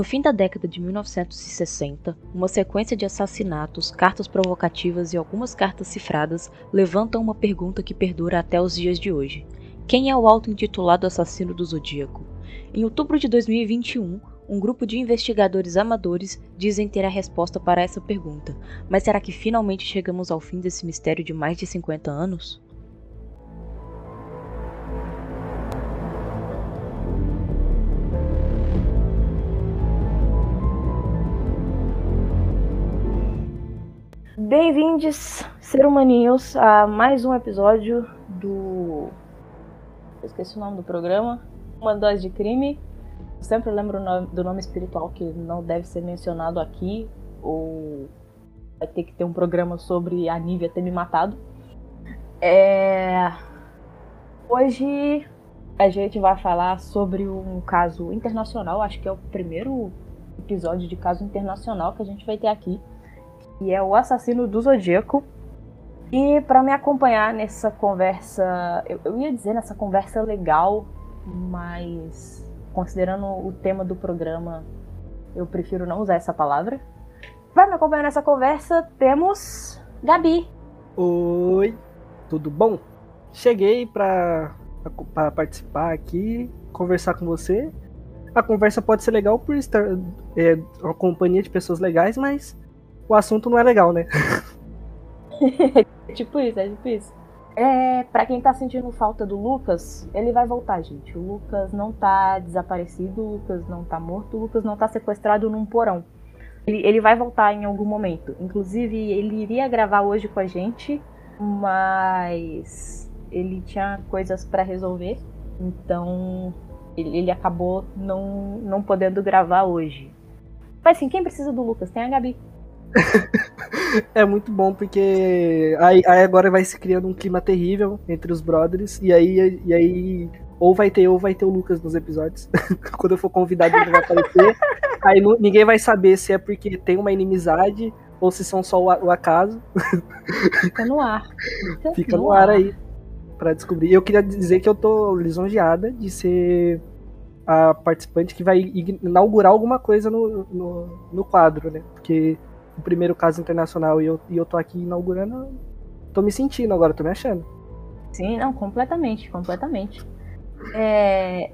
No fim da década de 1960, uma sequência de assassinatos, cartas provocativas e algumas cartas cifradas levantam uma pergunta que perdura até os dias de hoje. Quem é o auto-intitulado assassino do Zodíaco? Em outubro de 2021, um grupo de investigadores amadores dizem ter a resposta para essa pergunta, mas será que finalmente chegamos ao fim desse mistério de mais de 50 anos? Bem-vindos, ser humaninhos, a mais um episódio do. Eu esqueci o nome do programa. Uma dose de crime. Eu sempre lembro do nome espiritual que não deve ser mencionado aqui, ou vai ter que ter um programa sobre a Nívia ter me matado. É... Hoje a gente vai falar sobre um caso internacional, acho que é o primeiro episódio de caso internacional que a gente vai ter aqui e é o assassino do Zodíaco. E para me acompanhar nessa conversa, eu, eu, ia dizer nessa conversa legal, mas considerando o tema do programa, eu prefiro não usar essa palavra. Para me acompanhar nessa conversa, temos Gabi. Oi, tudo bom? Cheguei para participar aqui, conversar com você. A conversa pode ser legal por estar é, uma companhia de pessoas legais, mas o assunto não é legal, né? é tipo isso, é tipo isso. É, pra quem tá sentindo falta do Lucas, ele vai voltar, gente. O Lucas não tá desaparecido, o Lucas não tá morto, o Lucas não tá sequestrado num porão. Ele, ele vai voltar em algum momento. Inclusive, ele iria gravar hoje com a gente, mas ele tinha coisas para resolver, então ele, ele acabou não, não podendo gravar hoje. Mas assim, quem precisa do Lucas? Tem a Gabi. é muito bom porque aí, aí, agora vai se criando um clima terrível entre os brothers e aí, e aí ou vai ter ou vai ter o Lucas nos episódios. Quando eu for convidado ele vai aparecer. aí ninguém vai saber se é porque tem uma inimizade ou se são só o, o acaso. Fica no ar. Fica, Fica no, no ar, ar aí para descobrir. Eu queria dizer que eu tô lisonjeada de ser a participante que vai inaugurar alguma coisa no, no, no quadro, né? Porque o primeiro caso internacional e eu, e eu tô aqui inaugurando, tô me sentindo agora, tô me achando. Sim, não, completamente, completamente. É,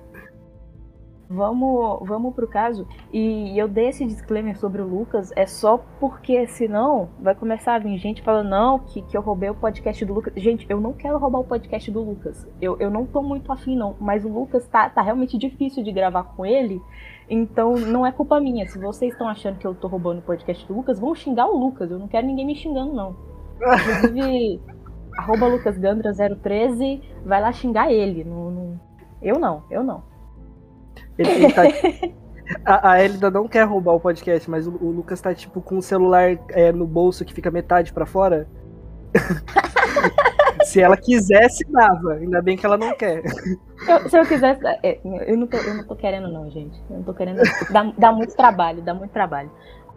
vamos, vamos pro caso. E eu dei esse disclaimer sobre o Lucas, é só porque senão vai começar a vir gente falando, não, que, que eu roubei o podcast do Lucas. Gente, eu não quero roubar o podcast do Lucas. Eu, eu não tô muito afim, não. Mas o Lucas tá, tá realmente difícil de gravar com ele. Então não é culpa minha. Se vocês estão achando que eu tô roubando o podcast do Lucas, vão xingar o Lucas. Eu não quero ninguém me xingando, não. Inclusive, arroba lucasgandra013, vai lá xingar ele. Não, não... Eu não, eu não. Ele, ele tá... a, a Elida não quer roubar o podcast, mas o, o Lucas tá tipo com o celular é, no bolso que fica metade para fora. Se ela quisesse, dava. Ainda bem que ela não quer. Eu, se eu quisesse. É, eu não, tô, eu não tô querendo, não, gente. Eu não tô querendo. Dá, dá muito trabalho, dá muito trabalho.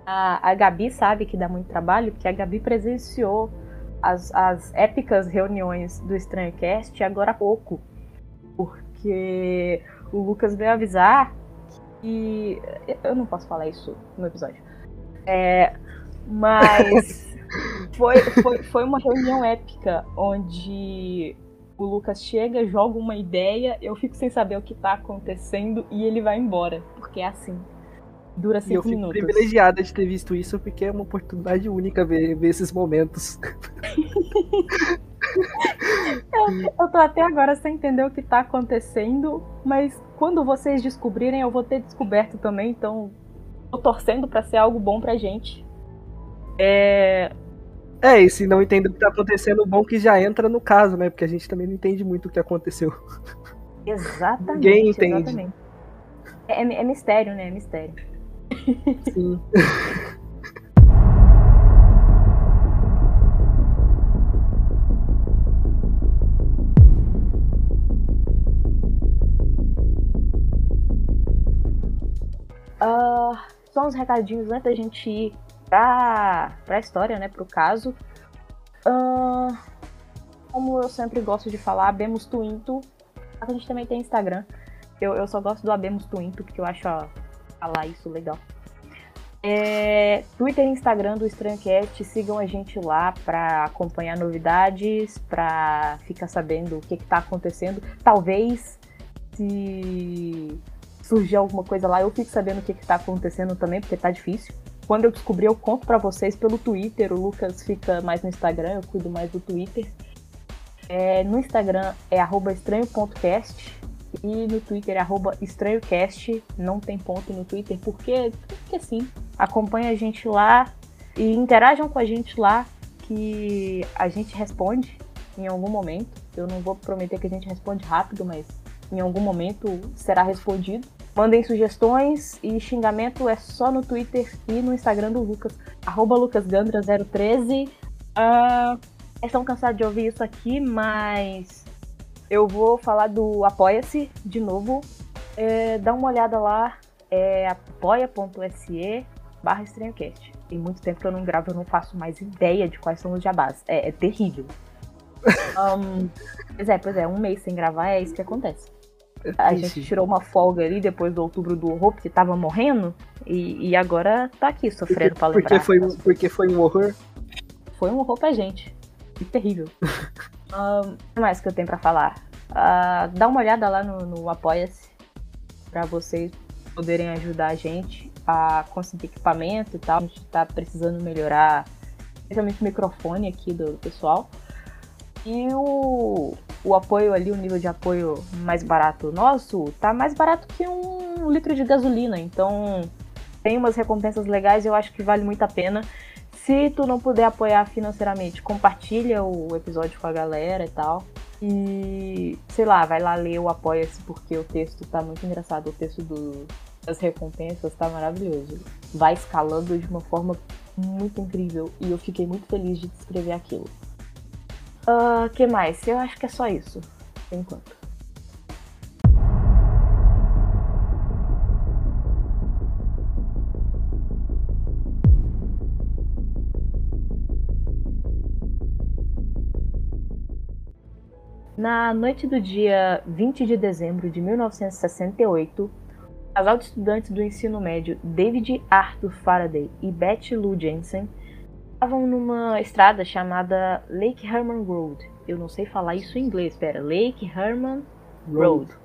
A, a Gabi sabe que dá muito trabalho, porque a Gabi presenciou as, as épicas reuniões do Estranho Cast agora há pouco. Porque o Lucas veio avisar que. Eu não posso falar isso no episódio. É, mas. Foi, foi, foi uma reunião épica onde o Lucas chega, joga uma ideia, eu fico sem saber o que tá acontecendo e ele vai embora. Porque é assim. Dura cinco minutos. Eu fico privilegiada de ter visto isso porque é uma oportunidade única ver, ver esses momentos. eu, eu tô até agora sem entender o que tá acontecendo, mas quando vocês descobrirem, eu vou ter descoberto também, então tô torcendo para ser algo bom pra gente. É... É, e se não entende o que tá acontecendo, bom que já entra no caso, né? Porque a gente também não entende muito o que aconteceu. Exatamente. Ninguém entende. Exatamente. É, é, é mistério, né? É mistério. Sim. Uh, só uns recadinhos antes da gente ir pra, pra história, né? Pro caso. Uh, como eu sempre gosto de falar, Abemos Twinto. A gente também tem Instagram. Eu, eu só gosto do Abemos Twinto, porque eu acho a, falar isso legal. É, Twitter e Instagram do Estranhocast, sigam a gente lá para acompanhar novidades, para ficar sabendo o que está acontecendo. Talvez, se surgir alguma coisa lá, eu fique sabendo o que está acontecendo também, porque tá difícil. Quando eu descobrir, eu conto para vocês pelo Twitter. O Lucas fica mais no Instagram, eu cuido mais do Twitter. É, no Instagram é estranho.cast e no Twitter é estranhocast. Não tem ponto no Twitter, porque, porque sim. Acompanhe a gente lá e interajam com a gente lá que a gente responde em algum momento. Eu não vou prometer que a gente responde rápido, mas em algum momento será respondido. Mandem sugestões e xingamento é só no Twitter e no Instagram do Lucas, arroba lucasgandra013. Uh, estão cansados de ouvir isso aqui, mas eu vou falar do Apoia-se de novo. É, dá uma olhada lá, é apoia.se barra estranhocast. Tem muito tempo que eu não gravo, eu não faço mais ideia de quais são os jabás. É, é terrível. um, pois é, pois é, um mês sem gravar é isso que acontece. A gente tirou uma folga ali depois do outubro do horror, porque tava morrendo, e, e agora tá aqui sofrendo porque, pra lembrar. Porque foi, porque foi um horror? Foi um horror pra gente. Terrível. um, o que mais que eu tenho pra falar? Uh, dá uma olhada lá no, no Apoia-se pra vocês poderem ajudar a gente a conseguir equipamento e tal. A gente tá precisando melhorar, especialmente o microfone aqui do pessoal. E o, o apoio ali, o nível de apoio mais barato nosso, tá mais barato que um litro de gasolina. Então tem umas recompensas legais e eu acho que vale muito a pena. Se tu não puder apoiar financeiramente, compartilha o episódio com a galera e tal. E, sei lá, vai lá ler o Apoia-se porque o texto tá muito engraçado. O texto do, das recompensas tá maravilhoso. Vai escalando de uma forma muito incrível e eu fiquei muito feliz de descrever aquilo. Uh, que mais? Eu acho que é só isso, por enquanto. Na noite do dia 20 de dezembro de 1968, o casal de estudantes do ensino médio David Arthur Faraday e Betty Lou Jensen estavam numa estrada chamada Lake Herman Road. Eu não sei falar isso em inglês, espera. Lake Herman Road, Road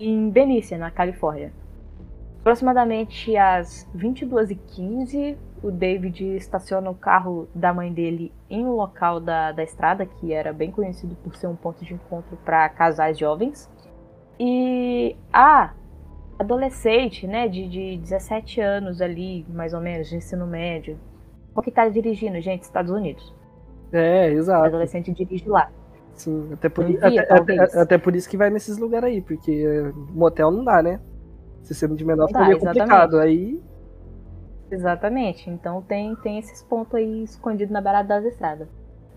em Benícia, na Califórnia. Aproximadamente às 22h15, o David estaciona o carro da mãe dele em um local da, da estrada, que era bem conhecido por ser um ponto de encontro para casais jovens. E a adolescente, né, de, de 17 anos ali, mais ou menos, de ensino médio, que tá dirigindo, gente, Estados Unidos. É, exato. O adolescente dirige lá. Sim, até por, até, até, até, por isso que vai nesses lugares aí, porque motel não dá, né? Se sendo de menor fica complicado. Aí. Exatamente. Então tem, tem esses pontos aí escondidos na beirada das estradas.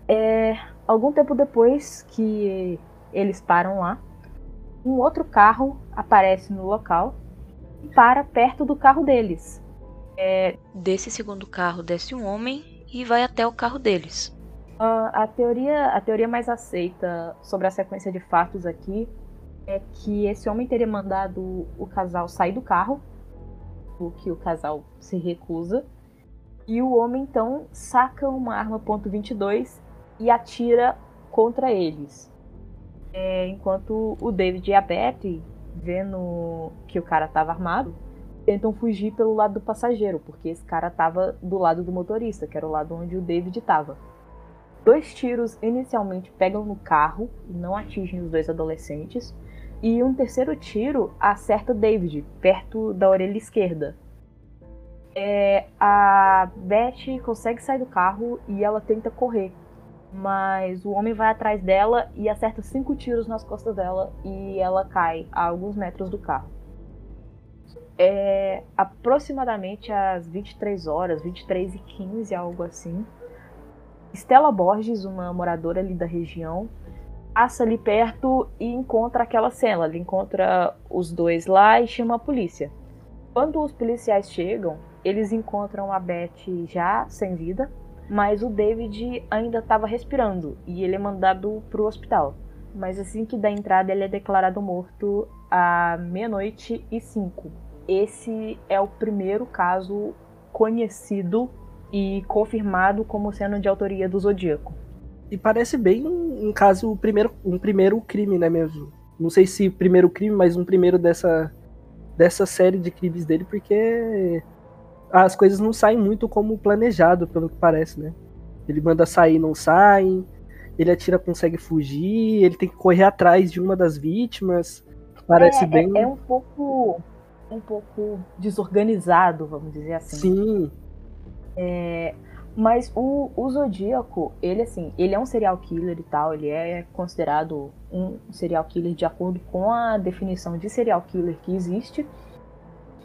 É, algum tempo depois que eles param lá, um outro carro aparece no local e para perto do carro deles. É, desse segundo carro desce um homem e vai até o carro deles. Uh, a, teoria, a teoria mais aceita sobre a sequência de fatos aqui é que esse homem teria mandado o casal sair do carro, o que o casal se recusa, e o homem então saca uma arma .22 e atira contra eles. É, enquanto o David e a Betty, vendo que o cara estava armado, tentam fugir pelo lado do passageiro, porque esse cara estava do lado do motorista, que era o lado onde o David estava. Dois tiros inicialmente pegam no carro e não atingem os dois adolescentes, e um terceiro tiro acerta David, perto da orelha esquerda. É, a Beth consegue sair do carro e ela tenta correr, mas o homem vai atrás dela e acerta cinco tiros nas costas dela e ela cai a alguns metros do carro. É, aproximadamente às 23 horas, 23 e 15, algo assim. Stella Borges, uma moradora ali da região, passa ali perto e encontra aquela cena. Ele encontra os dois lá e chama a polícia. Quando os policiais chegam, eles encontram a Beth já sem vida, mas o David ainda estava respirando e ele é mandado para o hospital. Mas assim que dá entrada, ele é declarado morto à meia-noite e cinco esse é o primeiro caso conhecido e confirmado como sendo de autoria do Zodíaco. E parece bem um, um caso, um primeiro, um primeiro crime, né mesmo? Não sei se primeiro crime, mas um primeiro dessa, dessa série de crimes dele, porque as coisas não saem muito como planejado, pelo que parece, né? Ele manda sair, não saem. Ele atira, consegue fugir. Ele tem que correr atrás de uma das vítimas. Parece é, bem. É, é um pouco, um pouco desorganizado, vamos dizer assim. Sim. É, mas o, o Zodíaco, ele assim, ele é um serial killer e tal, ele é considerado um serial killer de acordo com a definição de serial killer que existe.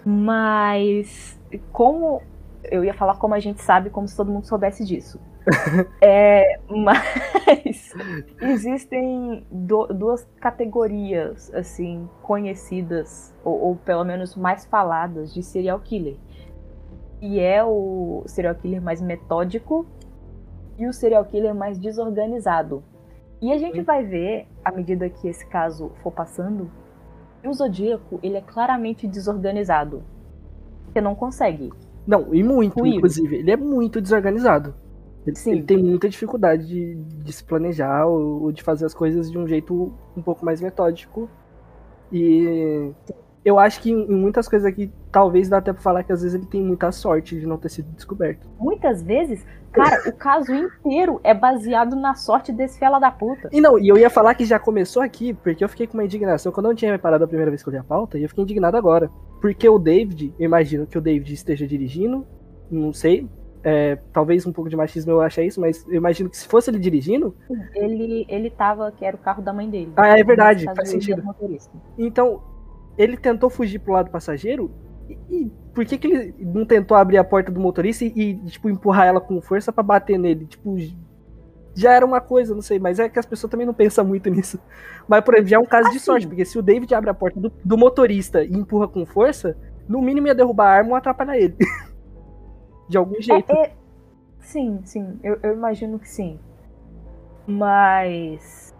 Mas como eu ia falar como a gente sabe, como se todo mundo soubesse disso. é, mas existem do, duas categorias assim conhecidas ou, ou, pelo menos mais faladas de serial killer. E é o serial killer mais metódico e o serial killer mais desorganizado. E a gente vai ver, à medida que esse caso for passando, e o Zodíaco, ele é claramente desorganizado. Você não consegue. Não, e muito, Ruído. inclusive. Ele é muito desorganizado. Ele, ele tem muita dificuldade de, de se planejar ou, ou, de fazer as coisas de um jeito um pouco mais metódico. E eu acho que em muitas coisas aqui, talvez dá até pra falar que às vezes ele tem muita sorte de não ter sido descoberto. Muitas vezes, cara, o caso inteiro é baseado na sorte desse fela da puta. E não, e eu ia falar que já começou aqui, porque eu fiquei com uma indignação quando eu não tinha reparado a primeira vez que eu li a pauta, e eu fiquei indignado agora. Porque o David, eu imagino que o David esteja dirigindo, não sei, é, talvez um pouco de machismo eu ache isso, mas eu imagino que se fosse ele dirigindo. Ele, ele tava, que era o carro da mãe dele. Ah, é verdade, faz sentido. Então, ele tentou fugir pro lado passageiro e, e por que, que ele não tentou abrir a porta do motorista e, e tipo, empurrar ela com força para bater nele? Tipo, já era uma coisa, não sei, mas é que as pessoas também não pensam muito nisso. Mas, por exemplo, já é um caso assim. de sorte, porque se o David abre a porta do, do, motorista e empurra com força, no mínimo ia derrubar a arma ou atrapalhar ele. de algum jeito. É, é... Sim, sim, eu, eu imagino que sim. Mas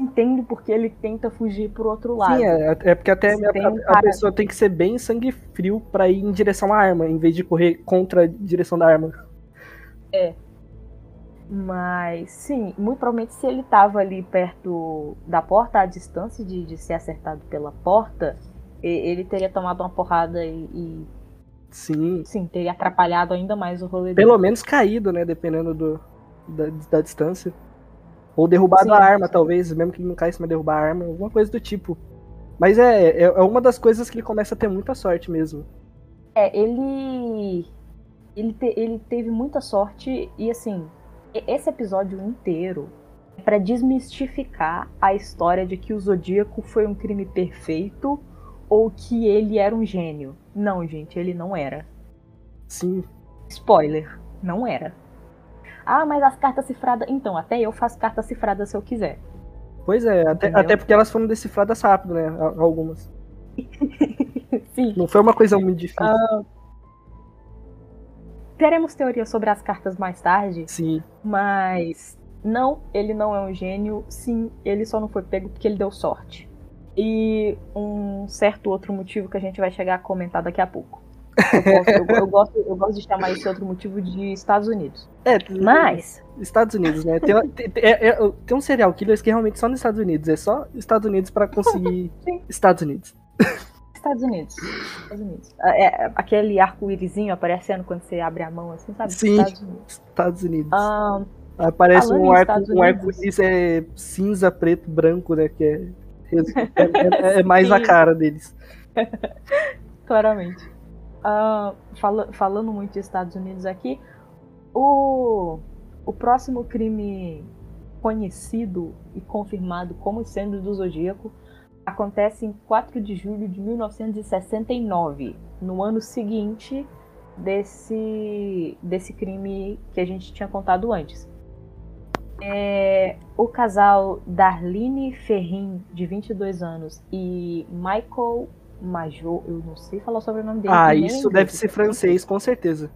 entendo porque ele tenta fugir pro outro lado. Sim, é, é porque até a, a, a, pessoa tem que ser bem sangue frio para ir em direção à arma, em vez de correr contra a direção da arma. É. Mas, sim, muito provavelmente se ele tava ali perto da porta, à distância de, de ser acertado pela porta, ele teria tomado uma porrada e, e. Sim. Sim, teria atrapalhado ainda mais o rolê Pelo dele. menos caído, né? Dependendo do, da, da distância. Ou derrubado sim, a arma, sim. talvez, mesmo que ele não caísse, mas derrubar a arma, alguma coisa do tipo. Mas é, é, é, uma das coisas que ele começa a ter muita sorte mesmo. É, ele. Ele, te, ele teve muita sorte e assim, esse episódio inteiro é para desmistificar a história de que o Zodíaco foi um crime perfeito ou que ele era um gênio. Não, gente, ele não era. Sim. Spoiler, não era. Ah, mas as cartas cifradas. Então, até eu faço cartas cifradas se eu quiser. Pois é, até, até porque elas foram decifradas rápido, né? Algumas. Sim. Não foi uma coisa muito difícil. Uh, teremos teoria sobre as cartas mais tarde. Sim. Mas não, ele não é um gênio. Sim, ele só não foi pego porque ele deu sorte. E um certo outro motivo que a gente vai chegar a comentar daqui a pouco. Eu gosto, eu, eu, gosto, eu gosto de chamar esse outro motivo de Estados Unidos. É, mas. Estados Unidos, né? Tem, tem, é, é, tem um serial killers que realmente só nos Estados Unidos. É só Estados Unidos para conseguir. Estados Unidos. Estados Unidos. Estados Unidos. É, é aquele arco-írisinho aparecendo quando você abre a mão, assim, sabe? Sim, Estados Unidos. Estados Unidos. Um, Aparece um arco, um arco-íris é cinza, preto, branco, né? Que é, é, é mais a cara deles. Claramente. Uh, fala, falando muito de Estados Unidos aqui, o, o próximo crime conhecido e confirmado como sendo do Zodíaco acontece em 4 de julho de 1969, no ano seguinte desse, desse crime que a gente tinha contado antes. É, o casal Darlene Ferrin, de 22 anos, e Michael Major, eu não sei falar sobre o nome dele. Ah, isso deve ser francês, com certeza.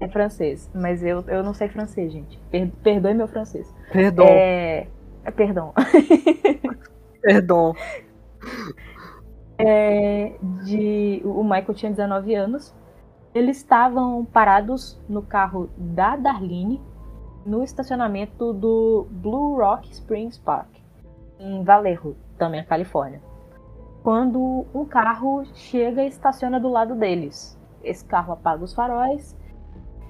É francês, mas eu, eu não sei francês, gente. Per, perdoe meu francês. Perdão. É, é perdão. perdão. é, de. O Michael tinha 19 anos. Eles estavam parados no carro da Darlene no estacionamento do Blue Rock Springs Park, em Vallejo, também na Califórnia. Quando um carro chega e estaciona do lado deles. Esse carro apaga os faróis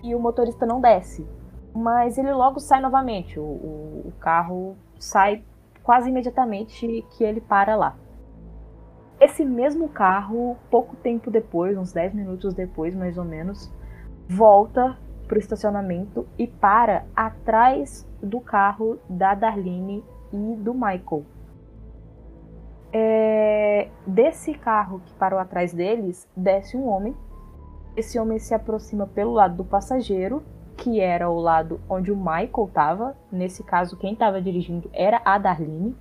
e o motorista não desce. Mas ele logo sai novamente. O, o, o carro sai quase imediatamente que ele para lá. Esse mesmo carro, pouco tempo depois, uns 10 minutos depois mais ou menos, volta para o estacionamento e para atrás do carro da Darlene e do Michael. É, desse carro que parou atrás deles, desce um homem. Esse homem se aproxima pelo lado do passageiro, que era o lado onde o Michael estava. Nesse caso, quem estava dirigindo era a Darlene.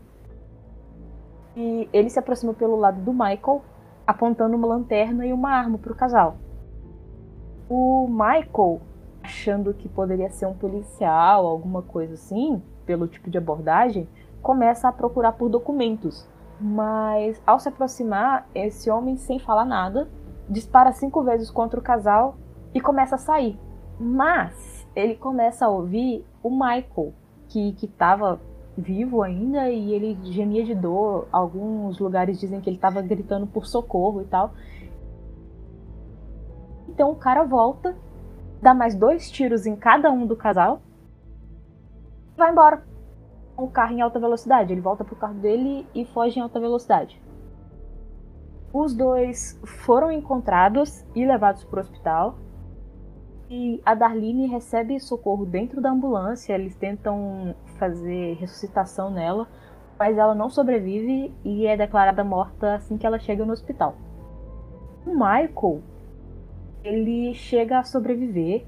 E ele se aproxima pelo lado do Michael, apontando uma lanterna e uma arma para o casal. O Michael, achando que poderia ser um policial, alguma coisa assim, pelo tipo de abordagem, começa a procurar por documentos. Mas ao se aproximar, esse homem, sem falar nada, dispara cinco vezes contra o casal e começa a sair. Mas ele começa a ouvir o Michael, que estava vivo ainda e ele gemia de dor. Alguns lugares dizem que ele estava gritando por socorro e tal. Então o cara volta, dá mais dois tiros em cada um do casal e vai embora. Com o carro em alta velocidade. Ele volta pro carro dele e foge em alta velocidade. Os dois foram encontrados e levados para o hospital. E a Darlene recebe socorro dentro da ambulância. Eles tentam fazer ressuscitação nela, mas ela não sobrevive e é declarada morta assim que ela chega no hospital. O Michael, ele chega a sobreviver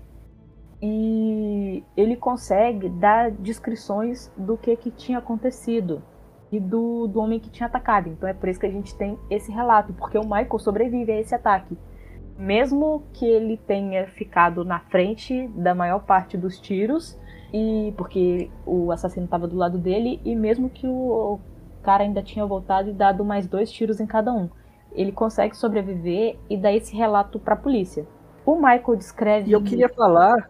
e ele consegue dar descrições do que, que tinha acontecido e do, do homem que tinha atacado. Então é por isso que a gente tem esse relato, porque o Michael sobrevive a esse ataque. Mesmo que ele tenha ficado na frente da maior parte dos tiros, e porque o assassino estava do lado dele e mesmo que o cara ainda tinha voltado e dado mais dois tiros em cada um, ele consegue sobreviver e dá esse relato para a polícia. O Michael descreve. E eu queria falar,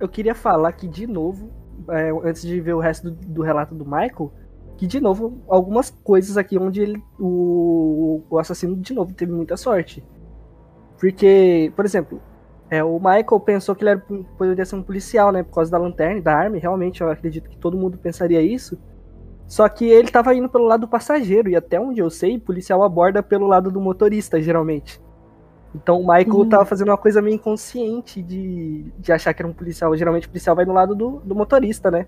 eu queria falar que de novo, é, antes de ver o resto do, do, relato do Michael, que de novo algumas coisas aqui onde ele, o, o assassino de novo teve muita sorte. Porque, por exemplo, é, o Michael pensou que ele era, poderia ser um policial, né? Por causa da lanterna e da arma. Realmente, eu acredito que todo mundo pensaria isso. Só que ele estava indo pelo lado do passageiro. E até onde eu sei, policial aborda pelo lado do motorista, geralmente. Então o Michael hum. tava fazendo uma coisa meio inconsciente de, de achar que era um policial. Geralmente o policial vai no lado do, do motorista, né?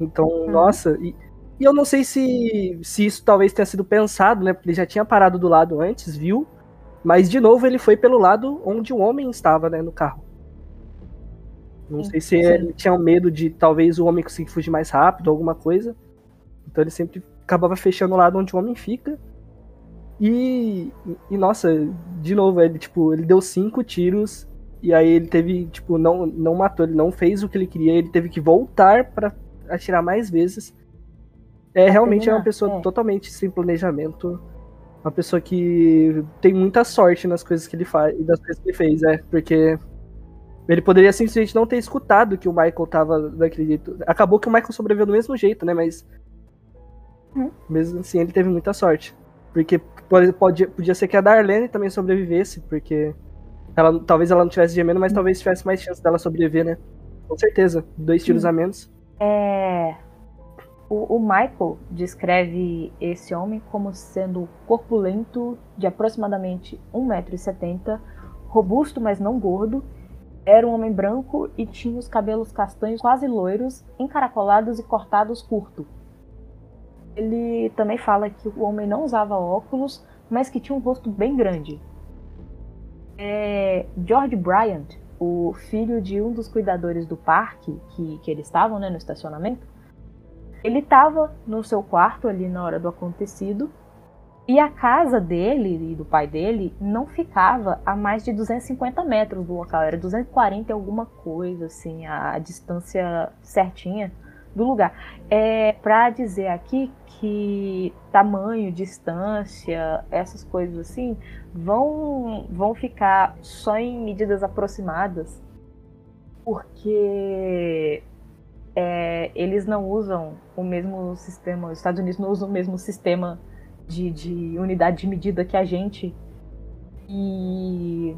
Então, hum. nossa. E, e eu não sei se, se isso talvez tenha sido pensado, né? Porque ele já tinha parado do lado antes, viu? Mas, de novo, ele foi pelo lado onde o homem estava, né, no carro. Não sei se ele tinha medo de talvez o homem conseguir fugir mais rápido, alguma coisa. Então ele sempre acabava fechando o lado onde o homem fica. E, e nossa, de novo, ele tipo, ele deu cinco tiros e aí ele teve, tipo, não, não matou, ele não fez o que ele queria, ele teve que voltar para atirar mais vezes. É, realmente é uma pessoa é. totalmente sem planejamento. Uma pessoa que tem muita sorte nas coisas que ele faz e das coisas que ele fez, é. Porque ele poderia simplesmente não ter escutado que o Michael tava daquele jeito. Acabou que o Michael sobreviveu do mesmo jeito, né? Mas. Mesmo assim, ele teve muita sorte. Porque pode, podia ser que a Darlene também sobrevivesse, porque. Ela, talvez ela não tivesse gemendo, mas talvez tivesse mais chance dela sobreviver, né? Com certeza. Dois tiros hum. a menos. É. O, o, Michael descreve esse homem como sendo corpulento, de aproximadamente 1,70m, robusto, mas não gordo. Era um homem branco e tinha os cabelos castanhos quase loiros, encaracolados e cortados curto. Ele também fala que o homem não usava óculos, mas que tinha um rosto bem grande. É, George Bryant, o filho de um dos cuidadores do parque que, que eles estavam né, no estacionamento, ele estava no seu quarto ali na hora do acontecido e a casa dele e do pai dele não ficava a mais de 250 metros do local, era 240 e alguma coisa, assim, a, a distância certinha do lugar. É para dizer aqui que tamanho, distância, essas coisas assim, vão, vão ficar só em medidas aproximadas, porque é, eles não usam o mesmo sistema, os Estados Unidos não usam o mesmo sistema de, de unidade de medida que a gente. E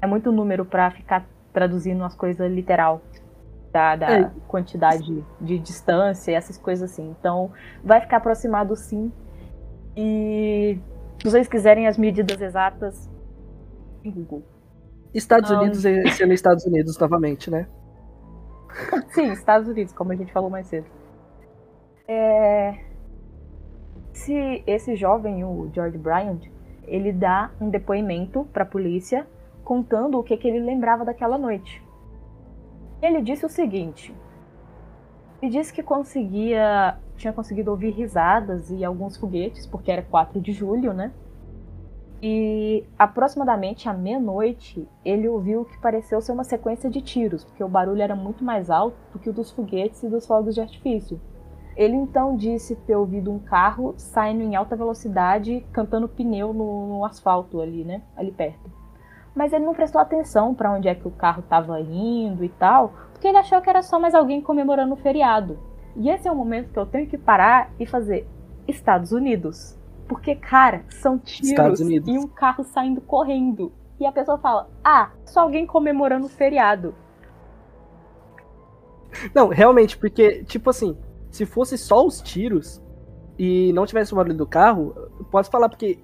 é muito número para ficar traduzindo as coisas literal da, da é. quantidade de distância e essas coisas assim. Então, vai ficar aproximado sim. E se vocês quiserem as medidas exatas, em Google. Estados um... Unidos sendo Estados Unidos novamente, né? sim, Estados Unidos, como a gente falou mais cedo. É... Esse, esse jovem, o George Bryant, ele dá um depoimento para a polícia contando o que, que ele lembrava daquela noite. Ele disse o seguinte: ele disse que conseguia, tinha conseguido ouvir risadas e alguns foguetes, porque era 4 de julho, né? E aproximadamente à meia-noite, ele ouviu o que pareceu ser uma sequência de tiros, porque o barulho era muito mais alto do que o dos foguetes e dos fogos de artifício. Ele então disse ter ouvido um carro saindo em alta velocidade, cantando pneu no, no asfalto ali, né? Ali perto mas ele não prestou atenção para onde é que o carro estava indo e tal, porque ele achou que era só mais alguém comemorando o feriado. E esse é o momento que eu tenho que parar e fazer Estados Unidos. Porque, cara, são tiros e um carro saindo correndo. E a pessoa fala: Ah, só alguém comemorando o feriado. Não, realmente, porque, tipo assim, se fosse só os tiros e não tivesse o barulho do carro, posso falar, porque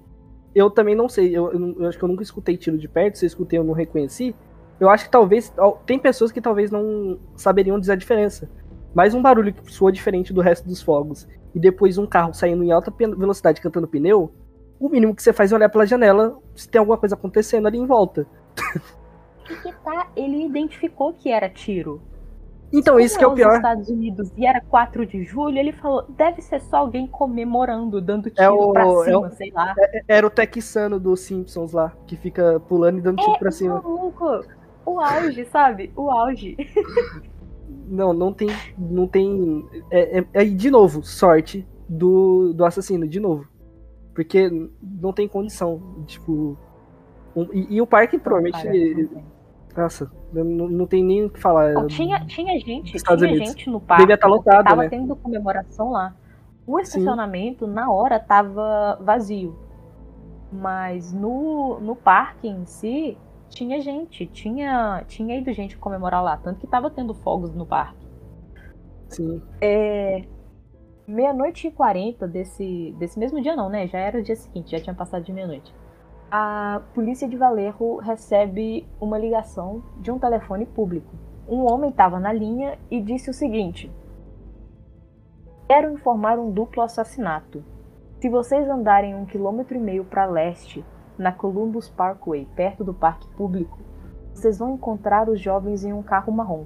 eu também não sei. Eu, eu, eu, acho que eu nunca escutei tiro de perto. Se eu escutei, eu não reconheci. Eu acho que talvez. Tem pessoas que talvez não saberiam dizer a diferença. Mas um barulho que soa diferente do resto dos fogos e depois um carro saindo em alta velocidade cantando pneu, o mínimo que você faz é olhar pela janela se tem alguma coisa acontecendo ali em volta. que tá, ele identificou que era tiro. Então, isso que é o pior. Estados Unidos e era 4 de julho, ele falou, deve ser só alguém comemorando, dando é tiro é o, pra cima, é o, sei lá. É, era o texano dos Simpsons lá, que fica pulando e dando tiro é, pra cima. Maluco. O auge, sabe? O auge. Não, não tem. Não tem. É, é, é, de novo, sorte do, do assassino, de novo. Porque não tem condição. Tipo. Um, e, e, o parque provavelmente. Nossa, não, não tem nem o que falar. tinha, tinha gente, tinha Unidos. gente no parque. Devia estar tá lotado, tava né? tendo comemoração lá. O estacionamento, Sim. na hora, tava vazio. Mas no, no parque em si, tinha gente. Tinha, tinha ido gente comemorar lá. Tanto que tava tendo fogos no parque. Sim. É, meia-noite e quarenta desse, desse mesmo dia não, né? Já era o dia seguinte, já tinha passado de meia-noite a polícia de Valerro recebe uma ligação de um telefone público. Um homem estava na linha e disse o seguinte: Quero informar um duplo assassinato. Se vocês andarem um quilômetro e meio para leste, na Columbus Parkway, perto do parque público, vocês vão encontrar os jovens em um carro marrom.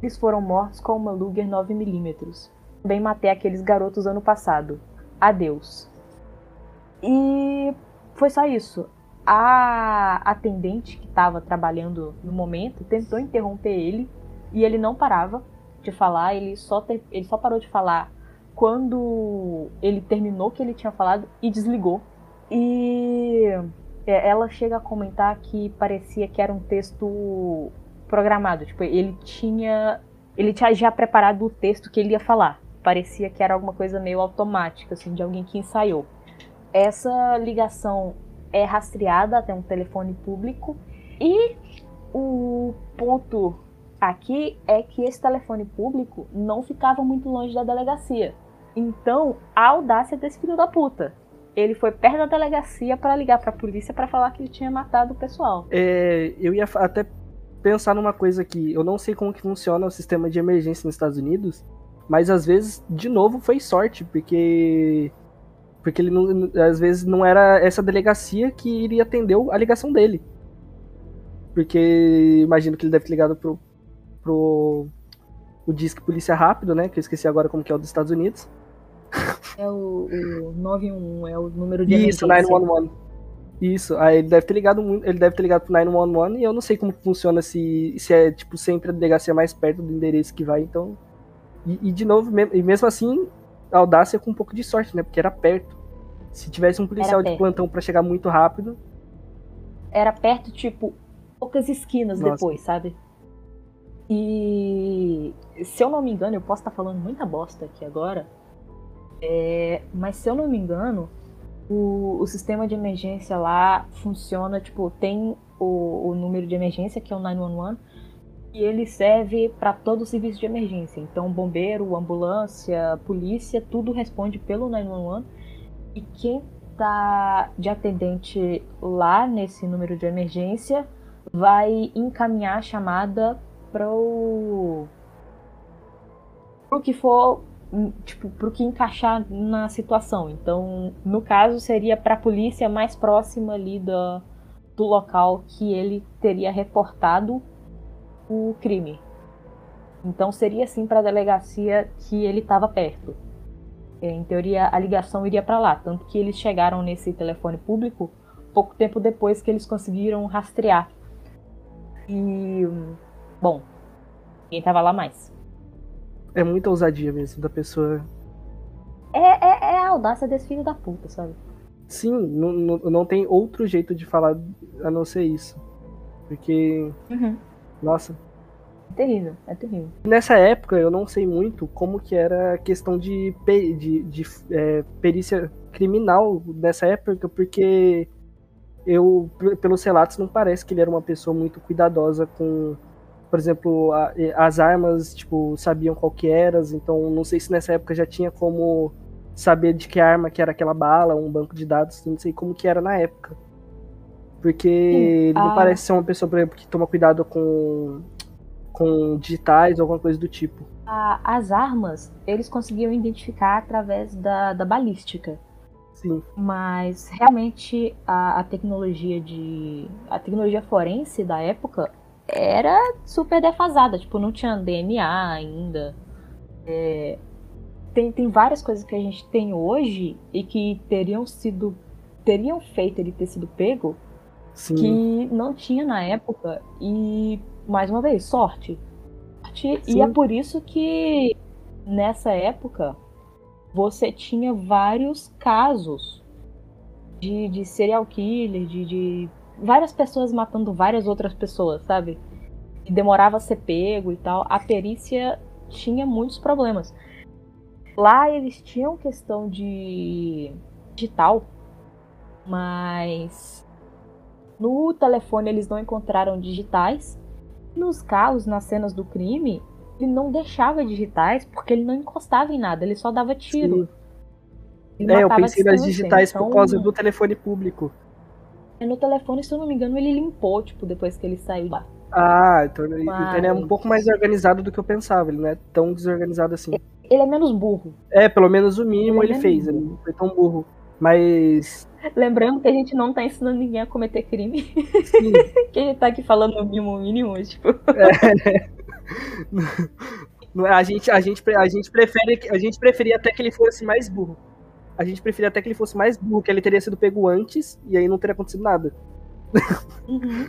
Eles foram mortos com uma Luger 9mm. Também matei aqueles garotos ano passado. Adeus. E foi só isso. A atendente que estava trabalhando no momento tentou interromper ele e ele não parava de falar, ele só, ele só parou de falar quando ele terminou o que ele tinha falado e desligou. E é, ela chega a comentar que parecia que era um texto programado, tipo, ele tinha ele tinha já preparado o texto que ele ia falar. Parecia que era alguma coisa meio automática, assim, de alguém que ensaiou. Essa ligação é rastreada até um telefone público e o ponto aqui é que esse telefone público não ficava muito longe da delegacia. Então, a audácia desse filho da puta. Ele foi perto da delegacia para ligar para a polícia para falar que ele tinha matado o pessoal. É, eu ia até pensar numa coisa aqui. Eu não sei como que funciona o sistema de emergência nos Estados Unidos, mas às vezes, de novo, foi sorte, porque porque ele não, às vezes não era essa delegacia que iria atender a ligação dele. Porque imagino que ele deve ter ligado pro, pro o Disque Polícia Rápido, né? Que eu esqueci agora como que é o dos Estados Unidos. É o, o 911, é o número de Isso, 911. Isso, aí ele deve ter ligado ele deve ter ligado pro 911 e eu não sei como funciona se, se é tipo sempre a delegacia mais perto do endereço que vai, então E, e de novo, e mesmo assim, audácia com um pouco de sorte, né? Porque era perto. Se tivesse um policial de plantão para chegar muito rápido. Era perto, tipo, poucas esquinas Nossa. depois, sabe? E se eu não me engano, eu posso estar falando muita bosta aqui agora, é, mas se eu não me engano, o, o, sistema de emergência lá funciona, tipo, tem o, o número de emergência, que é o 911, e ele serve para todo o serviço de emergência. Então, bombeiro, ambulância, polícia, tudo responde pelo 911. E quem tá de atendente lá nesse número de emergência vai encaminhar a chamada pro pro que for tipo pro que encaixar na situação. Então, no caso seria para a polícia mais próxima ali do, do local que ele teria reportado o crime. Então seria assim para a delegacia que ele estava perto. É, em teoria, a ligação iria para lá, tanto que eles chegaram nesse telefone público pouco tempo depois que eles conseguiram rastrear. E bom, ninguém estava lá mais. É muita ousadia mesmo da pessoa. É, é, é a audácia desse filho da puta, sabe? Sim, não, não, não tem outro jeito de falar a não ser isso. Porque. Uhum. Nossa. É terrível, é terrível. Nessa época eu não sei muito como que era a questão de, de, de é, perícia criminal nessa época, porque eu, pelos relatos, não parece que ele era uma pessoa muito cuidadosa com, por exemplo, a, as armas, tipo, sabiam qual que eram, então não sei se nessa época já tinha como saber de que arma que era aquela bala, um banco de dados, não sei como que era na época. Porque Sim, ele não a... parece ser uma pessoa, por exemplo, que toma cuidado com, com digitais ou alguma coisa do tipo. as armas, eles conseguiam identificar através da, da balística. Sim. Mas realmente a, a tecnologia de. A tecnologia forense da época era super defasada. Tipo, não tinha DNA ainda. É, tem, tem várias coisas que a gente tem hoje e que teriam sido. teriam feito ele ter sido pego Sim. que não tinha na época. E, mais uma vez, sorte. sorte e é por isso que nessa época você tinha vários casos de, de serial killer, de, de várias pessoas matando várias outras pessoas, sabe? E demorava a ser pego e tal. A perícia tinha muitos problemas. Lá eles tinham questão de digital, mas no telefone eles não encontraram digitais. Nos carros, nas cenas do crime, ele não deixava digitais porque ele não encostava em nada, ele só dava tiro. É, eu pensei nas digitais então, por causa do telefone público. É, no telefone, se eu não me engano, ele limpou, tipo, depois que ele saiu lá. Ah, então, Mas... então ele é um pouco mais organizado do que eu pensava, ele não é tão desorganizado assim. Ele é menos burro. É, pelo menos o mínimo ele, ele é fez, burro. ele não foi tão burro. Mas Lembrando que a gente não tá ensinando ninguém a cometer crime. Sim. que a gente tá aqui falando no mínimo mínimo, tipo. É. A gente, a, gente, a, gente prefere, a gente preferia até que ele fosse mais burro. A gente preferia até que ele fosse mais burro, que ele teria sido pego antes e aí não teria acontecido nada. Uhum.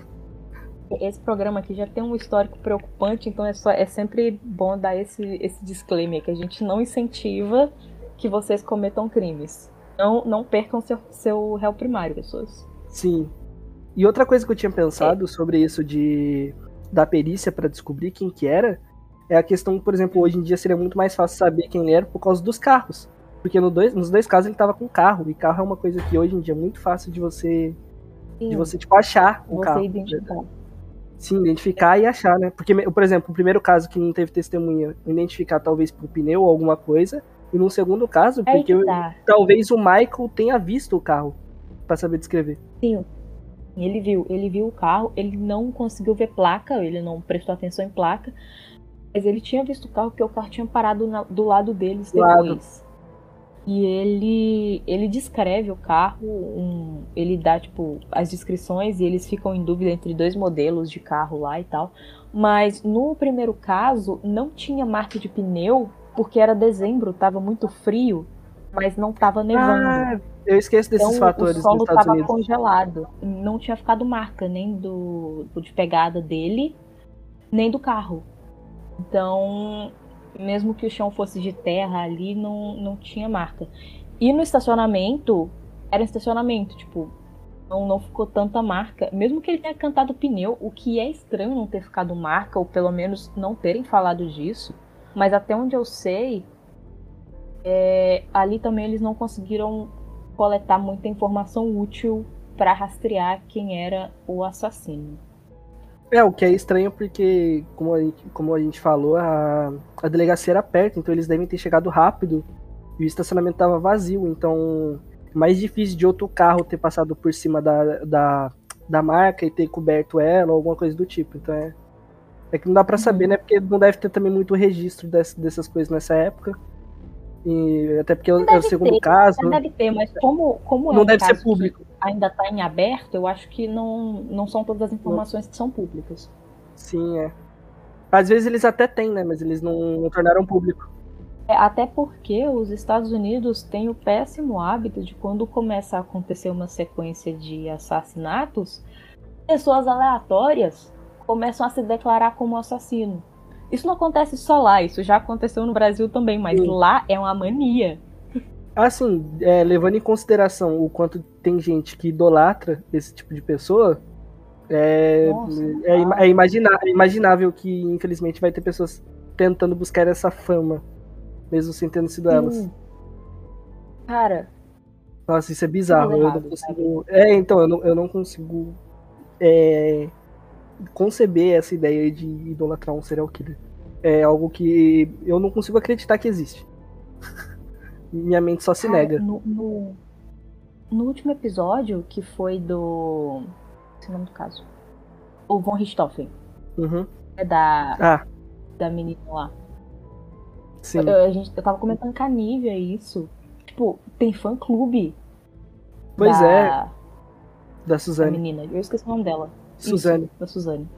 Esse programa aqui já tem um histórico preocupante, então é, só, é sempre bom dar esse, esse disclaimer que a gente não incentiva que vocês cometam crimes. Não, não percam seu, seu réu primário, pessoas. Sim. E outra coisa que eu tinha pensado é. sobre isso de da perícia para descobrir quem que era é a questão, por exemplo, hoje em dia seria muito mais fácil saber quem ele era por causa dos carros. Porque no dois, nos dois casos ele tava com carro, e carro é uma coisa que hoje em dia é muito fácil de você Sim. de você tipo achar o você carro. Identificar. Sim, identificar e achar, né? Porque, por exemplo, o primeiro caso que não teve testemunha, identificar talvez por pneu ou alguma coisa, e no segundo caso, é porque tá. talvez o Michael tenha visto o carro para saber descrever. Sim. Ele viu, ele viu o carro, ele não conseguiu ver placa, ele não prestou atenção em placa, mas ele tinha visto o carro porque o carro tinha parado na, do lado deles depois. Lado. E ele ele descreve o carro, um, ele dá tipo as descrições e eles ficam em dúvida entre dois modelos de carro lá e tal. Mas no primeiro caso não tinha marca de pneu porque era dezembro, tava muito frio, mas não tava nevando. Ah, eu esqueço desses então, fatores. O solo estava congelado. Não tinha ficado marca nem do, do de pegada dele, nem do carro. Então, Mesmo que o chão fosse de terra ali, não, não tinha marca. E no estacionamento, era um estacionamento, tipo, não, não ficou tanta marca. Mesmo que ele tenha cantado pneu, o que é estranho não ter ficado marca, ou pelo menos não terem falado disso. Mas até onde eu sei, é, ali também eles não conseguiram coletar muita informação útil para rastrear quem era o assassino. É, o que é estranho porque, como a gente, como a gente falou, a, a delegacia era perto, então eles devem ter chegado rápido e o estacionamento estava vazio, então mais difícil de outro carro ter passado por cima da, da, da marca e ter coberto ela ou alguma coisa do tipo. Então é, é que não dá para saber, uhum. né? Porque não deve ter também muito registro desse, dessas coisas nessa época. E, até porque é o segundo ter, caso. Não deve ter, mas como, como é não um deve ser público. ainda está em aberto, eu acho que não, não são todas as informações que são públicas. Sim, é. Às vezes eles até têm, né? Mas eles não, não tornaram público. É, até porque os Estados Unidos têm o péssimo hábito de quando começa a acontecer uma sequência de assassinatos, pessoas aleatórias começam a se declarar como assassino. Isso não acontece só lá, isso já aconteceu no Brasil também, mas Sim. lá é uma mania. Assim, é, levando em consideração o quanto tem gente que idolatra esse tipo de pessoa, é, Nossa, é, é, imaginável, é imaginável que infelizmente vai ter pessoas tentando buscar essa fama, mesmo sem ter sido Sim. elas. Cara. Nossa, isso é bizarro. Errado, eu não consigo. É, então, eu não, eu não consigo é, conceber essa ideia de idolatrar um serial killer. É algo que eu não consigo acreditar que existe. Minha mente só se nega. No, no, no, último episódio, que foi do. Esse é o nome do caso. O Von Richthofen. Uhum. É da. Ah. Da menina lá. Sim. Eu, a gente, eu tava comentando com a Nívia isso. Tipo, tem fã clube. Pois da, é. Da Suzane. Da menina. Eu esqueci o nome dela. Suzane. Isso, da Suzane.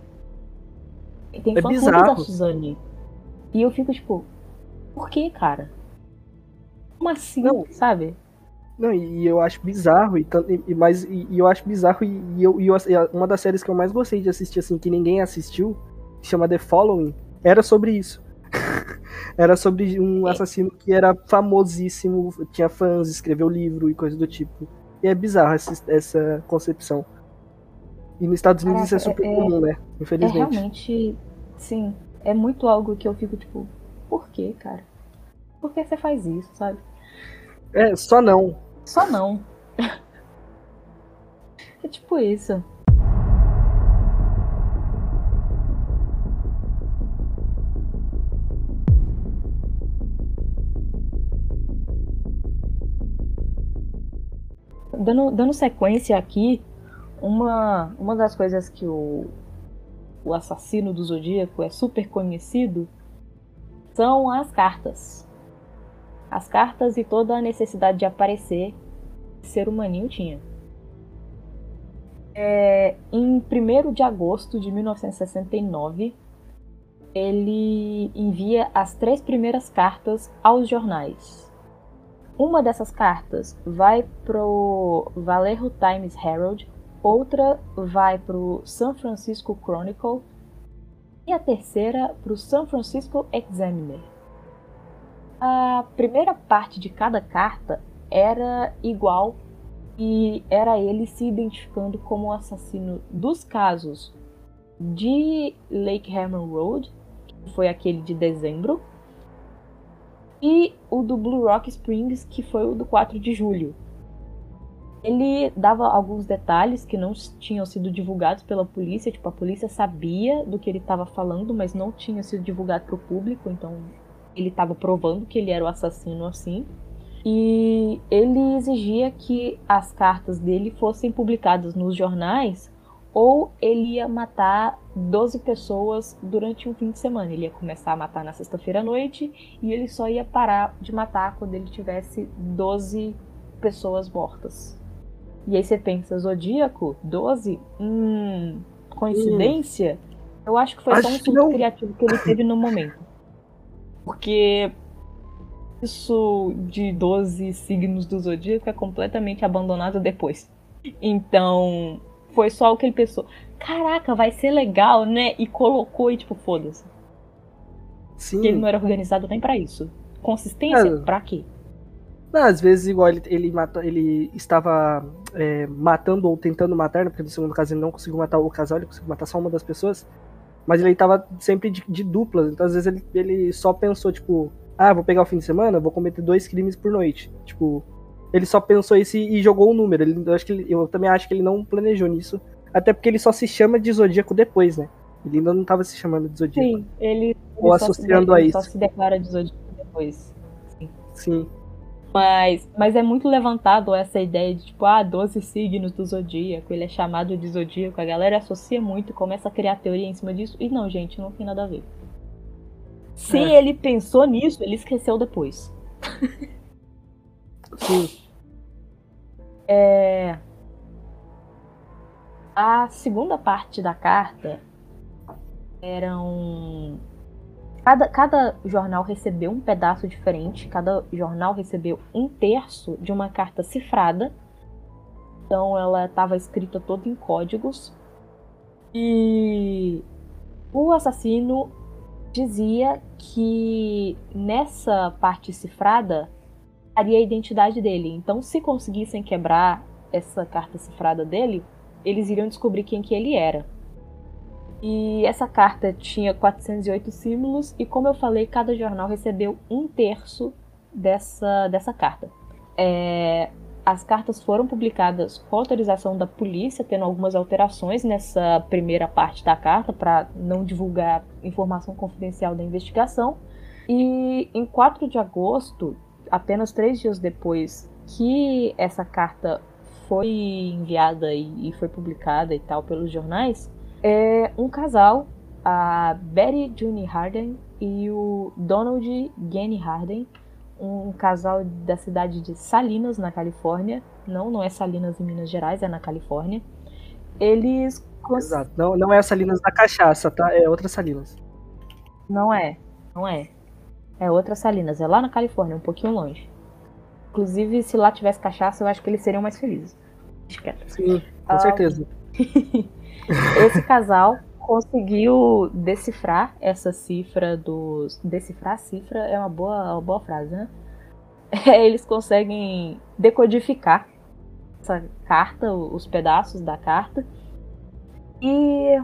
Tem é fã bizarro. da Suzane. E eu fico tipo, por que, cara? Como assim, não, sabe? Não, e eu acho bizarro, e, e, mas, e, e eu acho bizarro, e, e eu, e eu, uma das séries que eu mais gostei de assistir, assim, que ninguém assistiu, chama The Following, era sobre isso. era sobre um assassino que era famosíssimo, tinha fãs, escreveu livro e coisa do tipo. E é bizarro essa, essa concepção. E nos Estados Unidos Caraca, isso é super é, comum, né? Infelizmente. É realmente, sim. É muito algo que eu fico tipo, por que, cara? Por que você faz isso, sabe? É, só não. Só não. é tipo isso. Dando, dando sequência aqui, uma, uma das coisas que o, o assassino do Zodíaco é super conhecido são as cartas. As cartas e toda a necessidade de aparecer que ser humaninho tinha. É, em 1 de agosto de 1969, ele envia as três primeiras cartas aos jornais. Uma dessas cartas vai pro Vallejo Times Herald, outra vai para o San Francisco Chronicle e a terceira para o San Francisco Examiner. A primeira parte de cada carta era igual e era ele se identificando como o assassino dos casos de Lake Herman Road, que foi aquele de dezembro, e o do Blue Rock Springs, que foi o do 4 de julho, ele dava alguns detalhes que não tinham sido divulgados pela polícia, tipo, a polícia sabia do que ele estava falando, mas não tinha sido divulgado para o público, então ele estava provando que ele era o assassino assim. E ele exigia que as cartas dele fossem publicadas nos jornais ou ele ia matar 12 pessoas durante um fim de semana. Ele ia começar a matar na sexta-feira à noite e ele só ia parar de matar quando ele tivesse 12 pessoas mortas. E aí você pensa, Zodíaco, 12? Hum, coincidência? Hum. Eu acho que foi acho só um surto criativo que ele teve no momento. Porque isso de 12 signos do Zodíaco é completamente abandonado depois. Então, foi só o que ele pensou. Caraca, vai ser legal, né? E colocou e tipo, foda-se. Sim. Que ele não era organizado nem pra isso. Consistência? É. Pra quê? Não, às vezes, igual ele, ele, mata, ele estava é, matando ou tentando matar, né, porque no segundo caso ele não conseguiu matar o casal, ele conseguiu matar só uma das pessoas. Mas ele estava sempre de, de duplas, então às vezes ele, ele só pensou, tipo, ah, vou pegar o fim de semana, vou cometer dois crimes por noite. Tipo, ele só pensou isso e, e jogou o número. Ele, eu, acho que ele- eu também acho que ele não planejou nisso. Até porque ele só se chama de Zodíaco depois, né? Ele ainda não estava se chamando de Zodíaco. Sim, ele, Ou só se associando de- a ele só isso. se declara de zodíaco depois. Sim. Mas, mas é muito levantado essa ideia de, tipo, ah, 12 signos do zodíaco, ele é chamado de zodíaco. A galera associa muito e começa a criar teoria em cima disso. E não, gente, não tem nada a ver. Se É. ele pensou nisso, ele esqueceu depois. Sim. É... A segunda parte da carta eram. Cada, cada jornal recebeu um pedaço diferente, cada jornal recebeu um terço de uma carta cifrada. Então ela estava escrita toda em códigos. E o assassino dizia que nessa parte cifrada estaria a identidade dele. Então, se conseguissem quebrar essa carta cifrada dele, eles iriam descobrir quem que ele era. E essa carta tinha 408 símbolos e, como eu falei, cada jornal recebeu um terço dessa, dessa carta. É, as cartas foram publicadas com autorização da polícia, tendo algumas alterações nessa primeira parte da carta para não divulgar informação confidencial da investigação. E em 4 de agosto, apenas três dias depois que essa carta foi enviada e, foi publicada e tal pelos jornais, é um casal, a Betty June Harden e o Donald Genny Harden, um casal da cidade de Salinas, na Califórnia. Não, não é Salinas em Minas Gerais, é na Califórnia. Eles Exato. Não, não é a Salinas da cachaça, tá? É outra Salinas. Não é, não é. É outra Salinas, é lá na Califórnia, um pouquinho longe. Inclusive, se lá tivesse cachaça, eu acho que eles seriam mais felizes. Sim, com Ah, certeza. Esse casal conseguiu decifrar essa cifra dos. Decifrar a cifra é uma boa, uma boa frase, né? Eles conseguem decodificar essa carta, os pedaços da carta. E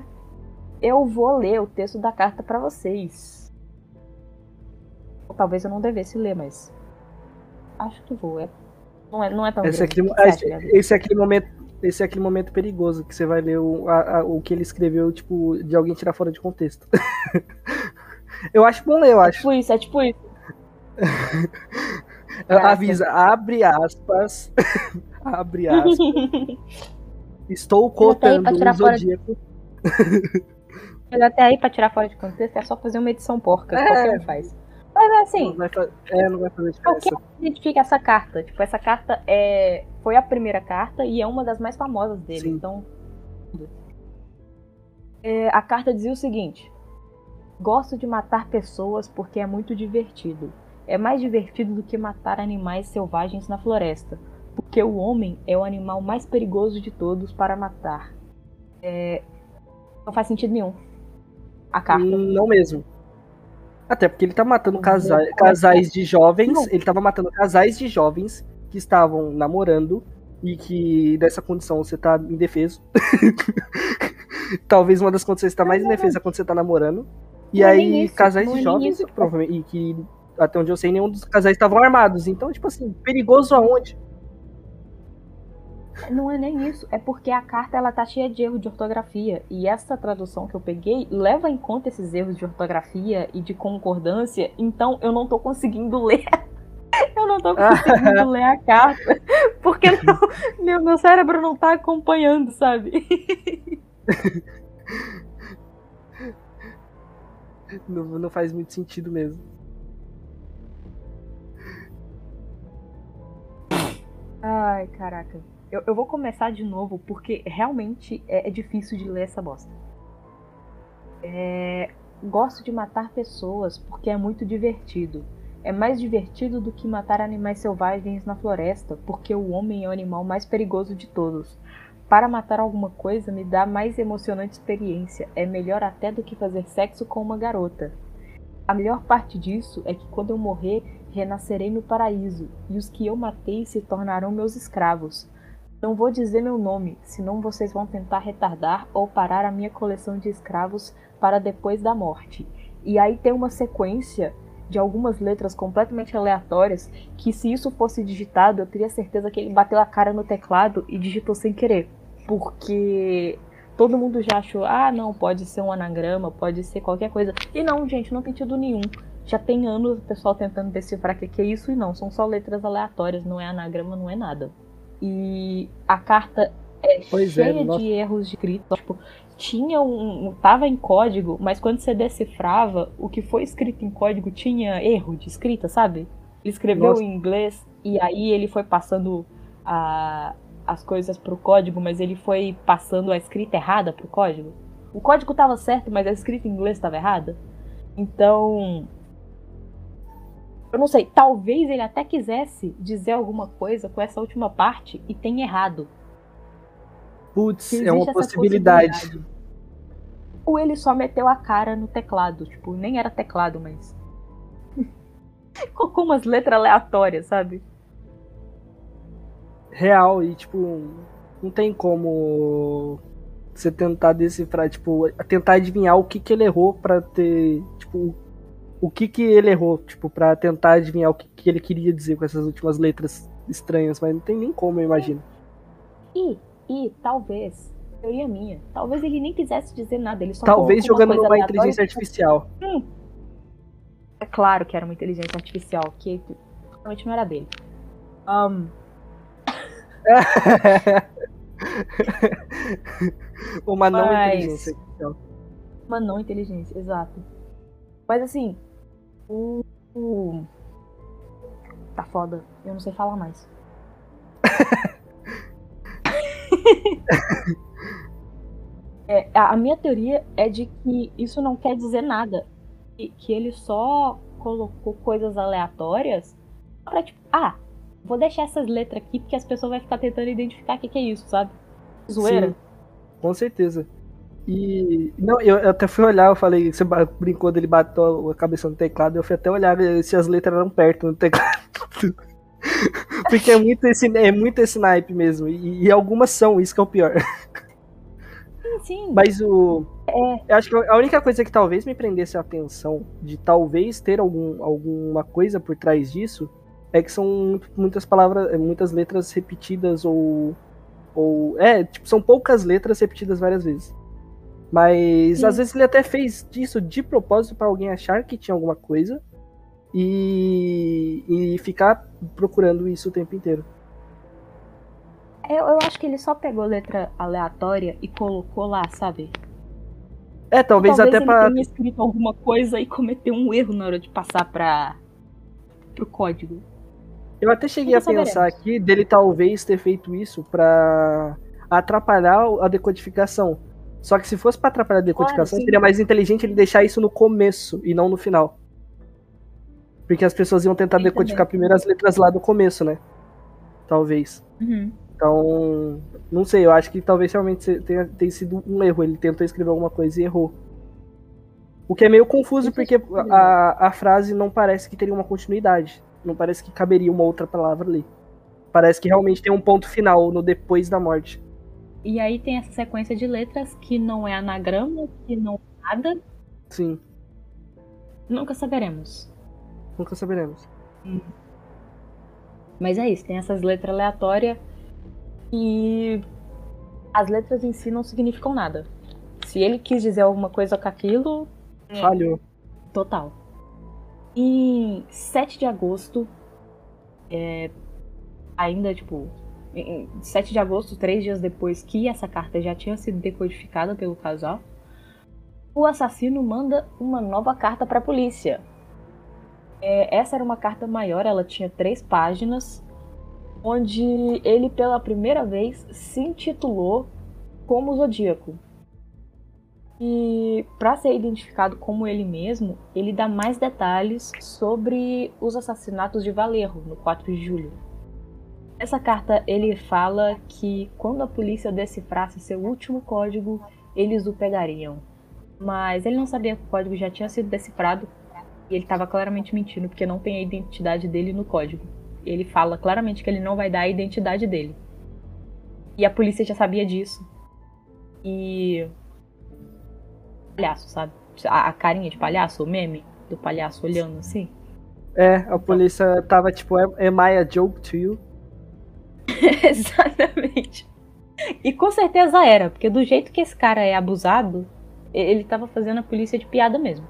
eu vou ler o texto da carta para vocês. Ou talvez eu não devesse ler, mas. Acho que vou. É... Não, é, não é tão Esse é, grande. aquele, O que você acha, esse, esse é aquele momento. Esse é aquele momento perigoso que você vai ler o, a- a- o que ele escreveu, tipo, de alguém tirar fora de contexto. eu acho bom ler, eu É acho. tipo isso, é tipo isso. Avisa, abre aspas. abre aspas. Estou contando o de- zodíaco. Mas até aí, pra tirar fora de contexto, é só fazer uma edição porca. É. Qualquer um faz. Mas Não assim, vai, fa- é, não vai fazer diferença. qualquer identifica essa carta. Tipo, essa carta é... foi a primeira carta e é uma das mais famosas dele. Sim. Então. É, a carta dizia o seguinte: Gosto de matar pessoas porque é muito divertido. É mais divertido do que matar animais selvagens na floresta. Porque o homem é o animal mais perigoso de todos para matar. É, Não faz sentido nenhum. A carta. Não mesmo. Até porque ele tá matando Vou casa- casais de jovens. Não. Ele tava matando casais de jovens que estavam namorando e que dessa condição você tá indefeso. Talvez uma das condições que você tá mais indefesa é quando você tá namorando. E Não é aí, isso, casais é de nem jovens, provavelmente, e que até onde eu sei, nenhum dos casais estavam armados. Então, tipo assim, perigoso aonde? Não é nem isso, é porque a carta ela tá cheia de erro de ortografia e essa tradução que eu peguei leva em conta esses erros de ortografia e de concordância, então eu não tô conseguindo ler. Eu não tô conseguindo ler a carta, porque não- meu, meu cérebro não tá acompanhando, sabe? Não, não faz muito sentido mesmo. Ai, caraca. Eu, eu vou começar de novo porque realmente é, é difícil de ler essa bosta. É, gosto de matar pessoas porque é muito divertido. É mais divertido do que matar animais selvagens na floresta, porque o homem é o animal mais perigoso de todos. Para matar alguma coisa me dá mais emocionante experiência. É melhor até do que fazer sexo com uma garota. A melhor parte disso é que quando eu morrer, renascerei no paraíso, e os que eu matei se tornarão meus escravos. Não vou dizer meu nome, senão vocês vão tentar retardar ou parar a minha coleção de escravos para depois da morte. E aí tem uma sequência de algumas letras completamente aleatórias que se isso fosse digitado, eu teria certeza que ele bateu a cara no teclado e digitou sem querer. Porque todo mundo já achou, ah, não, pode ser um anagrama, pode ser qualquer coisa. E não, gente, não tem sentido nenhum. Já tem anos o pessoal tentando decifrar o que, é isso e não, são só letras aleatórias, não é anagrama, não é nada. E a carta é pois é, cheia é, de erros de escrita. Tipo, tinha um. Tava em código, mas quando você decifrava, o que foi escrito em código tinha erro de escrita, sabe? Ele escreveu nossa. em inglês e aí ele foi passando a, as coisas pro código, mas ele foi passando a escrita errada pro código. O código tava certo, mas a escrita em inglês estava errada. Então, eu não sei, talvez ele até quisesse dizer alguma coisa com essa última parte e tenha errado. Putz, é uma possibilidade. possibilidade. Ou ele só meteu a cara no teclado, tipo, nem era teclado, mas. Colocou umas letras aleatórias, sabe? Real, e tipo, não tem como você tentar decifrar, tipo, tentar adivinhar o que, que ele errou para ter, tipo, o que que ele errou, tipo, para tentar adivinhar o que, que ele queria dizer com essas últimas letras estranhas, mas não tem nem como, eu imagino. E, e talvez, teoria minha, talvez ele nem quisesse dizer nada, ele só Talvez jogando numa inteligência artificial. Hum. É claro que era uma inteligência artificial, que realmente não era dele. Um... uma não Mas... inteligência artificial. Uma não inteligência, exato. Mas assim, o, o... Tá foda. Eu não sei falar mais. é, a minha teoria é de que isso não quer dizer nada. Que, que ele só colocou coisas aleatórias pra tipo, ah, vou deixar essas letras aqui porque as pessoas vão ficar tentando identificar o que, que é isso, sabe? Zoeira. Sim, com certeza. E. Não, eu, até fui olhar, eu falei, você brincou dele bateu a cabeça no teclado, eu fui até olhar se as letras eram perto no teclado. Porque é muito esse, é muito esse naipe mesmo. E, e, algumas são, isso que é o pior. Sim, sim. Mas o. É. Eu acho que a única coisa que talvez me prendesse a atenção de talvez ter algum, alguma coisa por trás disso é que são muitas palavras, muitas letras repetidas ou. ou é, tipo, são poucas letras repetidas várias vezes. Mas Sim. às vezes ele até fez isso de propósito para alguém achar que tinha alguma coisa e, e ficar procurando isso o tempo inteiro. Eu, eu acho que ele só pegou letra aleatória e colocou lá, sabe? É, talvez, talvez até ele para tenha escrito alguma coisa e cometeu um erro na hora de passar para pro código. Eu até cheguei a pensar aqui dele talvez ter feito isso para atrapalhar a decodificação. Só que se fosse para atrapalhar a decodificação, seria mais inteligente ele deixar isso no começo e não no final. Porque as pessoas iam tentar decodificar primeiro as letras lá do começo, né? Talvez. Uhum. Então, não sei, eu acho que talvez realmente tenha, tenha sido um erro. Ele tentou escrever alguma coisa e errou. O que é meio confuso porque a, a frase não parece que teria uma continuidade. Não parece que caberia uma outra palavra ali. Parece que realmente tem um ponto final no depois da morte. E aí tem essa sequência de letras que não é anagrama, que não é nada. Sim. Nunca saberemos. Nunca saberemos. Hum. Mas é isso, tem essas letras aleatórias e as letras em si não significam nada. Se ele quis dizer alguma coisa com aquilo. É Falhou. Total. Em 7 de agosto, é, ainda, tipo, 7 de agosto, três dias depois que essa carta já tinha sido decodificada pelo casal, o assassino manda uma nova carta para a polícia. É, essa era uma carta maior, ela tinha três páginas, onde ele pela primeira vez se intitulou como Zodíaco. E para ser identificado como ele mesmo, ele dá mais detalhes sobre os assassinatos de Valerro no 4 de julho. Essa carta ele fala que quando a polícia decifrasse seu último código, eles o pegariam. Mas ele não sabia que o código já tinha sido decifrado. E ele tava claramente mentindo, porque não tem a identidade dele no código. Ele fala claramente que ele não vai dar a identidade dele. E a polícia já sabia disso. E. Palhaço, sabe? A, a carinha de palhaço, o meme do palhaço olhando assim. É, a polícia tava tipo, am I a joke to you? Exatamente. E com certeza era, porque do jeito que esse cara é abusado, ele tava fazendo a polícia de piada mesmo.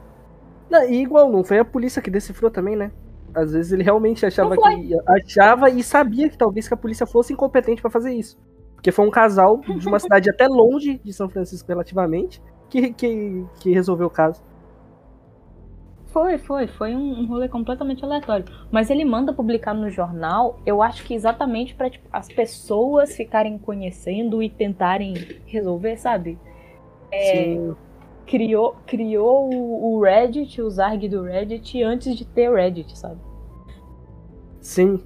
Não, e igual, não foi a polícia que decifrou também, né? Às vezes ele realmente achava que. Achava e sabia que talvez que a polícia fosse incompetente para fazer isso. Porque foi um casal de uma cidade até longe de São Francisco relativamente que, que, que resolveu o caso. Foi, foi. Foi um, rolê completamente aleatório. Mas ele manda publicar no jornal, eu acho que exatamente para tipo, as pessoas ficarem conhecendo e tentarem resolver, sabe? É, criou, criou o, Reddit, o Zarg do Reddit, antes de ter o Reddit, sabe? Sim.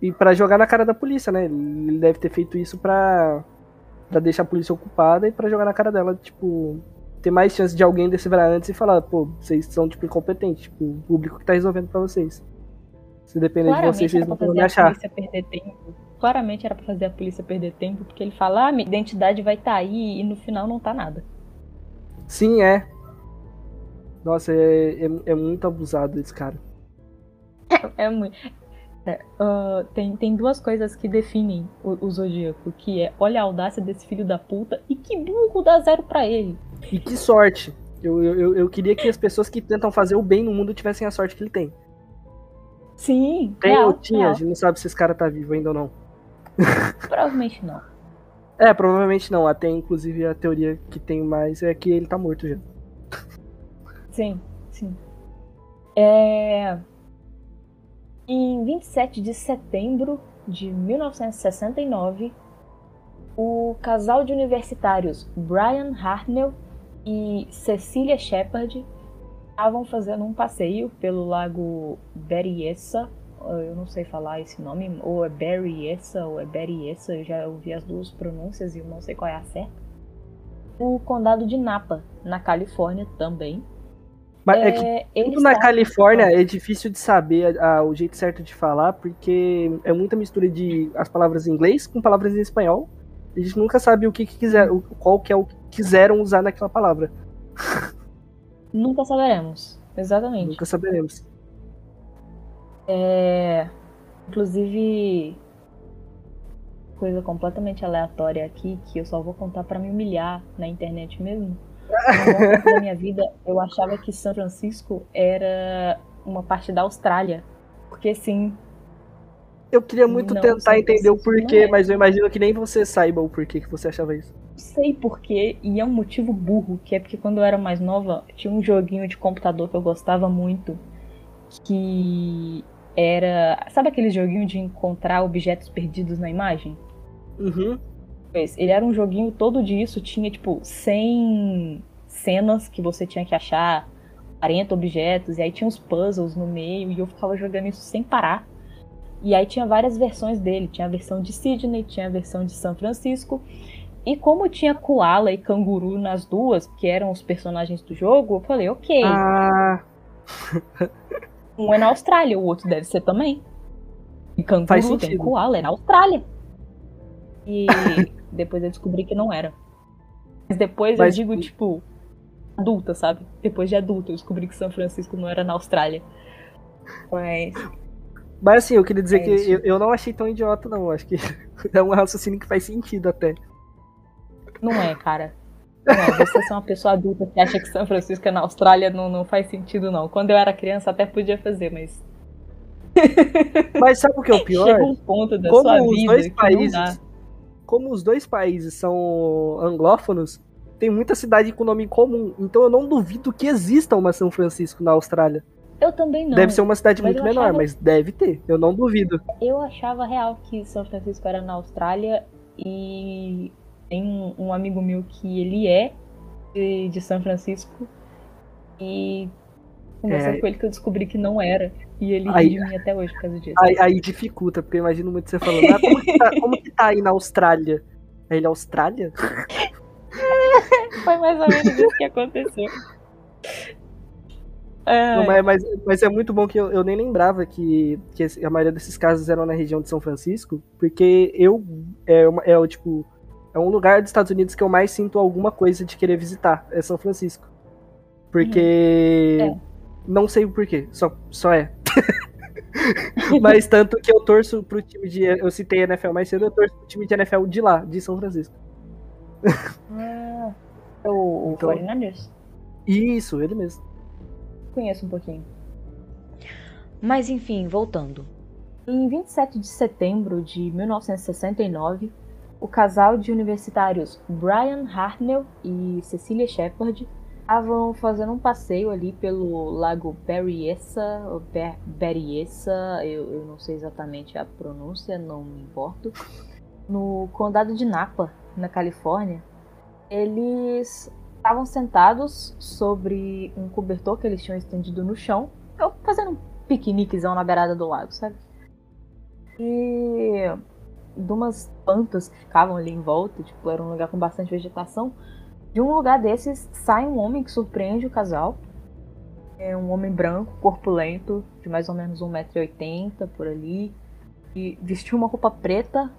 E para jogar na cara da polícia, né? Ele deve ter feito isso pra, pra deixar a polícia ocupada e para jogar na cara dela, tipo, ter mais chance de alguém decifrar antes e falar, pô, vocês são, tipo, incompetentes, tipo, o público que tá resolvendo pra vocês. Se depender de vocês, vocês não vão me achar. Claramente era pra fazer a polícia perder tempo, porque ele fala, ah, minha identidade vai estar tá aí, e no final não tá nada. Sim, é. Nossa, é, é, é muito abusado esse cara. É, é muito. Uh, tem, tem duas coisas que definem o, o Zodíaco, que é olha a audácia desse filho da puta e que burro dá zero para ele. E que sorte. Eu, eu, eu queria que as pessoas que tentam fazer o bem no mundo tivessem a sorte que ele tem. Sim. Tem real, ou tinha? Real. A gente não sabe se esse cara tá vivo ainda ou não. Provavelmente não. É, provavelmente não. Até inclusive a teoria que tem mais é que ele tá morto já. Sim, sim. É. Em 27 de setembro de 1969, o casal de universitários Brian Hartnell e Cecilia Shepard estavam fazendo um passeio pelo lago Berryessa. Eu não sei falar esse nome, ou é Berryessa ou é Berryessa, eu já ouvi as duas pronúncias e eu não sei qual é a certa. O condado de Napa, na Califórnia também. Mas é, é que tudo na Califórnia é difícil de saber a, o jeito certo de falar, porque é muita mistura de as palavras em inglês com palavras em espanhol. A gente nunca sabe o que, que quiser, qual que é o que quiseram usar naquela palavra. Nunca saberemos, exatamente. Nunca saberemos. É, inclusive, coisa completamente aleatória aqui que eu só vou contar para me humilhar na internet mesmo. No da minha vida, eu achava que São Francisco era uma parte da Austrália. Porque sim, eu queria muito não, tentar entender o porquê, é. mas eu imagino que nem você saiba o porquê que você achava isso. Sei porquê, e é um motivo burro, que é porque quando eu era mais nova, tinha um joguinho de computador que eu gostava muito, que era. Sabe aquele joguinho de encontrar objetos perdidos na imagem? Uhum. Ele era um joguinho todo disso, tinha tipo 100 cenas que você tinha que achar, 40 objetos, e aí tinha uns puzzles no meio, e eu ficava jogando isso sem parar. E aí tinha várias versões dele. Tinha a versão de Sydney, tinha a versão de São Francisco. E como tinha koala e canguru nas duas, que eram os personagens do jogo, eu falei, ok. Ah. um é na Austrália, o outro deve ser também. E canguru tem koala, é na Austrália. E depois eu descobri que não era. Mas depois Mas... eu digo, tipo, adulta, sabe? Depois de adulta eu descobri que São Francisco não era na Austrália. Mas mas assim, eu queria dizer é que eu, eu, não achei tão idiota, não. Acho que é um raciocínio que faz sentido até. Não é, cara. Não é. Você é uma pessoa adulta que acha que São Francisco é na Austrália não, não faz sentido, não. Quando eu era criança até podia fazer, mas. Mas sabe o que é o pior? Chega um ponto da como sua os vida dois países, Como os dois países são anglófonos, tem muita cidade com nome comum. Então eu não duvido que exista uma São Francisco na Austrália. Eu também não. Deve ser uma cidade muito menor, achava... mas deve ter. Eu não duvido. Eu achava real que São Francisco era na Austrália e tem um, um amigo meu que ele é de, de São Francisco e conversando é... com ele que eu descobri que não era. E ele aí, de mim até hoje por causa disso. Aí, aí dificulta, porque eu imagino muito você falando, ah, como, que tá, como que tá aí na Austrália? Aí ele, Austrália? Foi mais ou menos isso que aconteceu. É. Não, mas, mas, mas, é muito bom que eu, eu nem lembrava que, que a maioria desses casos eram na região de São Francisco, porque eu é, uma, é tipo é um lugar dos Estados Unidos que eu mais sinto alguma coisa de querer visitar, é São Francisco. Porque uhum. é. Não sei o porquê, só só é. mas tanto que eu torço pro time de eu citei NFL mais cedo, eu torço pro time de NFL de lá, de São Francisco. Ah, o, o então, 49ers? Isso, ele mesmo. Conheço um pouquinho. Mas enfim, voltando. Em 27 de setembro de 1969, o casal de universitários Brian Hartnell e Cecilia Shepard estavam fazendo um passeio ali pelo lago Berryessa, Ber eu, eu não sei exatamente a pronúncia, não me importo, no condado de Napa, na Califórnia. Eles estavam sentados sobre um cobertor que eles tinham estendido no chão, fazendo um piqueniquezão na beirada do lago, sabe? E de umas plantas que ficavam ali em volta, tipo, era um lugar com bastante vegetação. De um lugar desses sai um homem que surpreende o casal. É um homem branco, corpulento, de mais ou menos 1,80m por ali. E vestiu uma roupa preta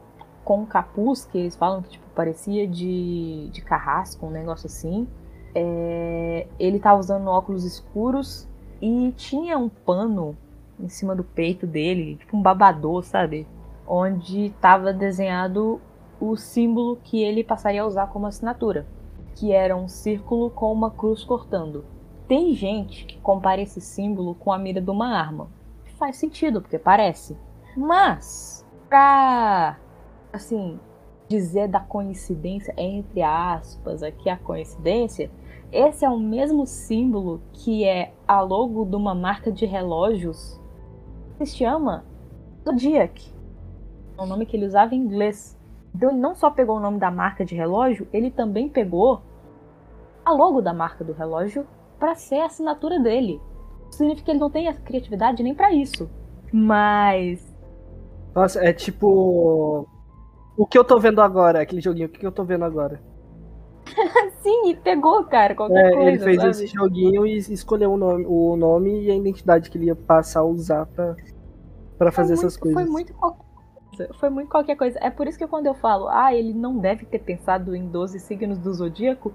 com um capuz que eles falam que tipo, parecia de, de carrasco, um negócio assim. É, ele tava usando óculos escuros e tinha um pano em cima do peito dele, tipo um babador, sabe? Onde estava desenhado o símbolo que ele passaria a usar como assinatura, que era um círculo com uma cruz cortando. Tem gente que compara esse símbolo com a mira de uma arma. Faz sentido, porque parece. Mas, pra assim, dizer da coincidência, entre aspas, aqui a coincidência, esse é o mesmo símbolo que é a logo de uma marca de relógios que se chama Zodiac. É o nome que ele usava em inglês. Então ele não só pegou o nome da marca de relógio, ele também pegou a logo da marca do relógio para ser a assinatura dele. Isso significa que ele não tem a criatividade nem para isso. Mas. Nossa, é tipo o que eu tô vendo agora, aquele joguinho, o que eu tô vendo agora? Sim, e pegou, cara, qualquer é, coisa. Ele fez sabe? esse joguinho e escolheu o nome, o nome e a identidade que ele ia passar a usar pra, pra fazer muito, essas coisas. Foi muito qualquer coisa. Foi muito qualquer coisa. É por isso que quando eu falo, ah, ele não deve ter pensado em 12 signos do zodíaco,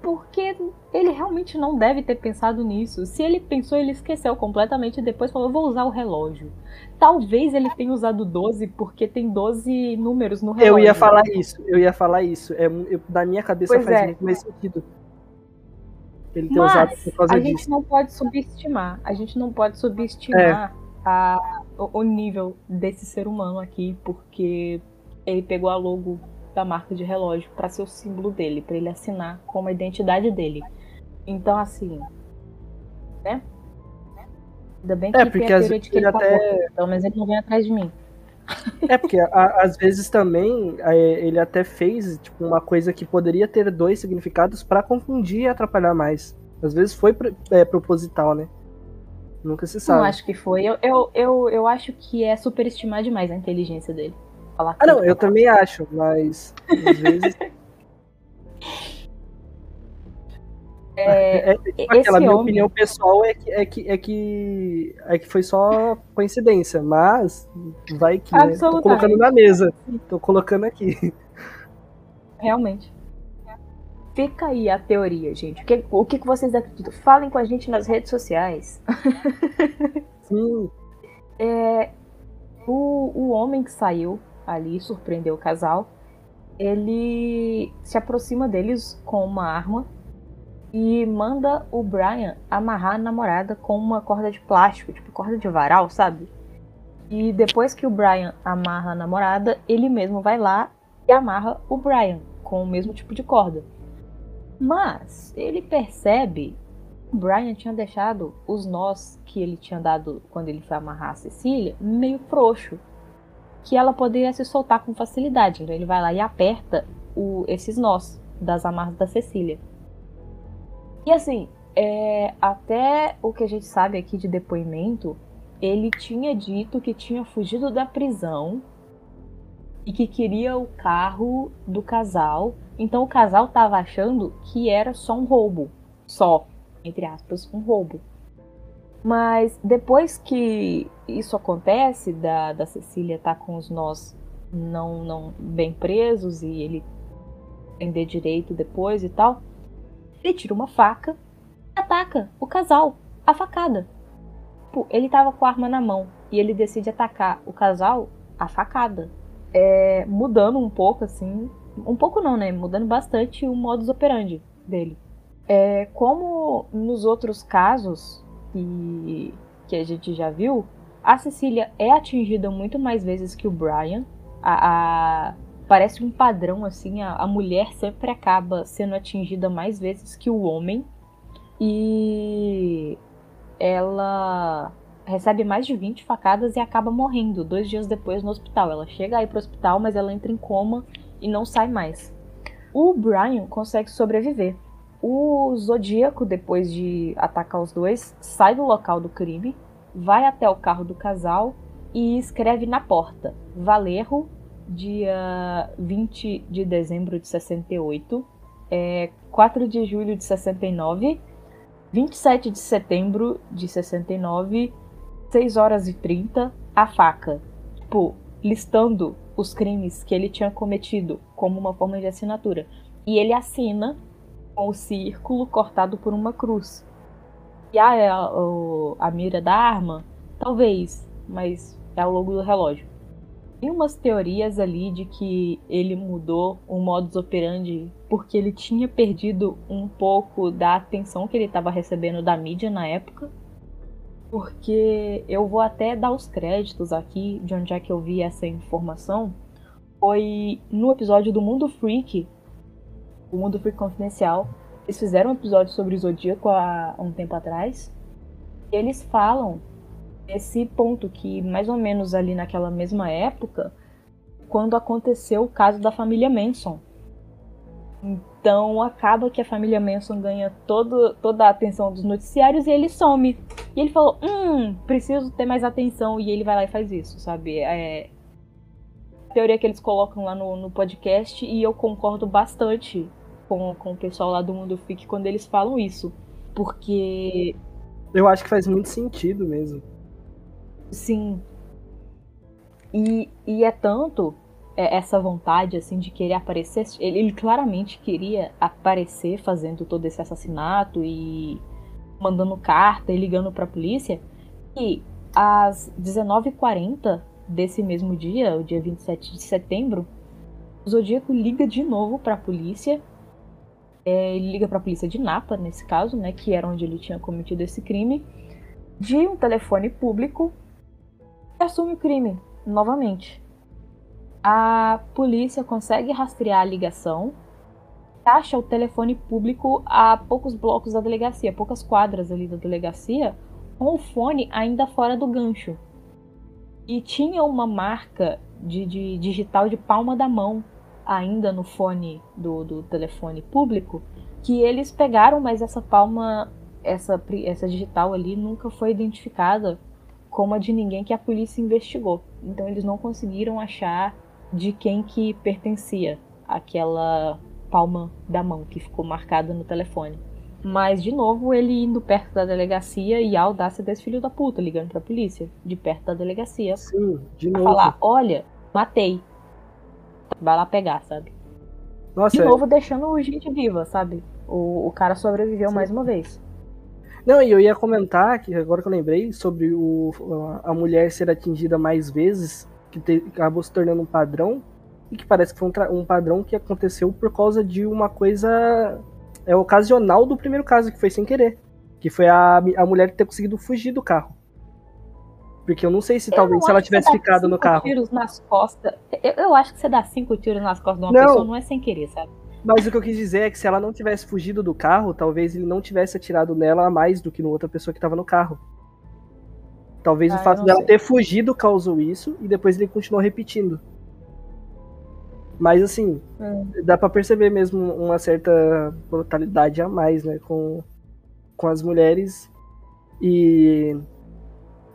porque ele realmente não deve ter pensado nisso. Se ele pensou, ele esqueceu completamente e depois falou: vou usar o relógio. Talvez ele tenha usado 12 porque tem 12 números no relógio. Eu ia falar isso, eu ia falar isso. É, eu, na minha cabeça pois faz é. muito mais sentido. Ele ter Mas, usado por causa a disso. gente não pode subestimar. A gente não pode subestimar é. a, o, o nível desse ser humano aqui, porque ele pegou a logo da marca de relógio para ser o símbolo dele, para ele assinar como a identidade dele. Então, assim, né? Ainda bem que é, porque tem a teoria de que ele, tá até... pelo menos ele não vem atrás de mim. É, porque a, às vezes também é, ele até fez tipo, uma coisa que poderia ter dois significados para confundir e atrapalhar mais. Às vezes foi é, proposital, né? Nunca se sabe. Não acho que foi. Eu, eu, eu, eu acho que é superestimar demais a inteligência dele falar. Ah, não, eu também acho, mas às vezes. É, é, é tipo aquela minha homem... opinião pessoal é que, é, que, é, que, é que foi só coincidência, mas vai que. Né? Tô colocando na mesa. Tô colocando aqui. Realmente. Fica aí a teoria, gente. O que, o que vocês acreditam? Falem com a gente nas redes sociais. Sim. É, o, o homem que saiu ali surpreendeu o casal, ele se aproxima deles com uma arma e manda o Brian amarrar a namorada com uma corda de plástico, tipo corda de varal, sabe? E depois que o Brian amarra a namorada, ele mesmo vai lá e amarra o Brian com o mesmo tipo de corda. Mas ele percebe que o Brian tinha deixado os nós que ele tinha dado quando ele foi amarrar a Cecília meio frouxo que ela poderia se soltar com facilidade. Então ele vai lá e aperta o, esses nós das amarras da Cecília. E assim, é, até o que a gente sabe aqui de depoimento, ele tinha dito que tinha fugido da prisão e que queria o carro do casal. Então o casal estava achando que era só um roubo, só entre aspas, um roubo. Mas depois que isso acontece, da, da Cecília estar tá com os nós não, não bem presos e ele entender direito depois e tal, ele tira uma faca e ataca o casal, a facada. Pô, ele tava com a arma na mão e ele decide atacar o casal a facada. É, mudando um pouco, assim. Um pouco não, né? Mudando bastante o modus operandi dele. É, como nos outros casos que, que a gente já viu, a Cecília é atingida muito mais vezes que o Brian. A, a parece um padrão, assim, a, a mulher sempre acaba sendo atingida mais vezes que o homem. E ela recebe mais de 20 facadas e acaba morrendo dois dias depois no hospital. Ela chega aí pro hospital, mas ela entra em coma e não sai mais. O Brian consegue sobreviver. O Zodíaco, depois de atacar os dois, sai do local do crime, vai até o carro do casal e escreve na porta: Valerro, dia 20 de dezembro de 68, é, 4 de julho de 69, 27 de setembro de 69, 6 horas e 30, a faca. Tipo, listando os crimes que ele tinha cometido como uma forma de assinatura. E ele assina com o círculo cortado por uma cruz. E a, a, a mira da arma? Talvez, mas é o logo do relógio. Tem umas teorias ali de que ele mudou o modus operandi porque ele tinha perdido um pouco da atenção que ele estava recebendo da mídia na época. Porque eu vou até dar os créditos aqui de onde é que eu vi essa informação. Foi no episódio do Mundo Freak, o Mundo Freak Confidencial. Eles fizeram um episódio sobre o Zodíaco há um tempo atrás. E eles falam esse ponto que mais ou menos ali naquela mesma época, quando aconteceu o caso da família Manson. Então acaba que a família Manson ganha todo, toda a atenção dos noticiários e ele some. E ele falou: Hum, preciso ter mais atenção. E ele vai lá e faz isso, sabe? É a teoria que eles colocam lá no, no podcast e eu concordo bastante com, com o pessoal lá do Mundo Fic quando eles falam isso. Porque. Eu acho que faz muito sentido mesmo. Sim. E, e é tanto é, essa vontade assim de querer aparecer. Ele, ele, claramente queria aparecer fazendo todo esse assassinato e mandando carta e ligando para a polícia. E às 19h40 desse mesmo dia, o dia 27 de setembro, o Zodíaco liga de novo para a polícia. É, ele liga para a polícia de Napa, nesse caso, né, que era onde ele tinha cometido esse crime, de um telefone público assume o crime novamente. A polícia consegue rastrear a ligação, acha o telefone público a poucos blocos da delegacia, poucas quadras ali da delegacia, com o fone ainda fora do gancho. E tinha uma marca de, de digital de palma da mão ainda no fone do, do telefone público que eles pegaram, mas essa palma, essa, essa digital ali nunca foi identificada como a de ninguém que a polícia investigou. Então eles não conseguiram achar de quem que pertencia aquela palma da mão que ficou marcada no telefone. Mas, de novo, ele indo perto da delegacia e a audácia desse filho da puta, ligando pra polícia, de perto da delegacia. Sim, de novo. falar, olha, matei. Vai lá pegar, sabe? Nossa, de novo, é... deixando gente viva, sabe? O, o cara sobreviveu Sim. mais uma vez. Não, e eu ia comentar, que agora que eu lembrei, sobre o, a mulher ser atingida mais vezes, que te, acabou se tornando um padrão, e que parece que foi um, um, padrão que aconteceu por causa de uma coisa é ocasional do primeiro caso, que foi sem querer. Que foi a, a mulher ter conseguido fugir do carro. Porque eu não sei se eu talvez se ela tivesse ficado no carro. tiros nas costas. Eu, eu, acho que você dá cinco tiros nas costas de uma não. pessoa não é sem querer, sabe? Mas o que eu quis dizer é que se ela não tivesse fugido do carro, talvez ele não tivesse atirado nela mais do que no outra pessoa que estava no carro. Talvez ah, o fato dela sei. ter fugido causou isso e depois ele continuou repetindo. Mas assim, hum. dá para perceber mesmo uma certa brutalidade a mais, né, com, com as mulheres. E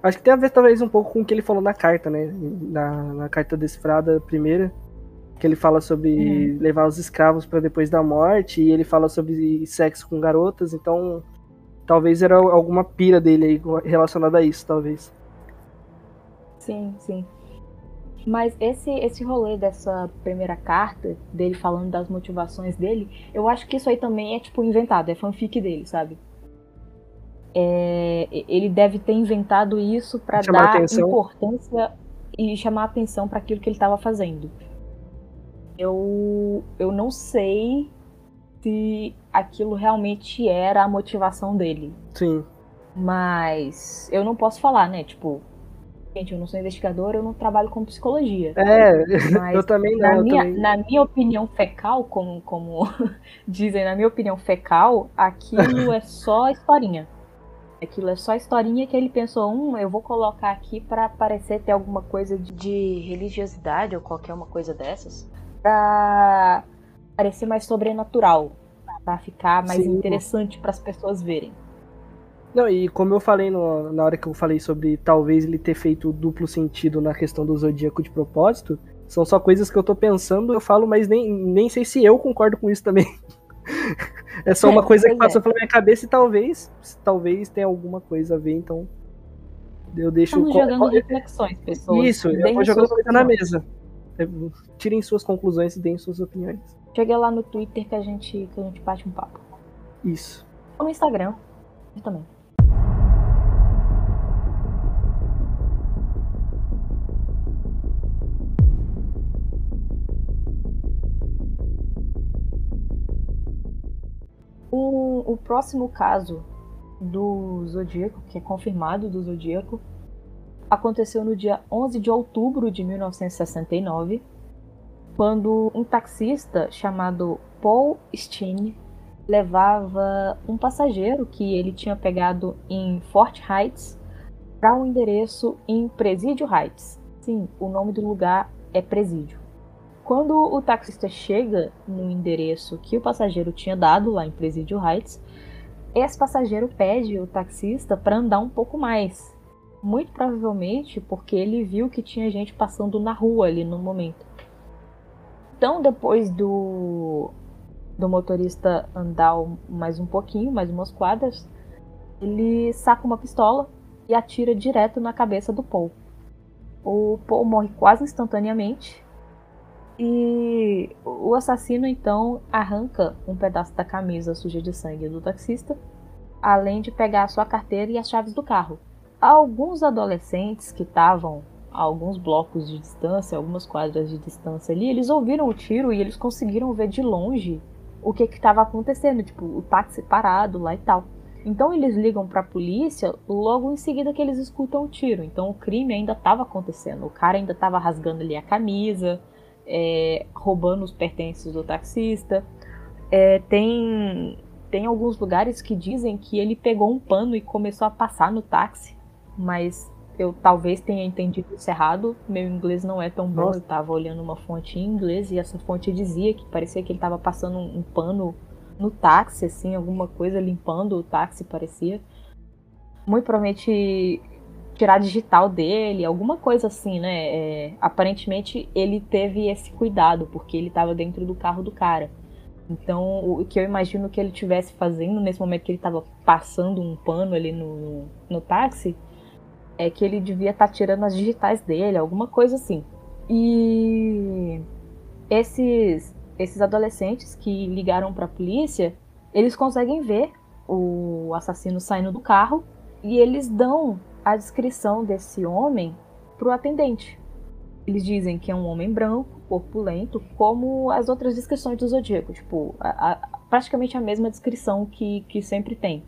acho que tem a ver talvez um pouco com o que ele falou na carta, né, na, na carta decifrada primeira que ele fala sobre uhum. levar os escravos para depois da morte, e ele fala sobre sexo com garotas, então Talvez era alguma pira dele aí relacionada a isso, talvez. Sim, sim. Mas esse, esse rolê dessa primeira carta, dele falando das motivações dele, eu acho que isso aí também é, tipo, inventado, é fanfic dele, sabe? É, ele deve ter inventado isso para dar atenção. importância e chamar atenção para aquilo que ele estava fazendo. Eu, eu não sei se aquilo realmente era a motivação dele. Sim. Mas eu não posso falar, né? Tipo, gente, eu não sou investigador, eu não trabalho com psicologia. É, eu também não. Na, minha, também... na minha opinião fecal, como, como dizem, na minha opinião fecal, aquilo é só historinha. Aquilo é só historinha que ele pensou, hum, eu vou colocar aqui para parecer ter alguma coisa de, de religiosidade ou qualquer uma coisa dessas. Pra parecer mais sobrenatural. Pra ficar mais Sim. interessante para as pessoas verem. Não, e como eu falei no, na hora que eu falei sobre talvez ele ter feito duplo sentido na questão do zodíaco de propósito, são só coisas que eu tô pensando, eu falo, mas nem, nem sei se eu concordo com isso também. é só uma é, coisa que passou é. pela minha cabeça e talvez, talvez tenha alguma coisa a ver, então eu deixo... Estamos jogando reflexões, pessoas. Isso, eu vou jogando coisa na mesa. É, tirem suas conclusões e deem suas opiniões. Chega lá no Twitter que a gente, que a gente bate um papo. Isso. Ou no Instagram. Eu também. O, próximo caso do Zodíaco, que é confirmado do Zodíaco, aconteceu no dia 11 de outubro de 1969, quando um taxista chamado Paul Steen levava um passageiro que ele tinha pegado em Fort Heights para um endereço em Presídio Heights. Sim, o nome do lugar é Presídio. Quando o taxista chega no endereço que o passageiro tinha dado lá em Presídio Heights, esse passageiro pede o taxista para andar um pouco mais. Muito provavelmente porque ele viu que tinha gente passando na rua ali no momento. Então, depois do, do motorista andar mais um pouquinho, mais umas quadras, ele saca uma pistola e atira direto na cabeça do Paul. O Paul morre quase instantaneamente e o assassino então arranca um pedaço da camisa suja de sangue do taxista, além de pegar a sua carteira e as chaves do carro. Alguns adolescentes que estavam a alguns blocos de distância, algumas quadras de distância ali, eles ouviram o tiro e eles conseguiram ver de longe o que estava acontecendo, tipo, o táxi parado lá e tal. Então eles ligam para a polícia logo em seguida que eles escutam o tiro. Então o crime ainda estava acontecendo. O cara ainda estava rasgando ali a camisa, é, roubando os pertences do taxista. É, tem, tem alguns lugares que dizem que ele pegou um pano e começou a passar no táxi, mas eu talvez tenha entendido isso errado. Meu inglês não é tão bom. Nossa. Eu estava olhando uma fonte em inglês e essa fonte dizia que parecia que ele estava passando um, um pano no táxi, assim, alguma coisa limpando o táxi, parecia. Muito provavelmente tirar digital dele, alguma coisa assim, né? É, aparentemente ele teve esse cuidado, porque ele estava dentro do carro do cara. Então, o que eu imagino que ele tivesse fazendo nesse momento que ele estava passando um pano ali no, no táxi, é que ele devia estar tá tirando as digitais dele, alguma coisa assim. E esses, esses adolescentes que ligaram para a polícia, eles conseguem ver o assassino saindo do carro e eles dão a descrição desse homem para o atendente. Eles dizem que é um homem branco, corpulento, como as outras descrições do Zodíaco, tipo, a, a, praticamente a mesma descrição que, que sempre tem.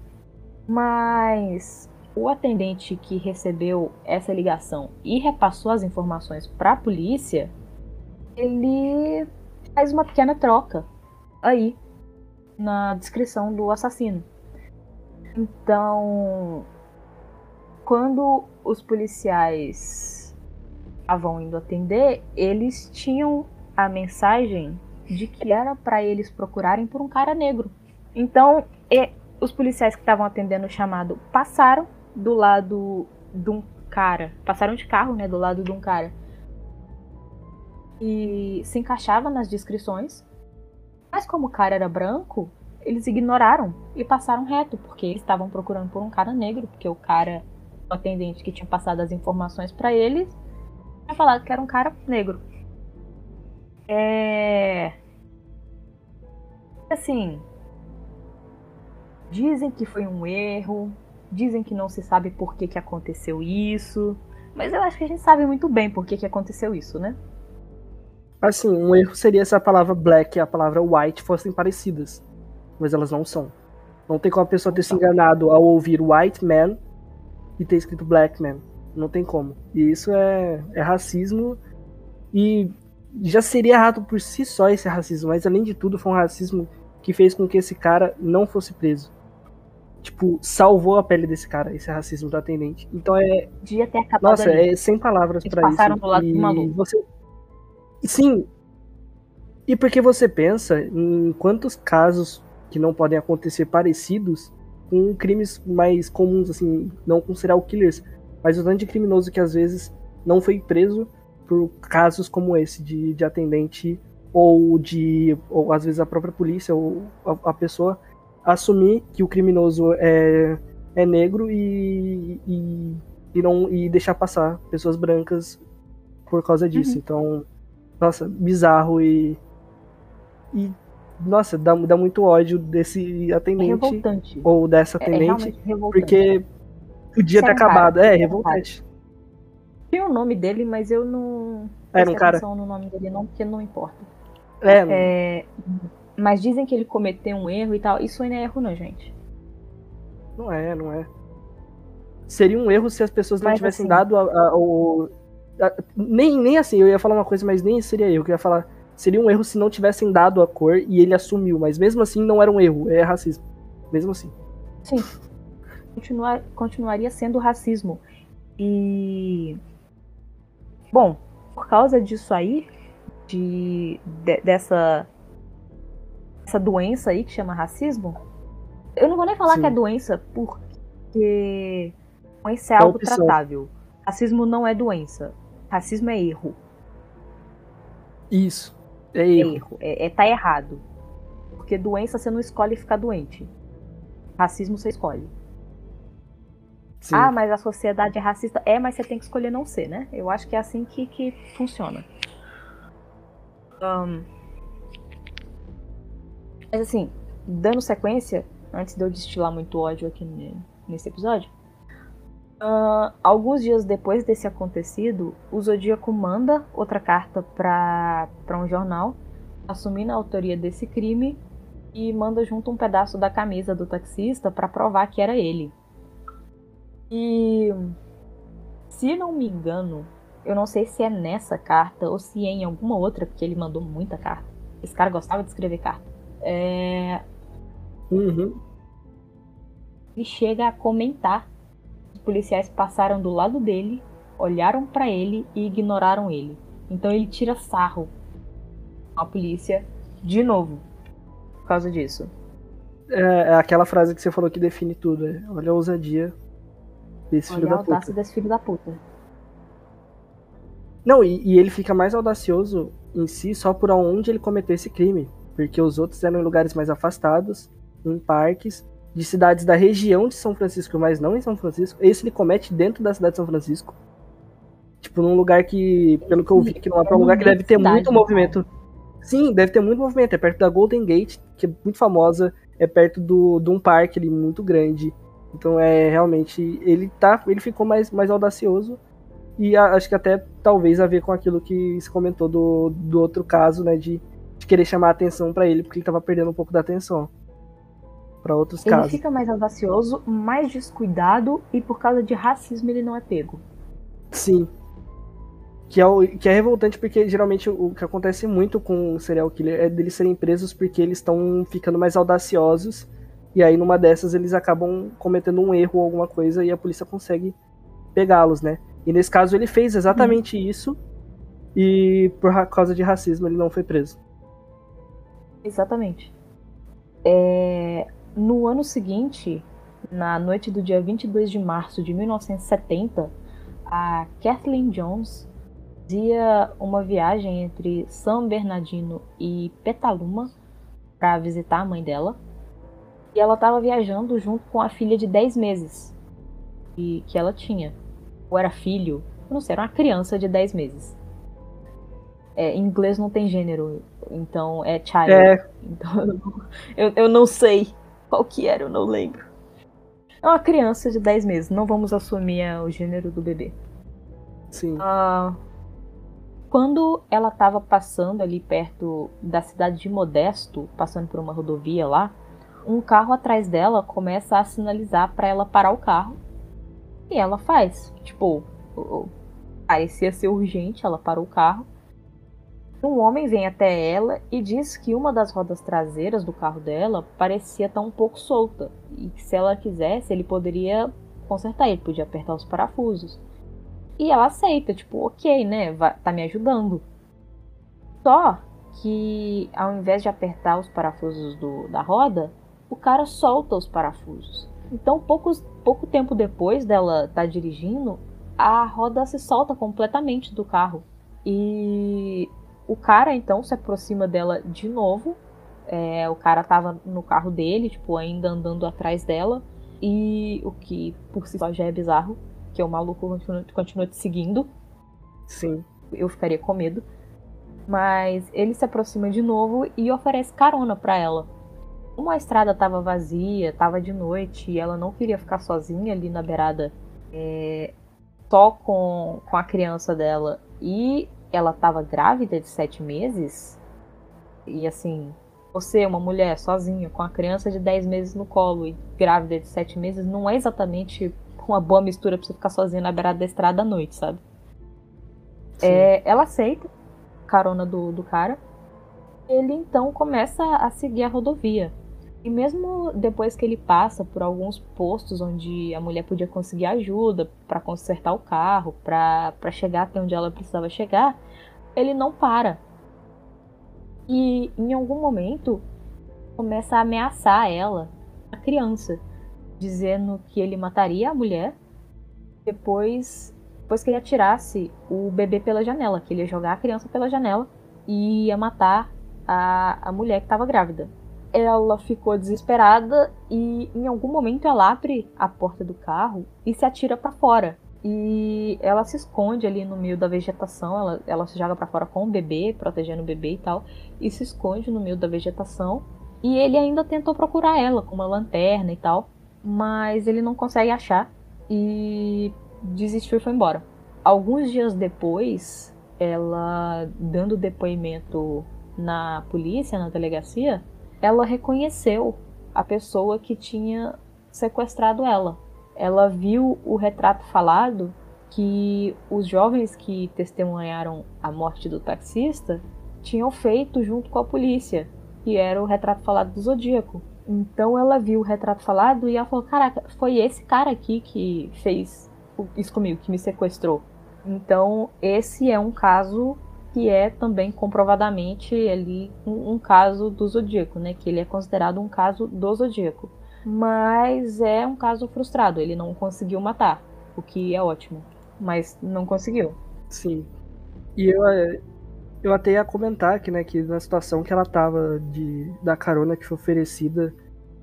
Mas o atendente que recebeu essa ligação e repassou as informações para a polícia, ele faz uma pequena troca aí na descrição do assassino. Então, quando os policiais estavam indo atender, eles tinham a mensagem de que era para eles procurarem por um cara negro. Então, os policiais que estavam atendendo o chamado passaram do lado de um cara, passaram de carro, né, do lado de um cara e se encaixava nas descrições. Mas como o cara era branco, eles ignoraram e passaram reto, porque eles estavam procurando por um cara negro, porque o cara, atendente que tinha passado as informações para eles, tinha falado que era um cara negro. É. Assim. Dizem que foi um erro, dizem que não se sabe por que, que aconteceu isso, mas eu acho que a gente sabe muito bem por que, que aconteceu isso, né? Assim, um erro seria se a palavra black e a palavra white fossem parecidas, mas elas não são. Não tem como a pessoa ter se enganado ao ouvir white man e ter escrito black man. Não tem como. E isso é, é racismo e já seria errado por si só esse racismo, mas além de tudo foi um racismo que fez com que esse cara não fosse preso. Tipo, salvou a pele desse cara, esse racismo do atendente. Então é. Devia ter acabado. Nossa, ali. é sem palavras para isso. passaram do lado E do maluco. Você... Sim. E porque você pensa em quantos casos que não podem acontecer parecidos com crimes mais comuns, assim, não com serial killers, mas o tanto de criminoso que às vezes não foi preso por casos como esse de, de atendente ou de ou às vezes a própria polícia ou a, a pessoa assumir que o criminoso é, é negro e, e, e não e deixar passar pessoas brancas por causa disso. Uhum. Então, nossa, bizarro e e nossa, dá, dá muito ódio desse É atendente revoltante. ou dessa É, é atendente realmente revoltante. porque podia Esse ter é cara, acabado. É, esse é um revoltante. Tinha o nome dele, mas eu não. Era um cara. no nome dele, não, porque não importa. É, É, mas dizem que ele cometeu um erro e tal. Isso ainda é erro, não, gente. Não é, não é. Seria um erro se as pessoas não Mas, tivessem assim- dado a- a- o. a- nem, nem assim, eu ia falar uma coisa, mas nem seria erro. Eu ia falar. Seria um erro se não tivessem dado a cor e ele assumiu, mas mesmo assim não era um erro, é racismo. Mesmo assim. Sim. Continua, continuaria sendo racismo. E. Bom, por causa disso aí, de, de- dessa. Essa doença aí que chama racismo. Eu não vou nem falar Sim. que é doença, porque. Doença é É algo opção. tratável. Racismo não é doença. Racismo é erro. Isso. É É erro. erro. É, é tá errado. Porque doença você não escolhe ficar doente. Racismo você escolhe. Sim. Ah, mas a sociedade é racista. É, mas você tem que escolher não ser, né? Eu acho que é assim que, que funciona. Ahn. Mas assim, dando sequência, antes de eu destilar muito ódio aqui ne- nesse episódio. Ahn, alguns dias depois desse acontecido, o Zodíaco manda outra carta pra, pra um jornal, assumindo a autoria desse crime e manda junto um pedaço da camisa do taxista pra provar que era ele. E se não me engano, eu não sei se é nessa carta ou se é em alguma outra, porque ele mandou muita carta. Esse cara gostava de escrever carta. É, Uhum. ele chega a comentar. Policiais passaram do lado dele, olharam pra ele e ignoraram ele. Então ele tira sarro a polícia de novo por causa disso. É, é aquela frase que você falou que define tudo. É, olha a ousadia desse filho Olha a da puta. audácia desse filho da puta. Não, e, e ele fica mais audacioso em si só por onde ele cometeu esse crime. Porque os outros eram em lugares mais afastados, em parques, de cidades da região de São Francisco, mas não em São Francisco. Esse ele comete dentro da cidade de São Francisco. Tipo, num lugar que, pelo que eu vi, que não é um lugar que deve ter muito movimento. Sim, deve ter muito movimento. É perto da Golden Gate, que é muito famosa. É perto do, de um parque ali muito grande. Então é realmente. Ele tá. Ele ficou mais, mais audacioso. E a- acho que até talvez a ver com aquilo que se comentou do, do outro caso, né? De, de querer chamar a atenção pra ele, porque ele tava perdendo um pouco da atenção. Pra outros Ele casos. fica mais audacioso, mais descuidado e por causa de racismo ele não é pego. Sim. Que é, o, que é revoltante porque geralmente o, que acontece muito com o serial killer é deles serem presos porque eles estão ficando mais audaciosos. E aí numa dessas eles acabam cometendo um erro ou alguma coisa e a polícia consegue pegá-los, né? E nesse caso ele fez exatamente isso. E por causa de racismo ele não foi preso. Exatamente. É, No ano seguinte, na noite do dia 22 de março de 1970, a Kathleen Jones fazia uma viagem entre San Bernardino e Petaluma para visitar a mãe dela. E ela estava viajando junto com a filha de 10 meses e, que ela tinha. Ou era filho, não sei, era uma criança de 10 meses. É, em inglês não tem gênero, então é child. É. Então eu, eu não sei qual que era, eu não lembro. É uma criança de 10 meses, não vamos assumir o gênero do bebê. Sim. Uh, quando ela estava passando ali perto da cidade de Modesto, passando por uma rodovia lá, um carro atrás dela começa a sinalizar para ela parar o carro. E ela faz. Tipo, parecia ser urgente, ela parou o carro. Um homem vem até ela e diz que uma das rodas traseiras do carro dela parecia estar um pouco solta e que se ela quisesse ele poderia consertar, ele podia apertar os parafusos. E ela aceita, tipo, ok, né? Tá me ajudando. Só que ao invés de apertar os parafusos do, da roda, o cara solta os parafusos. Então, poucos, pouco tempo depois dela estar tá dirigindo, a roda se solta completamente do carro. E o cara então se aproxima dela de novo. É, o cara tava no carro dele, tipo, ainda andando atrás dela. E o que por si só já é bizarro que o maluco continua, continua te seguindo. Sim. Eu ficaria com medo. Mas ele se aproxima de novo e oferece carona para ela. Como a estrada estava vazia, estava de noite e ela não queria ficar sozinha ali na beirada, é, só com, com a criança dela e ela estava grávida de sete meses, e assim, você, uma mulher sozinha, com a criança de 10 meses no colo e grávida de 7 meses, não é exatamente uma boa mistura pra você ficar sozinha na beirada da estrada à noite, sabe? É, ela aceita a carona do, do cara. Ele então começa a seguir a rodovia. E mesmo depois que ele passa por alguns postos onde a mulher podia conseguir ajuda para consertar o carro, para chegar até onde ela precisava chegar, ele não para. E em algum momento começa a ameaçar ela, a criança dizendo que ele mataria a mulher depois, depois que ele atirasse o bebê pela janela, que ele ia jogar a criança pela janela e ia matar a, a mulher que estava grávida. Ela ficou desesperada e em algum momento ela abre a porta do carro e se atira para fora. E ela se esconde ali no meio da vegetação, ela, ela se joga para fora com o bebê, protegendo o bebê e tal, e se esconde no meio da vegetação. E ele ainda tentou procurar ela com uma lanterna e tal, mas ele não consegue achar e desistiu e foi embora. Alguns dias depois, ela dando depoimento na polícia, na delegacia, ela reconheceu a pessoa que tinha sequestrado ela. Ela viu o retrato falado que os jovens que testemunharam a morte do taxista tinham feito junto com a polícia, que era o retrato falado do Zodíaco. Então ela viu o retrato falado e ela falou: Caraca, foi esse cara aqui que fez isso comigo, que me sequestrou. Então esse é um caso que é também comprovadamente ali um, um caso do Zodíaco, né? Que ele é considerado um caso do Zodíaco. Mas é um caso frustrado, ele não conseguiu matar, o que é ótimo. Mas não conseguiu. Sim. E eu, eu até ia comentar que, né, que na situação que ela tava de, da carona que foi oferecida,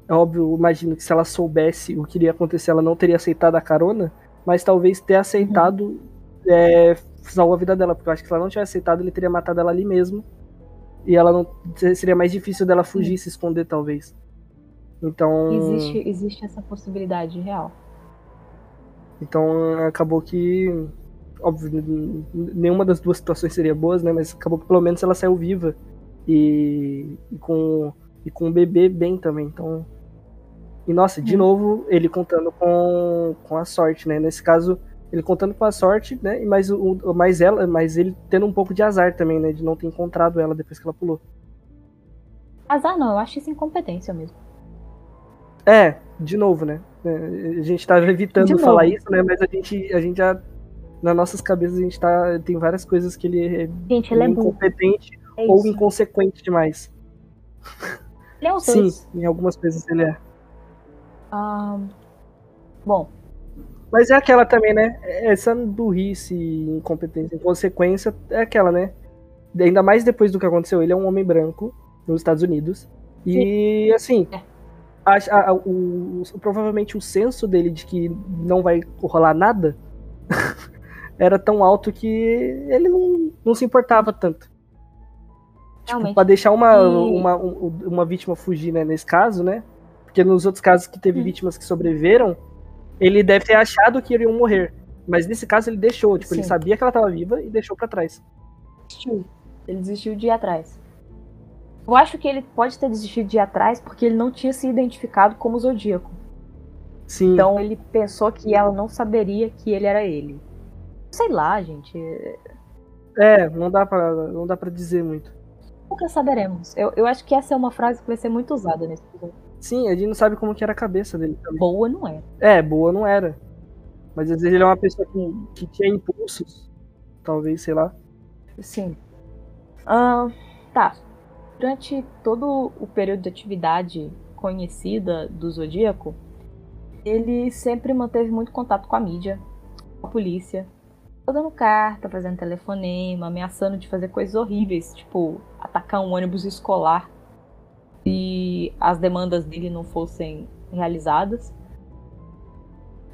é óbvio, imagino que se ela soubesse o que iria acontecer, ela não teria aceitado a carona, mas talvez ter aceitado uhum. é, salvou a vida dela, porque eu acho que se ela não tivesse aceitado, ele teria matado ela ali mesmo. E ela não seria mais difícil dela fugir, se esconder, talvez. Então. Existe, existe essa possibilidade real. Então acabou que óbvio, nenhuma das duas situações seria boas, né? Mas acabou que pelo menos ela saiu viva e, e com e com o bebê bem também. Então, e nossa, de hum. novo ele contando com, com a sorte, né? Nesse caso ele contando com a sorte, né? E mais o mais ela, mas ele tendo um pouco de azar também, né? De não ter encontrado ela depois que ela pulou. Azar não, eu acho isso incompetência mesmo. É, de novo, né? É, a gente tava evitando falar isso, né? Mas a gente, a gente já nas nossas cabeças a gente tá. Tem várias coisas que ele é, gente, ele é incompetente é ou inconsequente demais. Ele é os Sim, dois. em algumas coisas ele é. Um, bom. Mas é aquela também, né? Essa burrice, incompetência, inconsequência é aquela, né? Ainda mais depois do que aconteceu, ele é um homem branco nos Estados Unidos. E Sim. assim, é. a, a, o, o, provavelmente o senso dele de que não vai rolar nada era tão alto que ele não, não se importava tanto. Tipo, pra deixar uma, e... uma, uma vítima fugir, né, nesse caso, né? Porque nos outros casos que teve hum. vítimas que sobreviveram, ele deve ter achado que iriam morrer. Mas nesse caso ele deixou, tipo, Sim. ele sabia que ela estava viva e deixou para trás. Desistiu. Ele desistiu de ir atrás. Eu acho que ele pode ter desistido de ir atrás porque ele não tinha se identificado como Zodíaco. Sim. Então ele pensou que ela não saberia que ele era ele. Sei lá, gente. É, não dá pra, não dá pra dizer muito. Nunca saberemos. Eu, eu acho que essa é uma frase que vai ser muito usada nesse episódio. Sim, a gente não sabe como que era a cabeça dele também. Boa não era. É, boa não era. Mas às vezes ele é uma pessoa que, que tinha impulsos. Talvez, sei lá. Sim. Uh, tá. Durante todo o período de atividade conhecida do Zodíaco, ele sempre manteve muito contato com a mídia, com a polícia, dando carta, fazendo telefonema, ameaçando de fazer coisas horríveis, tipo atacar um ônibus escolar se as demandas dele não fossem realizadas.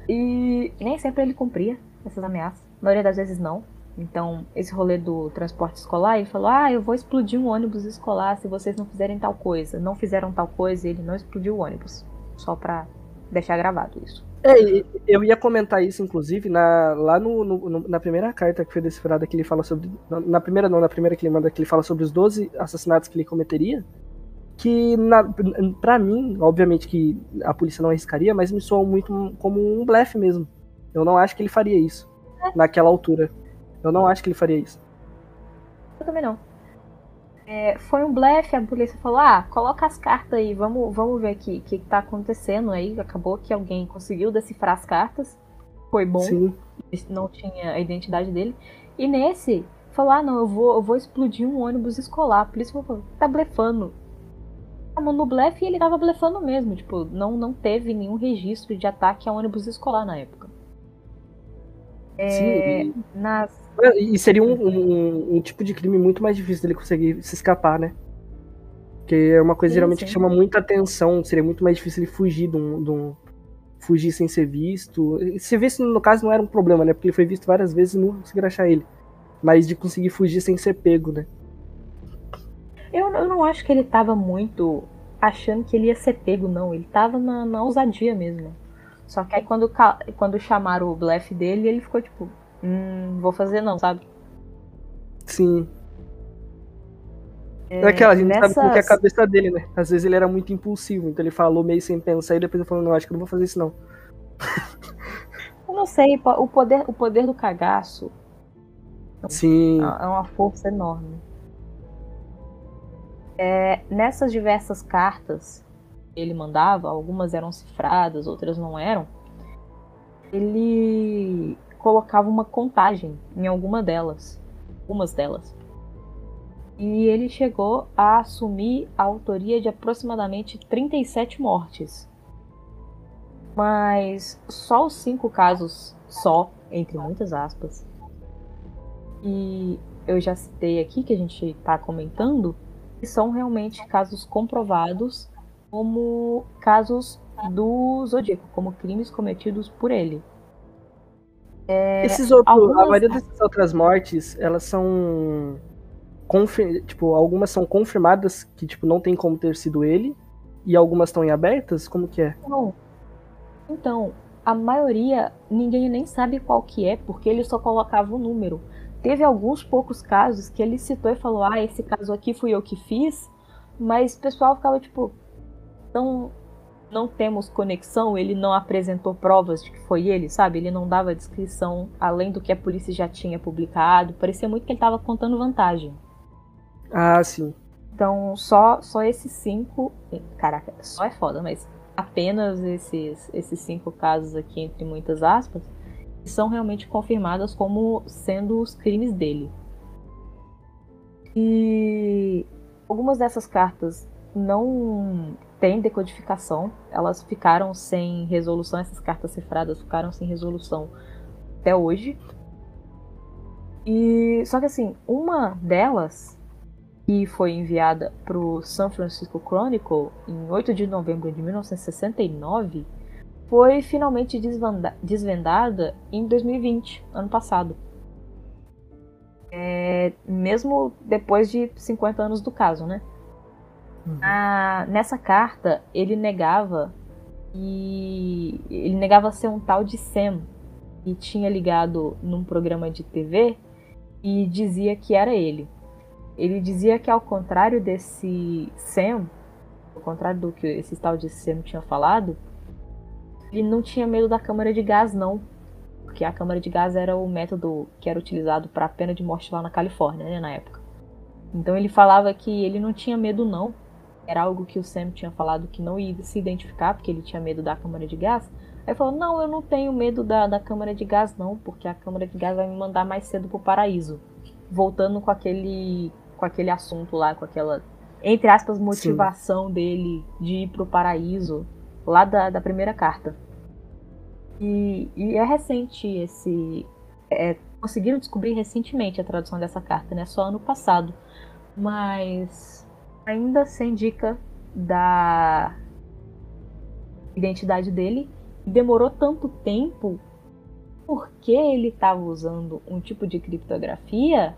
E nem sempre ele cumpria essas ameaças. A maioria das vezes não. Então, esse rolê do transporte escolar, ele falou: Ah, eu vou explodir um ônibus escolar se vocês não fizerem tal coisa. Não fizeram tal coisa e ele não explodiu o ônibus. Só pra deixar gravado isso. É, eu ia comentar isso, inclusive, na, lá no, no, na primeira carta que foi decifrada, que ele fala sobre. Na primeira, não, na primeira que ele manda, que ele fala sobre os 12 assassinatos que ele cometeria. Que, na, pra mim, obviamente que a polícia não arriscaria, mas me soa muito como um blefe mesmo. Eu não acho que ele faria isso é. naquela altura. Eu não acho que ele faria isso. Eu também não. É, foi um blefe, a polícia falou: ah, coloca as cartas aí, vamos, vamos ver aqui o que, que tá acontecendo. Aí acabou que alguém conseguiu decifrar as cartas. Foi bom. Sim. Não tinha a identidade dele. E nesse, falou: ah, não, eu vou, eu vou explodir um ônibus escolar. A polícia falou: tá blefando. No blefe e ele tava blefando mesmo. Tipo, não, não teve nenhum registro de ataque a ônibus escolar na época. É, Sim. Nas e seria um, um, um, tipo de crime muito mais difícil dele conseguir se escapar, né? Porque é uma coisa sim, geralmente sim. que chama muita atenção. Seria muito mais difícil ele fugir de um, de um, fugir sem ser visto. Ser visto, no caso, não era um problema, né? Porque ele foi visto várias vezes e não conseguiram achar ele. Mas de conseguir fugir sem ser pego, né? Eu, eu não acho que ele tava muito achando que ele ia ser pego, não. Ele tava na, na ousadia mesmo. Só que aí quando, quando chamaram o blefe dele, ele ficou tipo, hum, vou fazer não, sabe? Sim. É, Aquela, a gente nessas... sabe como é a cabeça dele, né? Às vezes ele era muito impulsivo, então ele falou meio sem pensar e depois ele falou, não, acho que não vou fazer isso não. Eu não sei, o poder, o poder do cagaço Sim. é uma força enorme. É, nessas diversas cartas que ele mandava, algumas eram cifradas, outras não eram. Ele colocava uma contagem em alguma delas, algumas delas. E ele chegou a assumir a autoria de aproximadamente 37 mortes. Mas só os cinco casos, só, entre muitas aspas, e eu já citei aqui que a gente está comentando, são realmente casos comprovados como casos do Zodíaco, como crimes cometidos por ele. É, Esses outros, algumas... A maioria dessas outras mortes, elas são. Confir... Tipo, algumas são confirmadas que tipo, não tem como ter sido ele. E algumas estão em abertas? Como que é? Não. Então, a maioria ninguém nem sabe qual que é, porque ele só colocava o número. Teve alguns poucos casos que ele citou e falou: Ah, esse caso aqui fui eu que fiz. Mas o pessoal ficava tipo. Tão não temos conexão, ele não apresentou provas de que foi ele, sabe? Ele não dava descrição além do que a polícia já tinha publicado. Parecia muito que ele estava contando vantagem. Ah, sim. Então, só, só esses cinco. Caraca, só é foda, mas apenas esses, esses cinco casos aqui, entre muitas aspas, são realmente confirmadas como sendo os crimes dele. E algumas dessas cartas não tem decodificação, elas ficaram sem resolução, essas cartas cifradas ficaram sem resolução até hoje. E só que assim, uma delas e foi enviada para o San Francisco Chronicle em 8 de novembro de 1969, foi finalmente desvendada em 2020, ano passado. É, mesmo depois de 50 anos do caso, né? Uhum. Nessa carta, ele negava e ele negava ser um tal de Sam e tinha ligado num programa de TV e dizia que era ele. Ele dizia que ao contrário desse Sam, ao contrário do que esse tal de Sam tinha falado, ele não tinha medo da câmara de gás não, porque a câmara de gás era o método que era utilizado para a pena de morte lá na Califórnia, né, na época. Então ele falava que ele não tinha medo não, era algo que o Sam tinha falado que não ia se identificar, porque ele tinha medo da câmara de gás. Aí falou: Não, eu não tenho medo da, da câmara de gás, não, porque a câmara de gás vai me mandar mais cedo pro paraíso. Voltando com aquele, com aquele assunto lá, com aquela, entre aspas, motivação Sim. dele de ir pro paraíso, lá da, da primeira carta. E, e é recente esse. É, conseguiram descobrir recentemente a tradução dessa carta, né? Só ano passado. Mas ainda sem dica da identidade dele. Demorou tanto tempo porque ele estava usando um tipo de criptografia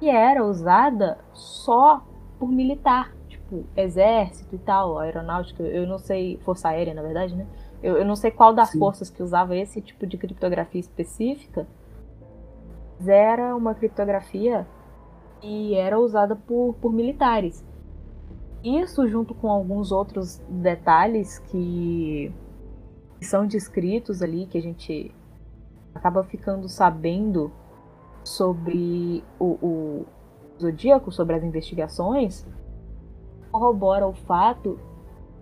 que era usada só por militar, tipo exército e tal, aeronáutica, eu não sei, força aérea na verdade, né? Eu, eu não sei qual das Sim. forças que usava esse tipo de criptografia específica, mas era uma criptografia e era usada por, por militares. Isso, junto com alguns outros detalhes que, que são descritos ali, que a gente acaba ficando sabendo sobre o, o Zodíaco, sobre as investigações, corrobora o fato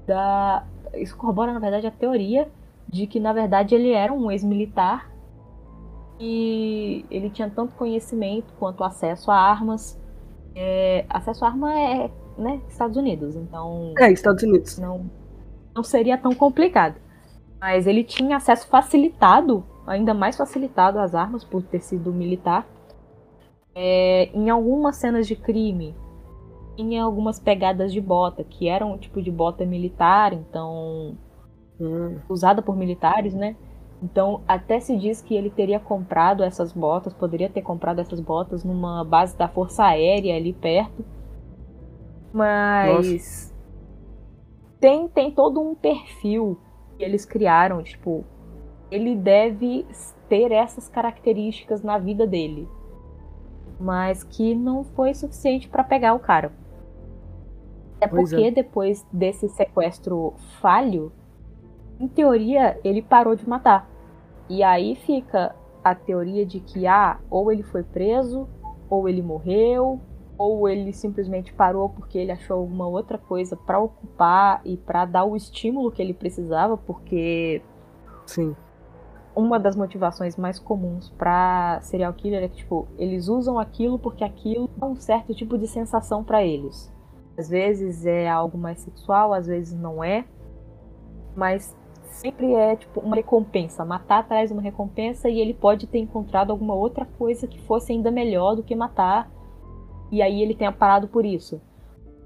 da. Isso corrobora, na verdade, a teoria de que, na verdade, ele era um ex-militar e ele tinha tanto conhecimento quanto acesso a armas. É, acesso a arma é, né, Estados Unidos, então. É, Estados Unidos. Não, não seria tão complicado. Mas ele tinha acesso facilitado, ainda mais facilitado às armas por ter sido militar. É, em algumas cenas de crime, tinha algumas pegadas de bota, que eram um tipo de bota militar, então. Hum. usada por militares, né? Então, até se diz que ele teria comprado essas botas, poderia ter comprado essas botas numa base da Força Aérea ali perto. Mas tem, tem todo um perfil que eles criaram, tipo, ele deve ter essas características na vida dele. Mas que não foi suficiente para pegar o cara. Até porque é. depois desse sequestro falho, em teoria, ele parou de matar. E aí fica a teoria de que ah, ou ele foi preso, ou ele morreu, ou ele simplesmente parou porque ele achou alguma outra coisa para ocupar e para dar o estímulo que ele precisava, porque sim. Uma das motivações mais comuns para serial killer é que tipo, eles usam aquilo porque aquilo dá um certo tipo de sensação para eles. Às vezes é algo mais sexual, às vezes não é. Mas sempre é tipo uma recompensa. Matar traz uma recompensa e ele pode ter encontrado alguma outra coisa que fosse ainda melhor do que matar. E aí ele tenha parado por isso.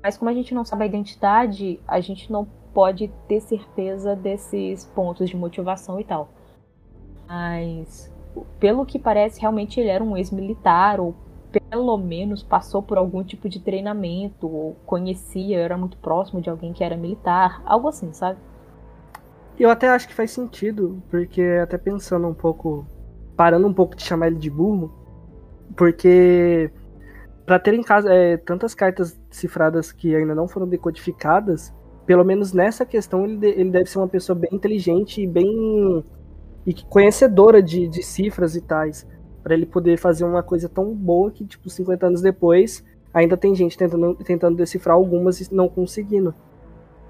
Mas como a gente não sabe a identidade, a gente não pode ter certeza desses pontos de motivação e tal. Mas pelo que parece, realmente ele era um ex-militar ou pelo menos passou por algum tipo de treinamento ou conhecia, era muito próximo de alguém que era militar, algo assim, sabe? Eu até acho que faz sentido, porque até pensando um pouco, parando um pouco de chamar ele de burro, porque para ter em casa é, tantas cartas cifradas que ainda não foram decodificadas, pelo menos nessa questão ele, de, ele deve ser uma pessoa bem inteligente e bem e conhecedora de, de cifras e tais, para ele poder fazer uma coisa tão boa que tipo 50 anos depois ainda tem gente tentando, tentando decifrar algumas e não conseguindo.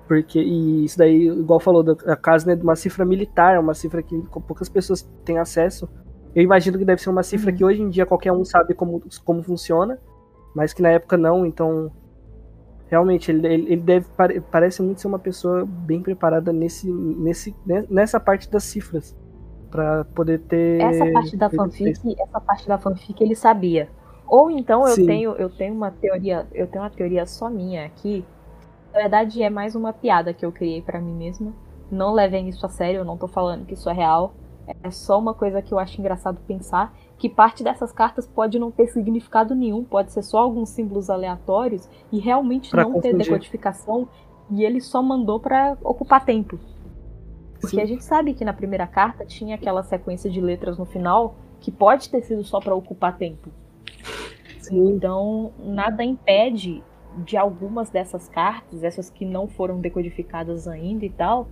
Porque, e isso daí, igual falou, a casa né, de uma cifra militar, é uma cifra que poucas pessoas têm acesso. Eu imagino que deve ser uma cifra uhum. que hoje em dia qualquer um sabe como, como funciona, mas que na época não, então. Realmente, ele, ele deve. Parece muito ser uma pessoa bem preparada nesse, nesse, né, nessa parte das cifras. Para poder ter. Essa parte da fanfic, essa parte da fanfic ele sabia. Ou então eu Sim. tenho, eu tenho uma teoria, eu tenho uma teoria só minha aqui. Na verdade é mais uma piada que eu criei pra mim mesma. Não levem isso a sério, eu não tô falando que isso é real. É só uma coisa que eu acho engraçado pensar, que parte dessas cartas pode não ter significado nenhum, pode ser só alguns símbolos aleatórios e realmente Pra não ter confundir. decodificação e ele só mandou pra ocupar tempo. Porque Sim. a gente sabe que na primeira carta tinha aquela sequência de letras no final que pode ter sido só pra ocupar tempo. Sim. Então, nada impede de algumas dessas cartas, essas que não foram decodificadas ainda e tal,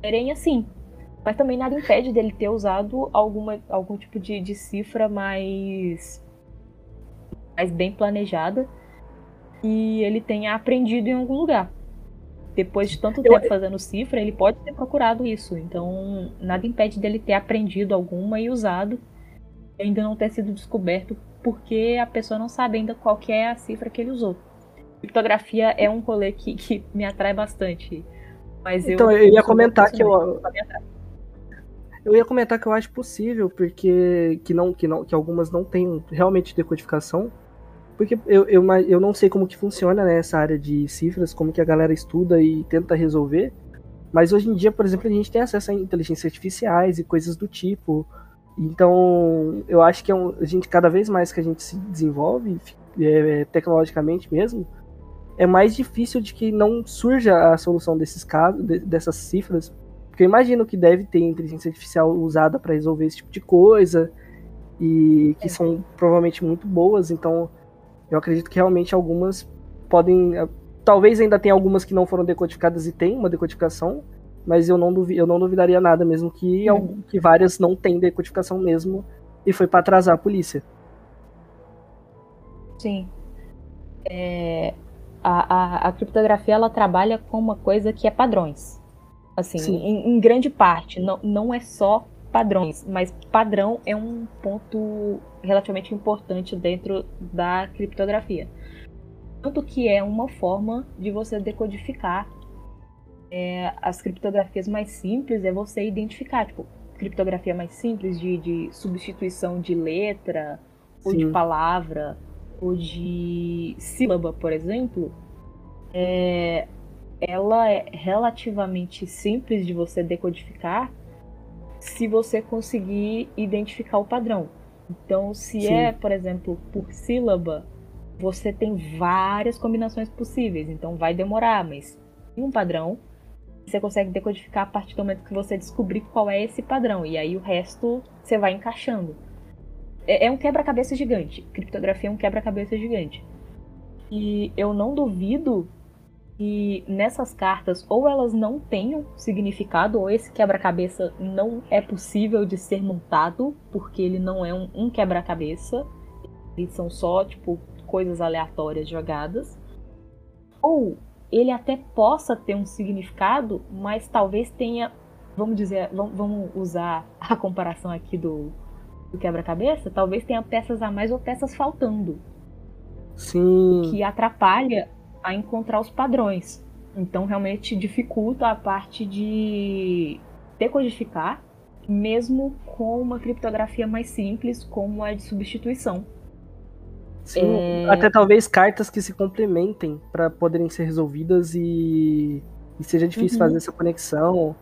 serem assim. Mas também nada impede dele ter usado alguma, algum tipo de, de cifra mais, mais bem planejada e ele tenha aprendido em algum lugar. Depois de tanto Eu- tempo fazendo cifra, ele pode ter procurado isso. Então, nada impede dele ter aprendido alguma e usado e ainda não ter sido descoberto porque a pessoa não sabe ainda qual que é a cifra que ele usou. Criptografia é um rolê que, que me atrai bastante. Mas Então, eu, eu ia comentar que eu, eu ia comentar que eu acho possível, porque que não, que não, que algumas não têm realmente decodificação. Porque eu, eu, eu não sei como que funciona né, essa área de cifras, como que a galera estuda e tenta resolver. Mas hoje em dia, por exemplo, a gente tem acesso a inteligências artificiais e coisas do tipo. Então, eu acho que é um- a gente, cada vez mais que a gente se desenvolve, é, tecnologicamente mesmo, é mais difícil de que não surja a solução desses casos, de- dessas cifras. Porque eu imagino que deve ter inteligência artificial usada para resolver esse tipo de coisa. E que são provavelmente muito boas. Então, eu acredito que realmente algumas podem. eh, Talvez ainda tenha algumas que não foram decodificadas e tem uma decodificação. Mas eu não, duvi, eu não duvidaria nada, mesmo que, Hum. algum- que várias não têm decodificação mesmo. E foi para atrasar a polícia. Sim. É, a, a, a criptografia ela trabalha com uma coisa que é padrões. Assim, Sim. em, em grande parte, não, não é só padrões, mas padrão é um ponto relativamente importante dentro da criptografia. Tanto que é uma forma de você decodificar é, as criptografias mais simples, é você identificar, tipo, criptografia mais simples de, de substituição de letra ou de Sim. palavra ou de sílaba, por exemplo, é, ela é relativamente simples de você decodificar se você conseguir identificar o padrão. Então, se Sim. é, por exemplo, por sílaba, você tem várias combinações possíveis. Então, vai demorar, mas tem um padrão. Você consegue decodificar a partir do momento que você descobrir qual é esse padrão. E aí o resto você vai encaixando. É, é um quebra-cabeça gigante. Criptografia é um quebra-cabeça gigante. E eu não duvido que nessas cartas ou elas não tenham significado, ou esse quebra-cabeça não é possível de ser montado, porque ele não é um, um quebra-cabeça. Eles são só, tipo, coisas aleatórias jogadas. Ou ele até possa ter um significado, mas talvez tenha. Vamos dizer, vamos, usar a comparação aqui do, do quebra-cabeça, talvez tenha peças a mais ou peças faltando, Sim. que atrapalha a encontrar os padrões. Então realmente dificulta a parte de decodificar, mesmo com uma criptografia mais simples, como a de substituição. Sim, É. até talvez cartas que se complementem para poderem ser resolvidas e, e seja difícil Uhum. fazer essa conexão.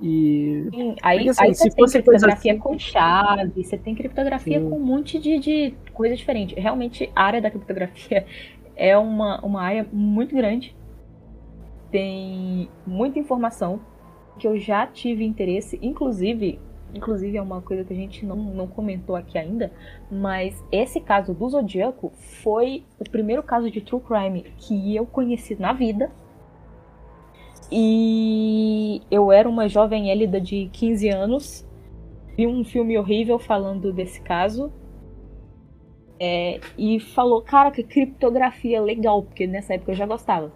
E Sim, aí, Porque, assim, aí se você tem criptografia assim- com chave, você tem criptografia Sim. com um monte de, de coisa diferente. Realmente, a área da criptografia é uma, uma área muito grande. Tem muita informação que eu já tive interesse, inclusive, inclusive é uma coisa que a gente não, não comentou aqui ainda, mas esse caso do Zodíaco foi o primeiro caso de true crime que eu conheci na vida. E eu era uma jovem élida de 15 anos, vi um filme horrível falando desse caso. É, e falou, cara, que criptografia legal, porque nessa época eu já gostava.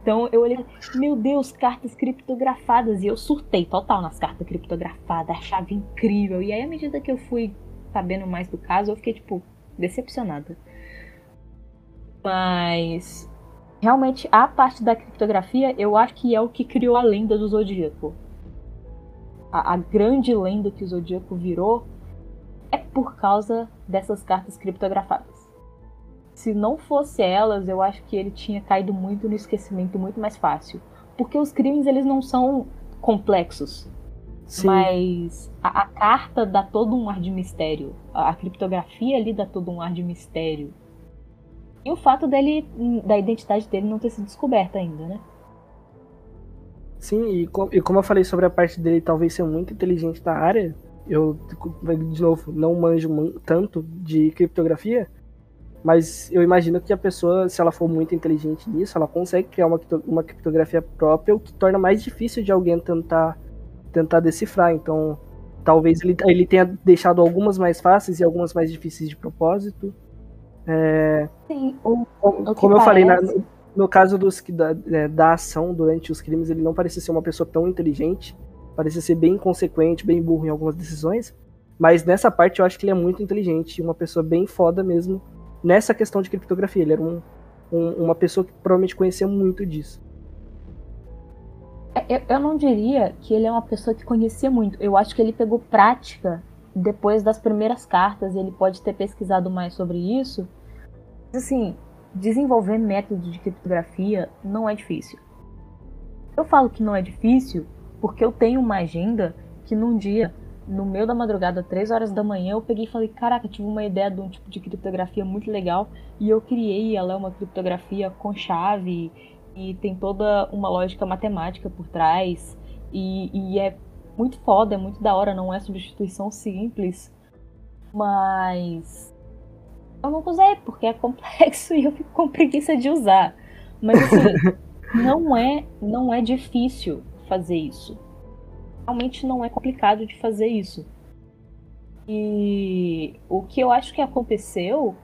Então eu olhei, meu Deus, cartas criptografadas. E eu surtei total nas cartas criptografadas, achava incrível. E aí, à medida que eu fui sabendo mais do caso, eu fiquei, tipo, decepcionada. Mas realmente a parte da criptografia eu acho que é o que criou a lenda do Zodíaco. A, a grande lenda que o Zodíaco virou é por causa dessas cartas criptografadas. se não fosse elas, eu acho que ele tinha caído muito no esquecimento muito mais fácil. Porque os crimes, eles não são complexos. Sim. Mas a, a, carta dá todo um ar de mistério. A, a, criptografia ali dá todo um ar de mistério. E o fato dele, da identidade dele não ter sido descoberta ainda, né? Sim, e, com, e como eu falei sobre a parte dele talvez ser muito inteligente na área, eu, de novo, não manjo tanto de criptografia, mas eu imagino que a pessoa, se ela for muito inteligente nisso, ela consegue criar uma, uma criptografia própria, o que torna mais difícil de alguém tentar, tentar decifrar. Então, talvez ele, ele tenha deixado algumas mais fáceis e algumas mais difíceis de propósito. É, Sim, o, como, como eu parece... falei, na, no, no caso dos, da, é, da ação durante os crimes, ele não parecia ser uma pessoa tão inteligente, parecia ser bem inconsequente, bem burro em algumas decisões. Mas nessa parte eu acho que ele é muito inteligente, uma pessoa bem foda mesmo nessa questão de criptografia. Ele era um, um, uma pessoa que provavelmente conhecia muito disso. Eu, eu não diria que ele é uma pessoa que conhecia muito. Eu acho que ele pegou prática depois das primeiras cartas. Ele pode ter pesquisado mais sobre isso. Assim, desenvolver método de criptografia não é difícil. Eu falo que não é difícil porque eu tenho uma agenda que num dia no meio da madrugada, 3 horas da manhã, eu peguei e falei, caraca, tive uma ideia de um tipo de criptografia muito legal e eu criei ela é uma criptografia com chave e tem toda uma lógica matemática por trás e, e é muito foda, é muito da hora, não é substituição simples, mas eu não usei porque é complexo e eu fico com preguiça de usar. Mas assim, não é, não é difícil fazer isso realmente não é complicado de fazer isso. E o que eu acho que aconteceu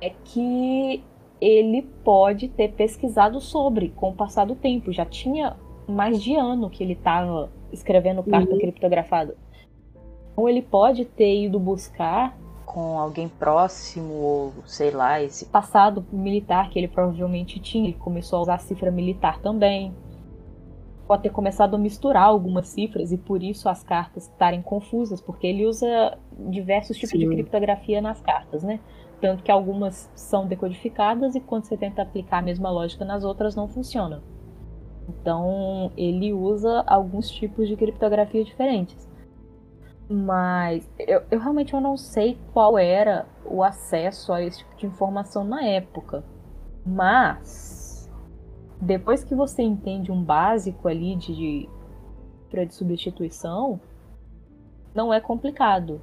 é que ele pode ter pesquisado sobre com o passar do tempo. Já tinha mais de ano que ele estava escrevendo carta uhum. criptografada. Então ele pode ter ido buscar com alguém próximo ou sei lá, esse passado militar que ele provavelmente tinha. Ele começou a usar a cifra militar também pode ter começado a misturar algumas cifras e por isso as cartas estarem confusas, porque ele usa diversos tipos Sim. de criptografia nas cartas, né? Tanto que algumas são decodificadas e quando você tenta aplicar a mesma lógica nas outras não funciona. Então ele usa alguns tipos de criptografia diferentes. Mas eu, eu realmente eu não sei qual era o acesso a esse tipo de informação na época. Mas depois que você entende um básico ali de, de substituição, não é complicado.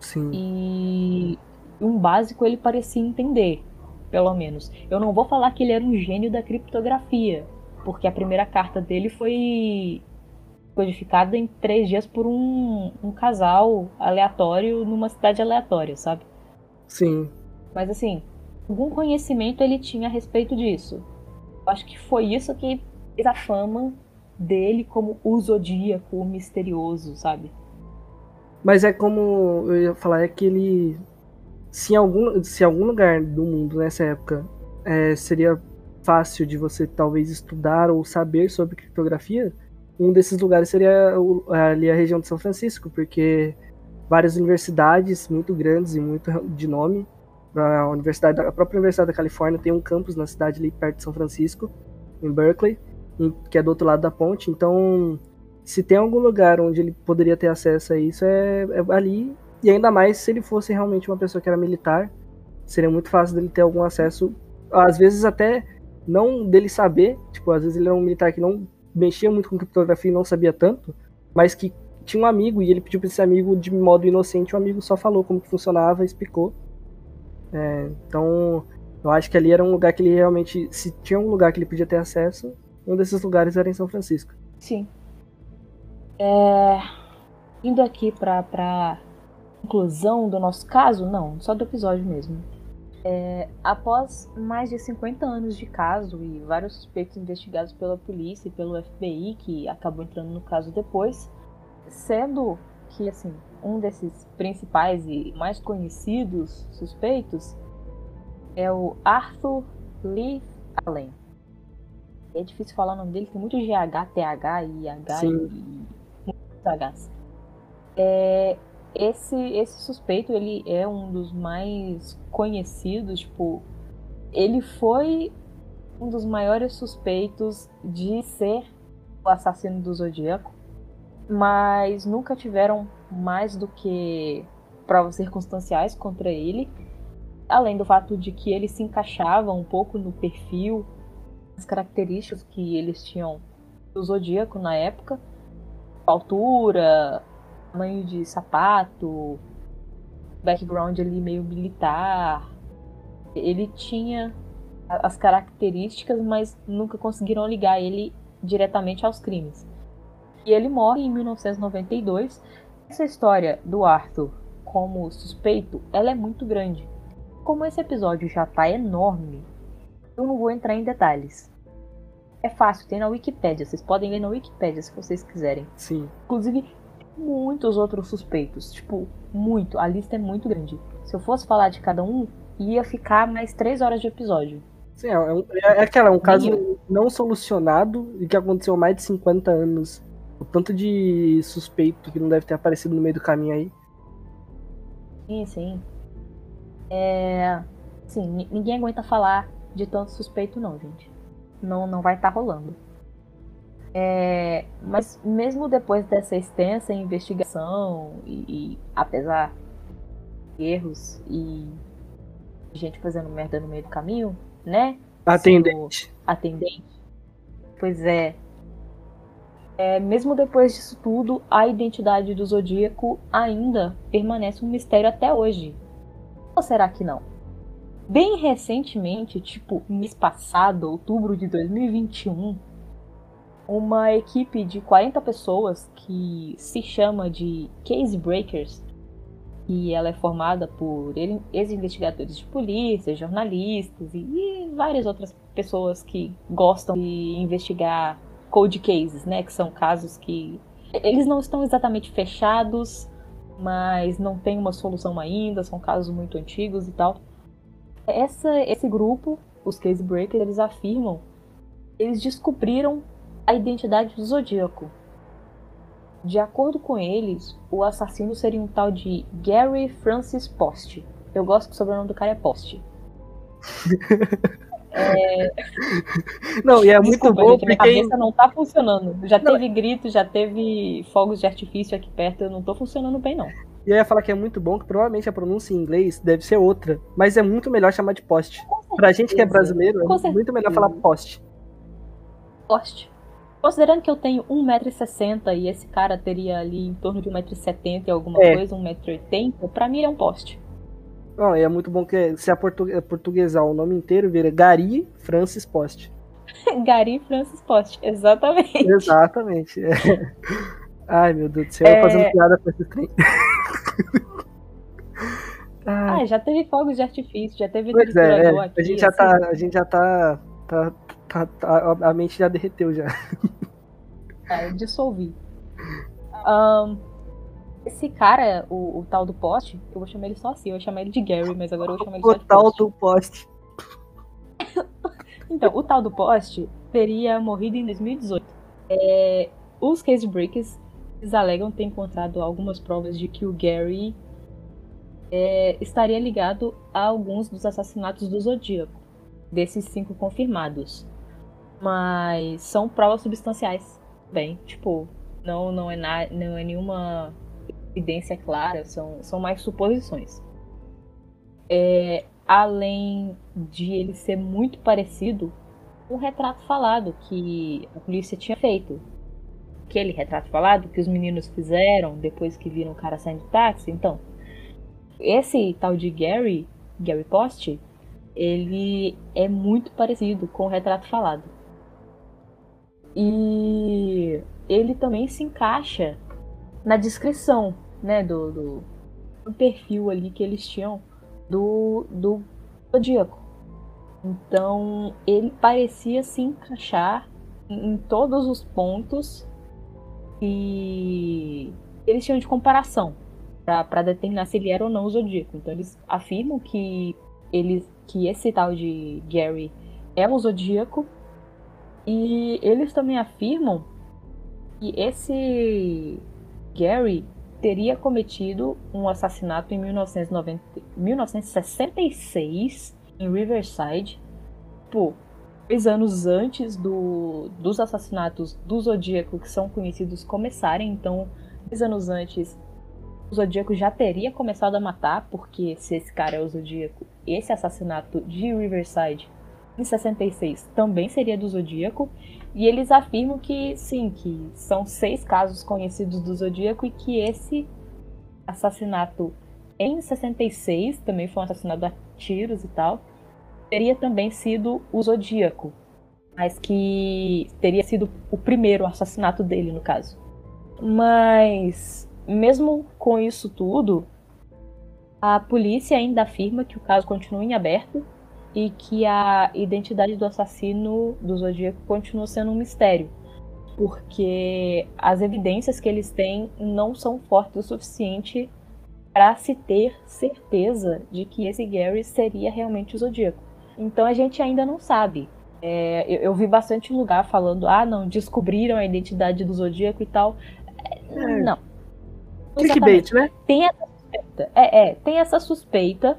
Sim. E um básico ele parecia entender, pelo menos. Eu não vou falar que ele era um gênio da criptografia, porque a primeira carta dele foi codificada em três dias por um, um casal aleatório numa cidade aleatória, sabe? Sim. Mas assim, algum conhecimento ele tinha a respeito disso. Acho que foi isso que fez a fama dele como o zodíaco, misterioso, sabe? Mas é como eu ia falar, é que ele. Se em algum, se em algum lugar do mundo nessa época é, seria fácil de você talvez estudar ou saber sobre criptografia, um desses lugares seria ali a região de São Francisco, porque várias universidades muito grandes e muito de nome a universidade, a própria Universidade da Califórnia tem um campus na cidade ali perto de São Francisco, em Berkeley, que é do outro lado da ponte. Então, se tem algum lugar onde ele poderia ter acesso a isso, é, é ali. E ainda mais se ele fosse realmente uma pessoa que era militar, seria muito fácil dele ter algum acesso. Às vezes até não dele saber, tipo, às vezes ele era um militar que não mexia muito com criptografia e não sabia tanto, mas que tinha um amigo e ele pediu para esse amigo de modo inocente, o amigo só falou como que funcionava, explicou. É, então, eu acho que ali era um lugar que ele realmente, se tinha um lugar que ele podia ter acesso, um desses lugares era em São Francisco. Sim. É, indo aqui para para conclusão do nosso caso, não, só do episódio mesmo. É, após mais de 50 anos de caso e vários suspeitos investigados pela polícia e pelo FBI, que acabou entrando no caso depois, sendo que assim um desses principais e mais conhecidos suspeitos é o Arthur Lee Allen. É difícil falar o nome dele, tem muito GH, TH, IH Sim. e muitos Hs. É, esse, esse suspeito, ele é um dos mais conhecidos, tipo, ele foi um dos maiores suspeitos de ser o assassino do Zodíaco, mas nunca tiveram mais do que provas circunstanciais contra ele, além do fato de que ele se encaixava um pouco no perfil, as características que eles tinham do Zodíaco na época, altura, tamanho de sapato, background ali meio militar. Ele tinha as características, mas nunca conseguiram ligar ele diretamente aos crimes. E ele morre em 1992. Essa história do Arthur como suspeito, ela é muito grande. Como esse episódio já tá enorme, eu não vou entrar em detalhes. É fácil, tem na Wikipedia, vocês podem ler na Wikipedia se vocês quiserem. Sim. Inclusive, muitos outros suspeitos. Tipo, muito. A lista é muito grande. Se eu fosse falar de cada um, ia ficar mais três horas de episódio. Sim, é, um, é, é aquela, é um caso não solucionado e que aconteceu há mais de 50 anos. O tanto de suspeito que não deve ter aparecido no meio do caminho aí. Sim, sim. É. Sim, ninguém aguenta falar de tanto suspeito, não, gente. Não, não vai estar tá rolando. É, mas mesmo depois dessa extensa investigação e, e apesar de erros e gente fazendo merda no meio do caminho, né? Atendente. Atendente. Pois é. É. Mesmo depois disso tudo, a identidade do Zodíaco ainda permanece um mistério até hoje. Ou será que não? Bem recentemente, tipo mês passado, outubro de 2021, uma equipe de 40 pessoas que se chama de Case Breakers, e ela é formada por ex-investigadores de polícia, jornalistas e, várias outras pessoas que gostam de investigar cold cases, né, que são casos que eles não estão exatamente fechados, mas não tem uma solução ainda, são casos muito antigos e tal. Essa, esse grupo, os Case Breakers, eles afirmam eles descobriram a identidade do Zodíaco. De acordo com eles, o assassino seria um tal de Gary Francis Post. Eu gosto que o sobrenome do cara é Post. é... Não, e é Desculpa, muito bom gente, porque... minha cabeça não tá funcionando. Já não. teve grito, já teve fogos de artifício aqui perto, eu não tô funcionando bem não. E eu ia falar que é muito bom, que provavelmente a pronúncia em inglês deve ser outra, mas é muito melhor chamar de post. Pra gente que é brasileiro, é muito melhor falar post. Post. Considerando que eu tenho 1,60m e esse cara teria ali em torno de 1,70m e alguma é. coisa, 1,80m, pra mim ele é um poste. Não, é muito bom que se a portuguesar portuguesar o nome inteiro vira Gary Francis Post. Gary Francis Post, exatamente. Exatamente. É. Ai, meu Deus do céu, é... fazendo piada com esse trem. ah, já teve fogos de artifício, já teve pois é, é. Aqui, a gente já assim. tá, a gente já tá, tá Tá, tá, a mente já derreteu já. É, eu dissolvi. Um, esse cara, o, o, tal do poste, eu vou chamar ele só assim, eu vou chamar ele de Gary, mas agora eu vou chamar ele o só de O tal do poste. então, o tal do poste teria morrido em 2018. É, os Case Breakers eles alegam ter encontrado algumas provas de que o Gary é, estaria ligado a alguns dos assassinatos do Zodíaco, desses cinco confirmados. Mas são provas substanciais. Bem, tipo, não, não, é, na, não é nenhuma evidência clara, são, são mais suposições. É, além de ele ser muito parecido com o retrato falado que a polícia tinha feito. Aquele retrato falado que os meninos fizeram depois que viram o cara saindo do táxi. Então, esse tal de Gary, Gary Post, ele é muito parecido com o retrato falado. E ele também se encaixa na descrição, né, do, do, perfil ali que eles tinham do, do Zodíaco. Então, ele parecia se encaixar em, em todos os pontos que eles tinham de comparação para determinar se ele era ou não o Zodíaco. Então, eles afirmam que, ele, que esse tal de Gary é o Zodíaco e eles também afirmam que esse Gary teria cometido um assassinato em 1990, 1966 em Riverside, pô, dois anos antes do, dos assassinatos do Zodíaco que são conhecidos começarem. Então, dois anos antes, o Zodíaco já teria começado a matar, porque se esse cara é o Zodíaco, esse assassinato de Riverside em 66 também seria do Zodíaco. E eles afirmam que sim, que são seis casos conhecidos do Zodíaco e que esse assassinato em 66 também foi um assassinato a tiros e tal. Teria também sido o Zodíaco, mas que teria sido o primeiro assassinato dele, no caso. Mas, mesmo com isso tudo, a polícia ainda afirma que o caso continua em aberto e que a identidade do assassino do Zodíaco continua sendo um mistério, porque as evidências que eles têm não são fortes o suficiente para se ter certeza de que esse Gary seria realmente o Zodíaco. Então a gente ainda não sabe. É, eu, eu, vi bastante lugar falando, ah, não, descobriram a identidade do Zodíaco e tal. É, não. Clickbait, né? Tem essa suspeita. É, é, tem essa suspeita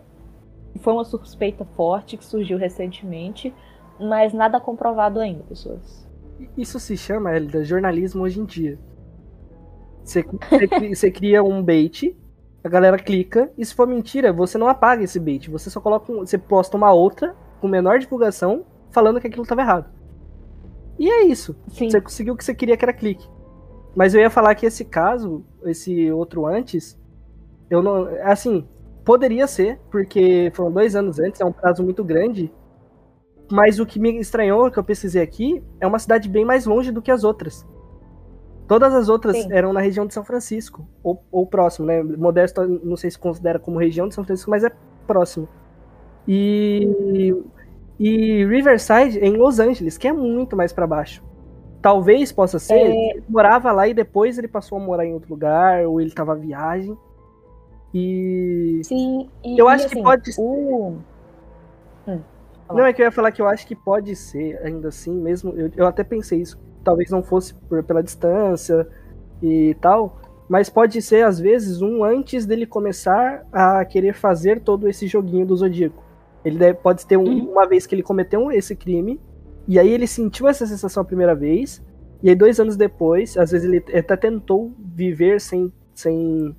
foi uma suspeita forte que surgiu recentemente, mas nada comprovado ainda, pessoas. Isso se chama, Elida, jornalismo hoje em dia. Você, você cria um bait, a galera clica, e se for mentira, você não apaga esse bait. Você só coloca. Um, você posta uma outra, com menor divulgação, falando que aquilo estava errado. E é isso. Sim. Você conseguiu o que você queria, que era clique. Mas eu ia falar que esse caso, esse outro antes, eu não. Assim, Poderia ser, porque foram dois anos antes, é um prazo muito grande. Mas o que me estranhou, que eu pesquisei aqui, é uma cidade bem mais longe do que as outras. Todas as outras Sim. eram na região de São Francisco, ou, ou próximo, né? Modesto, não sei se considera como região de São Francisco, mas é próximo. E, e Riverside em Los Angeles, que é muito mais para baixo. Talvez possa ser, é... ele morava lá e depois ele passou a morar em outro lugar, ou ele estava viagem. E. Sim, e, eu acho e, que assim, pode ser. Hum, não, é que eu ia falar que eu acho que pode ser, ainda assim, mesmo. Eu, eu até pensei isso. Talvez não fosse por, pela distância e tal. Mas pode ser, às vezes, um antes dele começar a querer fazer todo esse joguinho do Zodíaco. Ele deve, pode ter um, uhum. uma vez que ele cometeu esse crime, e aí ele sentiu essa sensação a primeira vez, e aí dois anos depois, às vezes ele até tentou viver sem, sem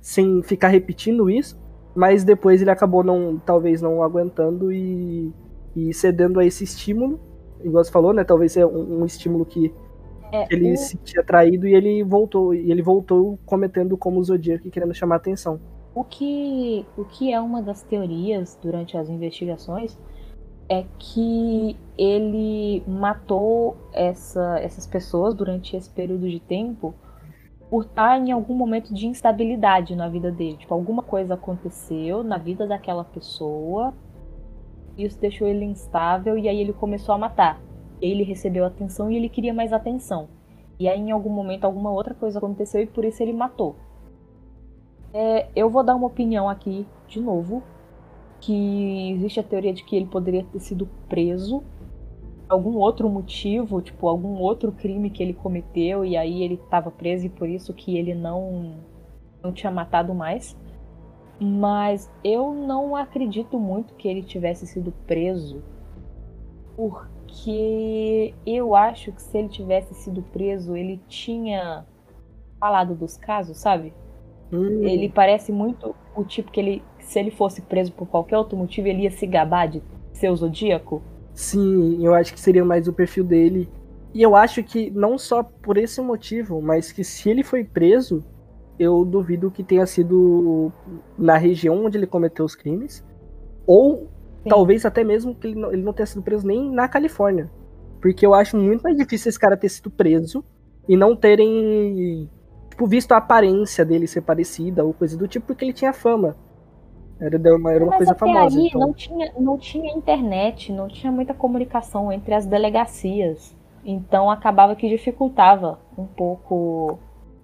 sem ficar repetindo isso, mas depois ele acabou não, talvez não aguentando e, e cedendo a esse estímulo, igual você falou, né? Talvez é um, um estímulo que é, ele o... se sentia atraído e ele voltou, e ele voltou cometendo como o Zodíaco querendo chamar atenção. O que, o que é uma das teorias durante as investigações é que ele matou essa, essas pessoas durante esse período de tempo por estar em algum momento de instabilidade na vida dele. Tipo, alguma coisa aconteceu na vida daquela pessoa, isso deixou ele instável e aí ele começou a matar. Ele recebeu atenção e ele queria mais atenção. E aí em algum momento alguma outra coisa aconteceu e por isso ele matou. É, eu vou dar uma opinião aqui de novo, que existe a teoria de que ele poderia ter sido preso algum outro motivo, tipo, algum outro crime que ele cometeu e aí ele estava preso e por isso que ele não não tinha matado mais. Mas eu não acredito muito que ele tivesse sido preso, porque eu acho que se ele tivesse sido preso, ele tinha falado dos casos, sabe? Hum. Ele parece muito o tipo que ele, se ele fosse preso por qualquer outro motivo, ele ia se gabar de ser o zodíaco. Sim, eu acho que seria mais o perfil dele. E eu acho que não só por esse motivo, mas que se ele foi preso, eu duvido que tenha sido na região onde ele cometeu os crimes. Ou Sim. talvez até mesmo que ele não, ele não tenha sido preso nem na Califórnia. Porque eu acho muito mais difícil esse cara ter sido preso e não terem tipo, visto a aparência dele ser parecida ou coisa do tipo, porque ele tinha fama. Era uma, era uma coisa até famosa. Aí então. não, tinha, não tinha internet, não tinha muita comunicação entre as delegacias. Então acabava que dificultava um pouco.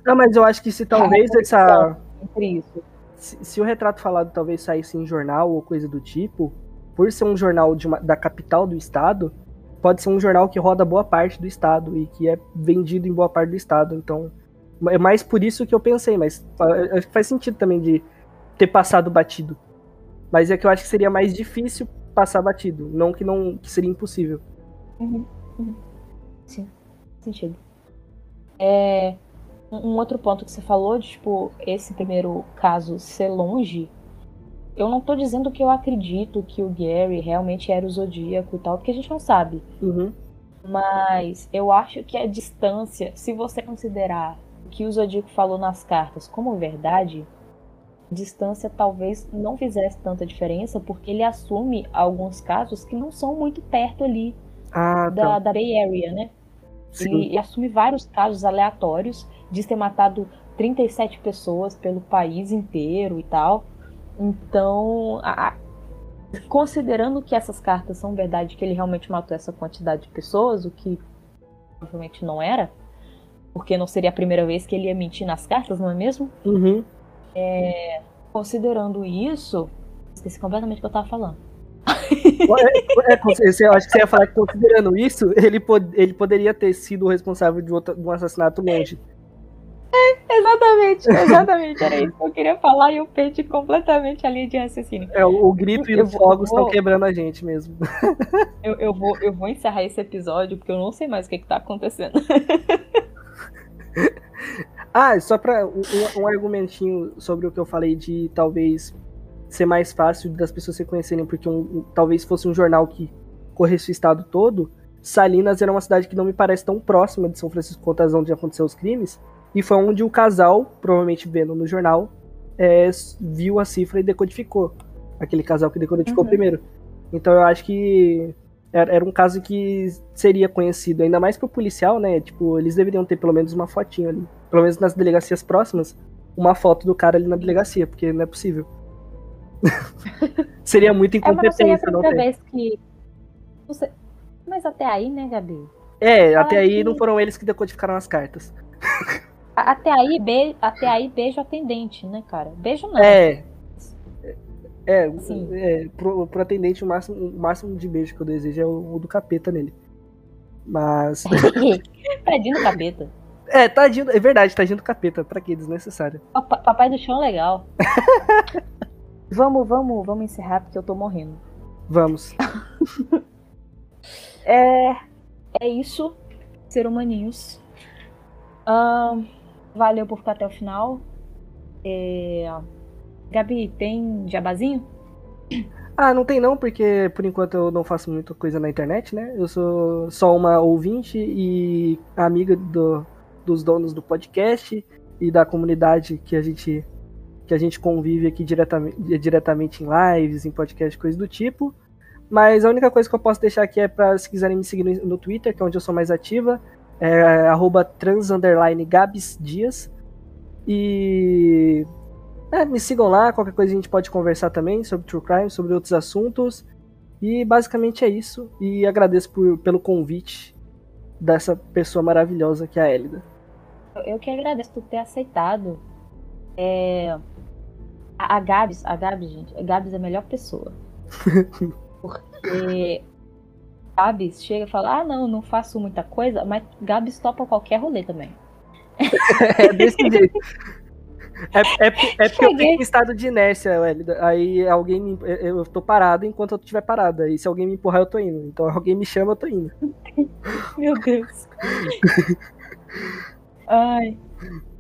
Não, mas eu acho que se talvez essa. Entre isso. Se, se, o retrato falado talvez saísse em jornal ou coisa do tipo, por ser um jornal uma, da capital do estado, pode ser um jornal que roda boa parte do estado e que é vendido em boa parte do estado. Então, É mais por isso que eu pensei, mas acho que faz sentido também de ter passado batido. Mas é que eu acho que seria mais difícil passar batido, não que não que seria impossível. Uhum, uhum. Sim, sentido. É, um outro ponto que você falou, de, tipo, esse primeiro caso ser longe, eu não tô dizendo que eu acredito que o Gary realmente era o Zodíaco e tal, porque a gente não sabe. Uhum. Mas eu acho que a distância, se você considerar o que o Zodíaco falou nas cartas como verdade, distância talvez não fizesse tanta diferença, porque ele assume alguns casos que não são muito perto ali ah, da, tá. da Bay Area, né? Sim. Ele assume vários casos aleatórios, diz ter matado 37 pessoas pelo país inteiro e tal. Então, a, considerando que essas cartas são verdade, que ele realmente matou essa quantidade de pessoas, o que provavelmente não era, porque não seria a primeira vez que ele ia mentir nas cartas, não é mesmo? Uhum. É, considerando isso, esqueci completamente o que eu tava falando. É, é, eu acho que você ia falar que considerando isso, ele, pod ele poderia ter sido o responsável de, outro, de um assassinato longe. Exatamente, exatamente. Era isso que eu queria falar e eu perdi completamente a linha de raciocínio. É, o, o grito e os fogos estão quebrando a gente mesmo. Eu, eu, vou, eu vou encerrar esse episódio porque eu não sei mais o que, está acontecendo. ah, só para um, um, argumentinho sobre o que eu falei de talvez ser mais fácil das pessoas se conhecerem, porque um, um, talvez fosse um jornal que corresse o estado todo. Salinas era uma cidade que não me parece tão próxima de São Francisco quanto onde aconteceu os crimes. E foi onde o casal, provavelmente vendo no jornal, é, viu a cifra e decodificou. Aquele casal que decodificou uhum. primeiro. Então eu acho que era, era, um caso que seria conhecido, ainda mais pro policial, né? Tipo, eles deveriam ter pelo menos uma fotinho ali. Pelo menos nas delegacias próximas, uma foto do cara ali na delegacia, porque não é possível. seria muito incompetência, é, não, não vez que. Mas até aí, né, Gabi? É, Fala até aí que... não foram eles que decodificaram as cartas. Até aí, be... Até aí beijo atendente, né, cara? Beijo não. É. É, é pro, pro atendente o máximo, o máximo de beijo que eu desejo é o, o do capeta nele. Mas. tadinho do capeta. É, tadinho. É verdade, tadinho do capeta. Pra que? Desnecessário. papai do chão é legal. vamos, vamos, vamos encerrar porque eu tô morrendo. Vamos. é. É isso, ser humaninhos. Uh, valeu por ficar até o final. É... Gabi, tem jabazinho? Ah, não tem não, porque por enquanto eu não faço muita coisa na internet, né? Eu sou só uma ouvinte e amiga do, dos donos do podcast e da comunidade que a gente que a gente convive aqui diretamente, diretamente em lives, em podcast, coisas do tipo. Mas a única coisa que eu posso deixar aqui é para se quiserem me seguir no, no Twitter, que é onde eu sou mais ativa, é arroba trans Gabs Dias. E é, me sigam lá, qualquer coisa a gente pode conversar também sobre True Crime, sobre outros assuntos. E basicamente é isso. E agradeço por, pelo convite dessa pessoa maravilhosa que é a Elida. Eu que agradeço por ter aceitado. É... A, a Gabs, a Gabs, gente, a Gabs é a melhor pessoa. Porque Gabs chega e fala: Ah, não, não faço muita coisa, mas Gabs topa qualquer rolê também. é desse jeito. É, é, é porque eu fico em estado de inércia, Elida. Aí alguém me, eu tô parado enquanto eu estiver parada. E se alguém me empurrar, eu tô indo. Então alguém me chama, eu tô indo. Meu Deus. Ai.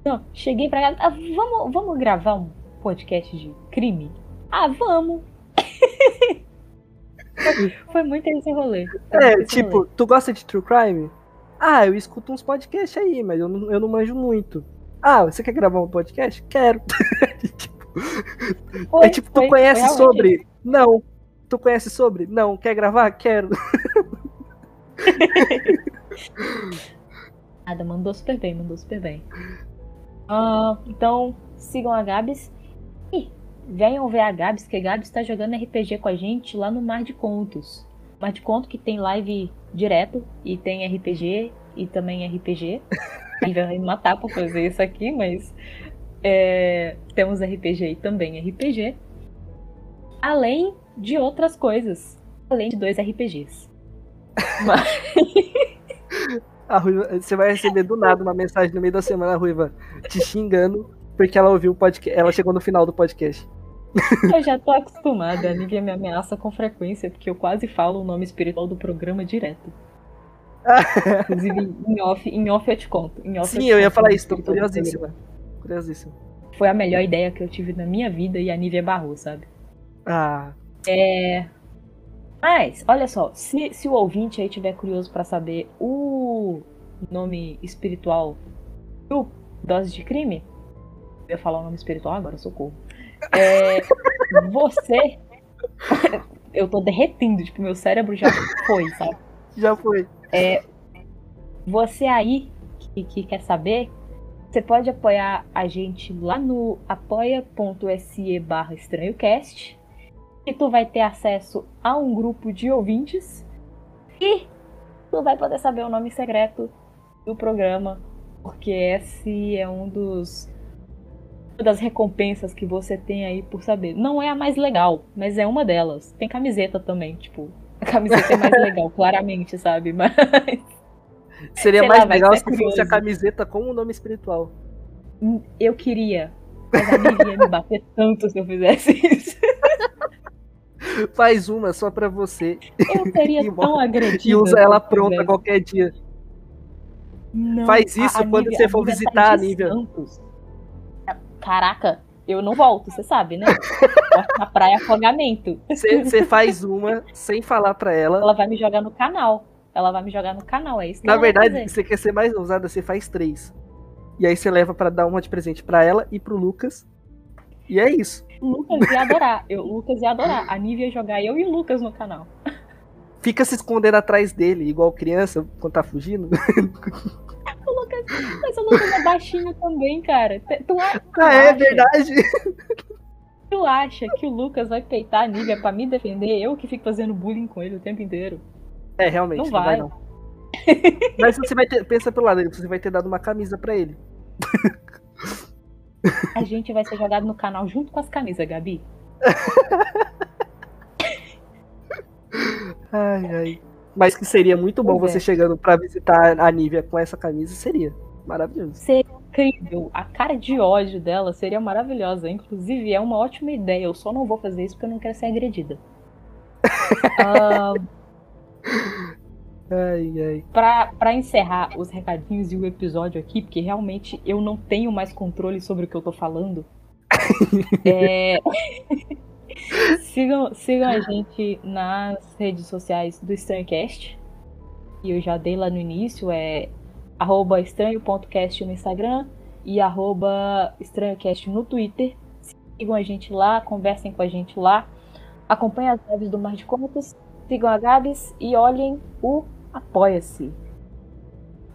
Não, cheguei pra cá. Ah, vamos, vamos gravar um podcast de crime? Ah, vamos! Foi muito esse rolê. é, esse tipo, rolê. tu gosta de true crime? Ah, eu escuto uns podcasts aí, mas eu não, eu não manjo muito. Ah, você quer gravar um podcast? Quero. tipo, foi, é tipo, tu foi, conhece foi sobre? Não. Tu conhece sobre? Não. Quer gravar? Quero. Nada, mandou super bem, mandou super bem. Uh, então, sigam a Gabs. E venham ver a Gabs, que a Gabs está jogando RPG com a gente lá no Mar de Contos. Mar de Conto que tem live direto e tem RPG e também RPG. E vai me matar por fazer isso aqui, mas é, temos RPG e também RPG. Além de outras coisas. Além de dois RPGs. Mas... A Ruiva, você vai receber do nada uma mensagem no meio da semana, Ruiva, te xingando, porque ela ouviu o podcast. Ela chegou no final do podcast. Eu já tô acostumada. A Nívia me ameaça com frequência, porque eu quase falo o nome espiritual do programa direto. Inclusive, em off, em off eu te conto. Em off Sim, te eu ia falar isso, tô curiosíssima. Curiosíssima. Foi a melhor ideia que eu tive na minha vida e a Nívia barrou, sabe? Ah, É. Mas, olha só, se, se o ouvinte aí tiver curioso pra saber o nome espiritual do Dose de Crime, eu ia falar o nome espiritual agora, socorro. É, você. eu tô derretendo, tipo, meu cérebro já foi, sabe? já foi. Você aí que, que quer saber, você pode apoiar a gente lá no apoia.se barra estranhocast, que tu vai ter acesso a um grupo de ouvintes e tu vai poder saber o nome secreto do programa, porque esse é um dos uma das recompensas que você tem aí por saber. Não é a mais legal, mas é uma delas. Tem camiseta também, tipo, a camiseta é mais legal, claramente, sabe? Mas Seria Sei mais lá, legal se fosse a camiseta com o nome espiritual. Eu queria. Mas a ia me bater tanto se eu fizesse isso. Faz uma só pra você Eu seria tão agredida. e usa ela pronta fizesse. qualquer dia. Não, Faz a- isso a quando Nívia- você for visitar a Nívia. Caraca, eu não volto, você sabe, né? Na praia afogamento. Você faz uma sem falar pra ela. Ela vai me jogar no canal. Ela vai me jogar no canal, é isso que Na verdade, você quer ser mais ousada, você faz três. E aí você leva pra dar uma de presente pra ela e pro Lucas. E é isso. O Lucas ia adorar. Eu, o Lucas ia adorar. A Nívia ia jogar eu e o Lucas no canal. Fica se escondendo atrás dele, igual criança, quando tá fugindo. O Lucas, mas o Lucas é baixinho também, cara. Tu, tu Ah, é acha? verdade. Tu acha que o Lucas vai peitar a Nívia pra me defender? Eu que fico fazendo bullying com ele o tempo inteiro. É, realmente, Não não vai, vai. não. Mas você vai ter, pensa pelo lado dele, você vai ter dado uma camisa pra ele. A gente vai ser jogado no canal junto com as camisas, Gabi. Ai, ai. Mas que seria muito bom você chegando pra visitar a Nívia com essa camisa, seria maravilhoso. Seria incrível. A cara de ódio dela seria maravilhosa. Inclusive, é uma ótima ideia. Eu só não vou fazer isso porque eu não quero ser agredida. Ah, Ai, ai. pra, pra encerrar os recadinhos e o episódio aqui, porque realmente eu não tenho mais controle sobre o que eu tô falando. é, sigam, sigam a gente nas redes sociais do Estranhocast. E eu já dei lá no início, é arroba estranho.cast no Instagram e arroba estranhocast no Twitter. Sigam a gente lá, conversem com a gente lá. Acompanhem as lives do Mar de Contas, sigam a Gabs e olhem o Apoia-se.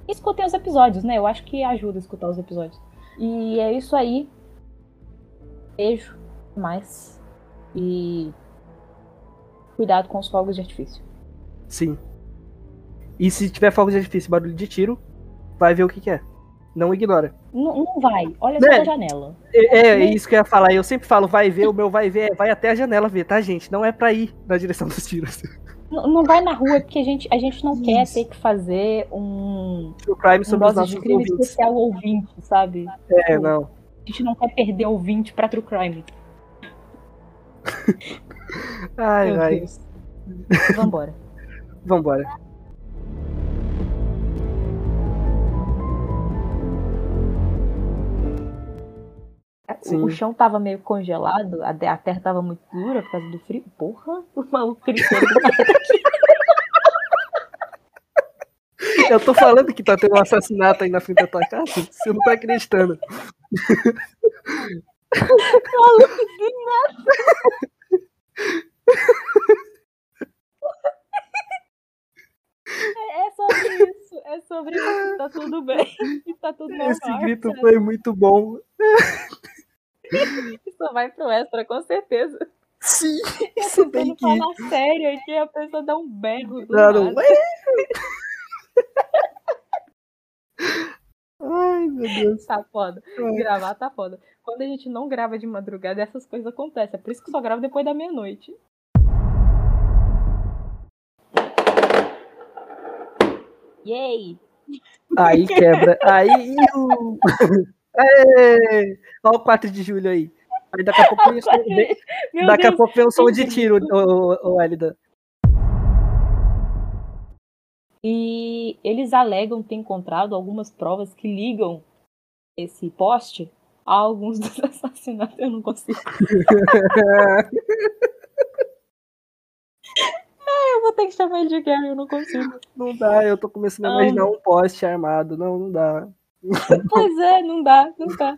Escutem os episódios, né? Eu acho que ajuda a escutar os episódios. E é isso aí. Beijo. Mais. E. Cuidado com os fogos de artifício. Sim. E se tiver fogo de artifício, barulho de tiro, vai ver o que, que é. Não ignora. Não, não vai. Olha só Né? a janela. É, é isso que eu ia falar. Eu sempre falo, vai ver, o meu vai ver, é vai até a janela ver, tá, gente? Não é pra ir na direção dos tiros. Não, não vai na rua, porque a gente, a gente não quer Isso. ter que fazer um, True Crime um sobre os dose nossos de crime ouvintes. especial ouvinte, sabe? É, não. A gente não quer perder ouvinte pra True Crime. Ai, Meu ai. Deus. Vambora. Vambora. Sim. O chão tava meio congelado, a terra tava muito dura por causa do frio. Porra, o maluco gritando nada. Eu tô falando que tá tendo um assassinato aí na frente da tua casa. Você não tá acreditando. É sobre isso, é sobre isso. Tá tudo bem. Tá tudo normal. Esse grito sabe? foi muito bom. Só vai pro extra, com certeza. Sim, isso tentando que falar sério aqui, a pessoa dá um berro. Do Claro. nada. Ai, meu Deus. Tá foda. Ai. Gravar tá foda. Quando a gente não grava de madrugada, essas coisas acontecem. É por isso que só gravo depois da meia-noite. Yay! Aí quebra. Aí. Olha o 4 de julho aí. Aí daqui a pouco som, vem- Meu daqui a Deus. pouco vem o som de tiro, o, o Elida. E eles alegam ter encontrado algumas provas que ligam esse poste a alguns dos assassinatos. Eu não consigo. Eu vou ter que chamar ele de Gary, eu não consigo. Não dá, eu tô começando a imaginar um poste armado. Não, não dá. Pois é, não dá, não dá.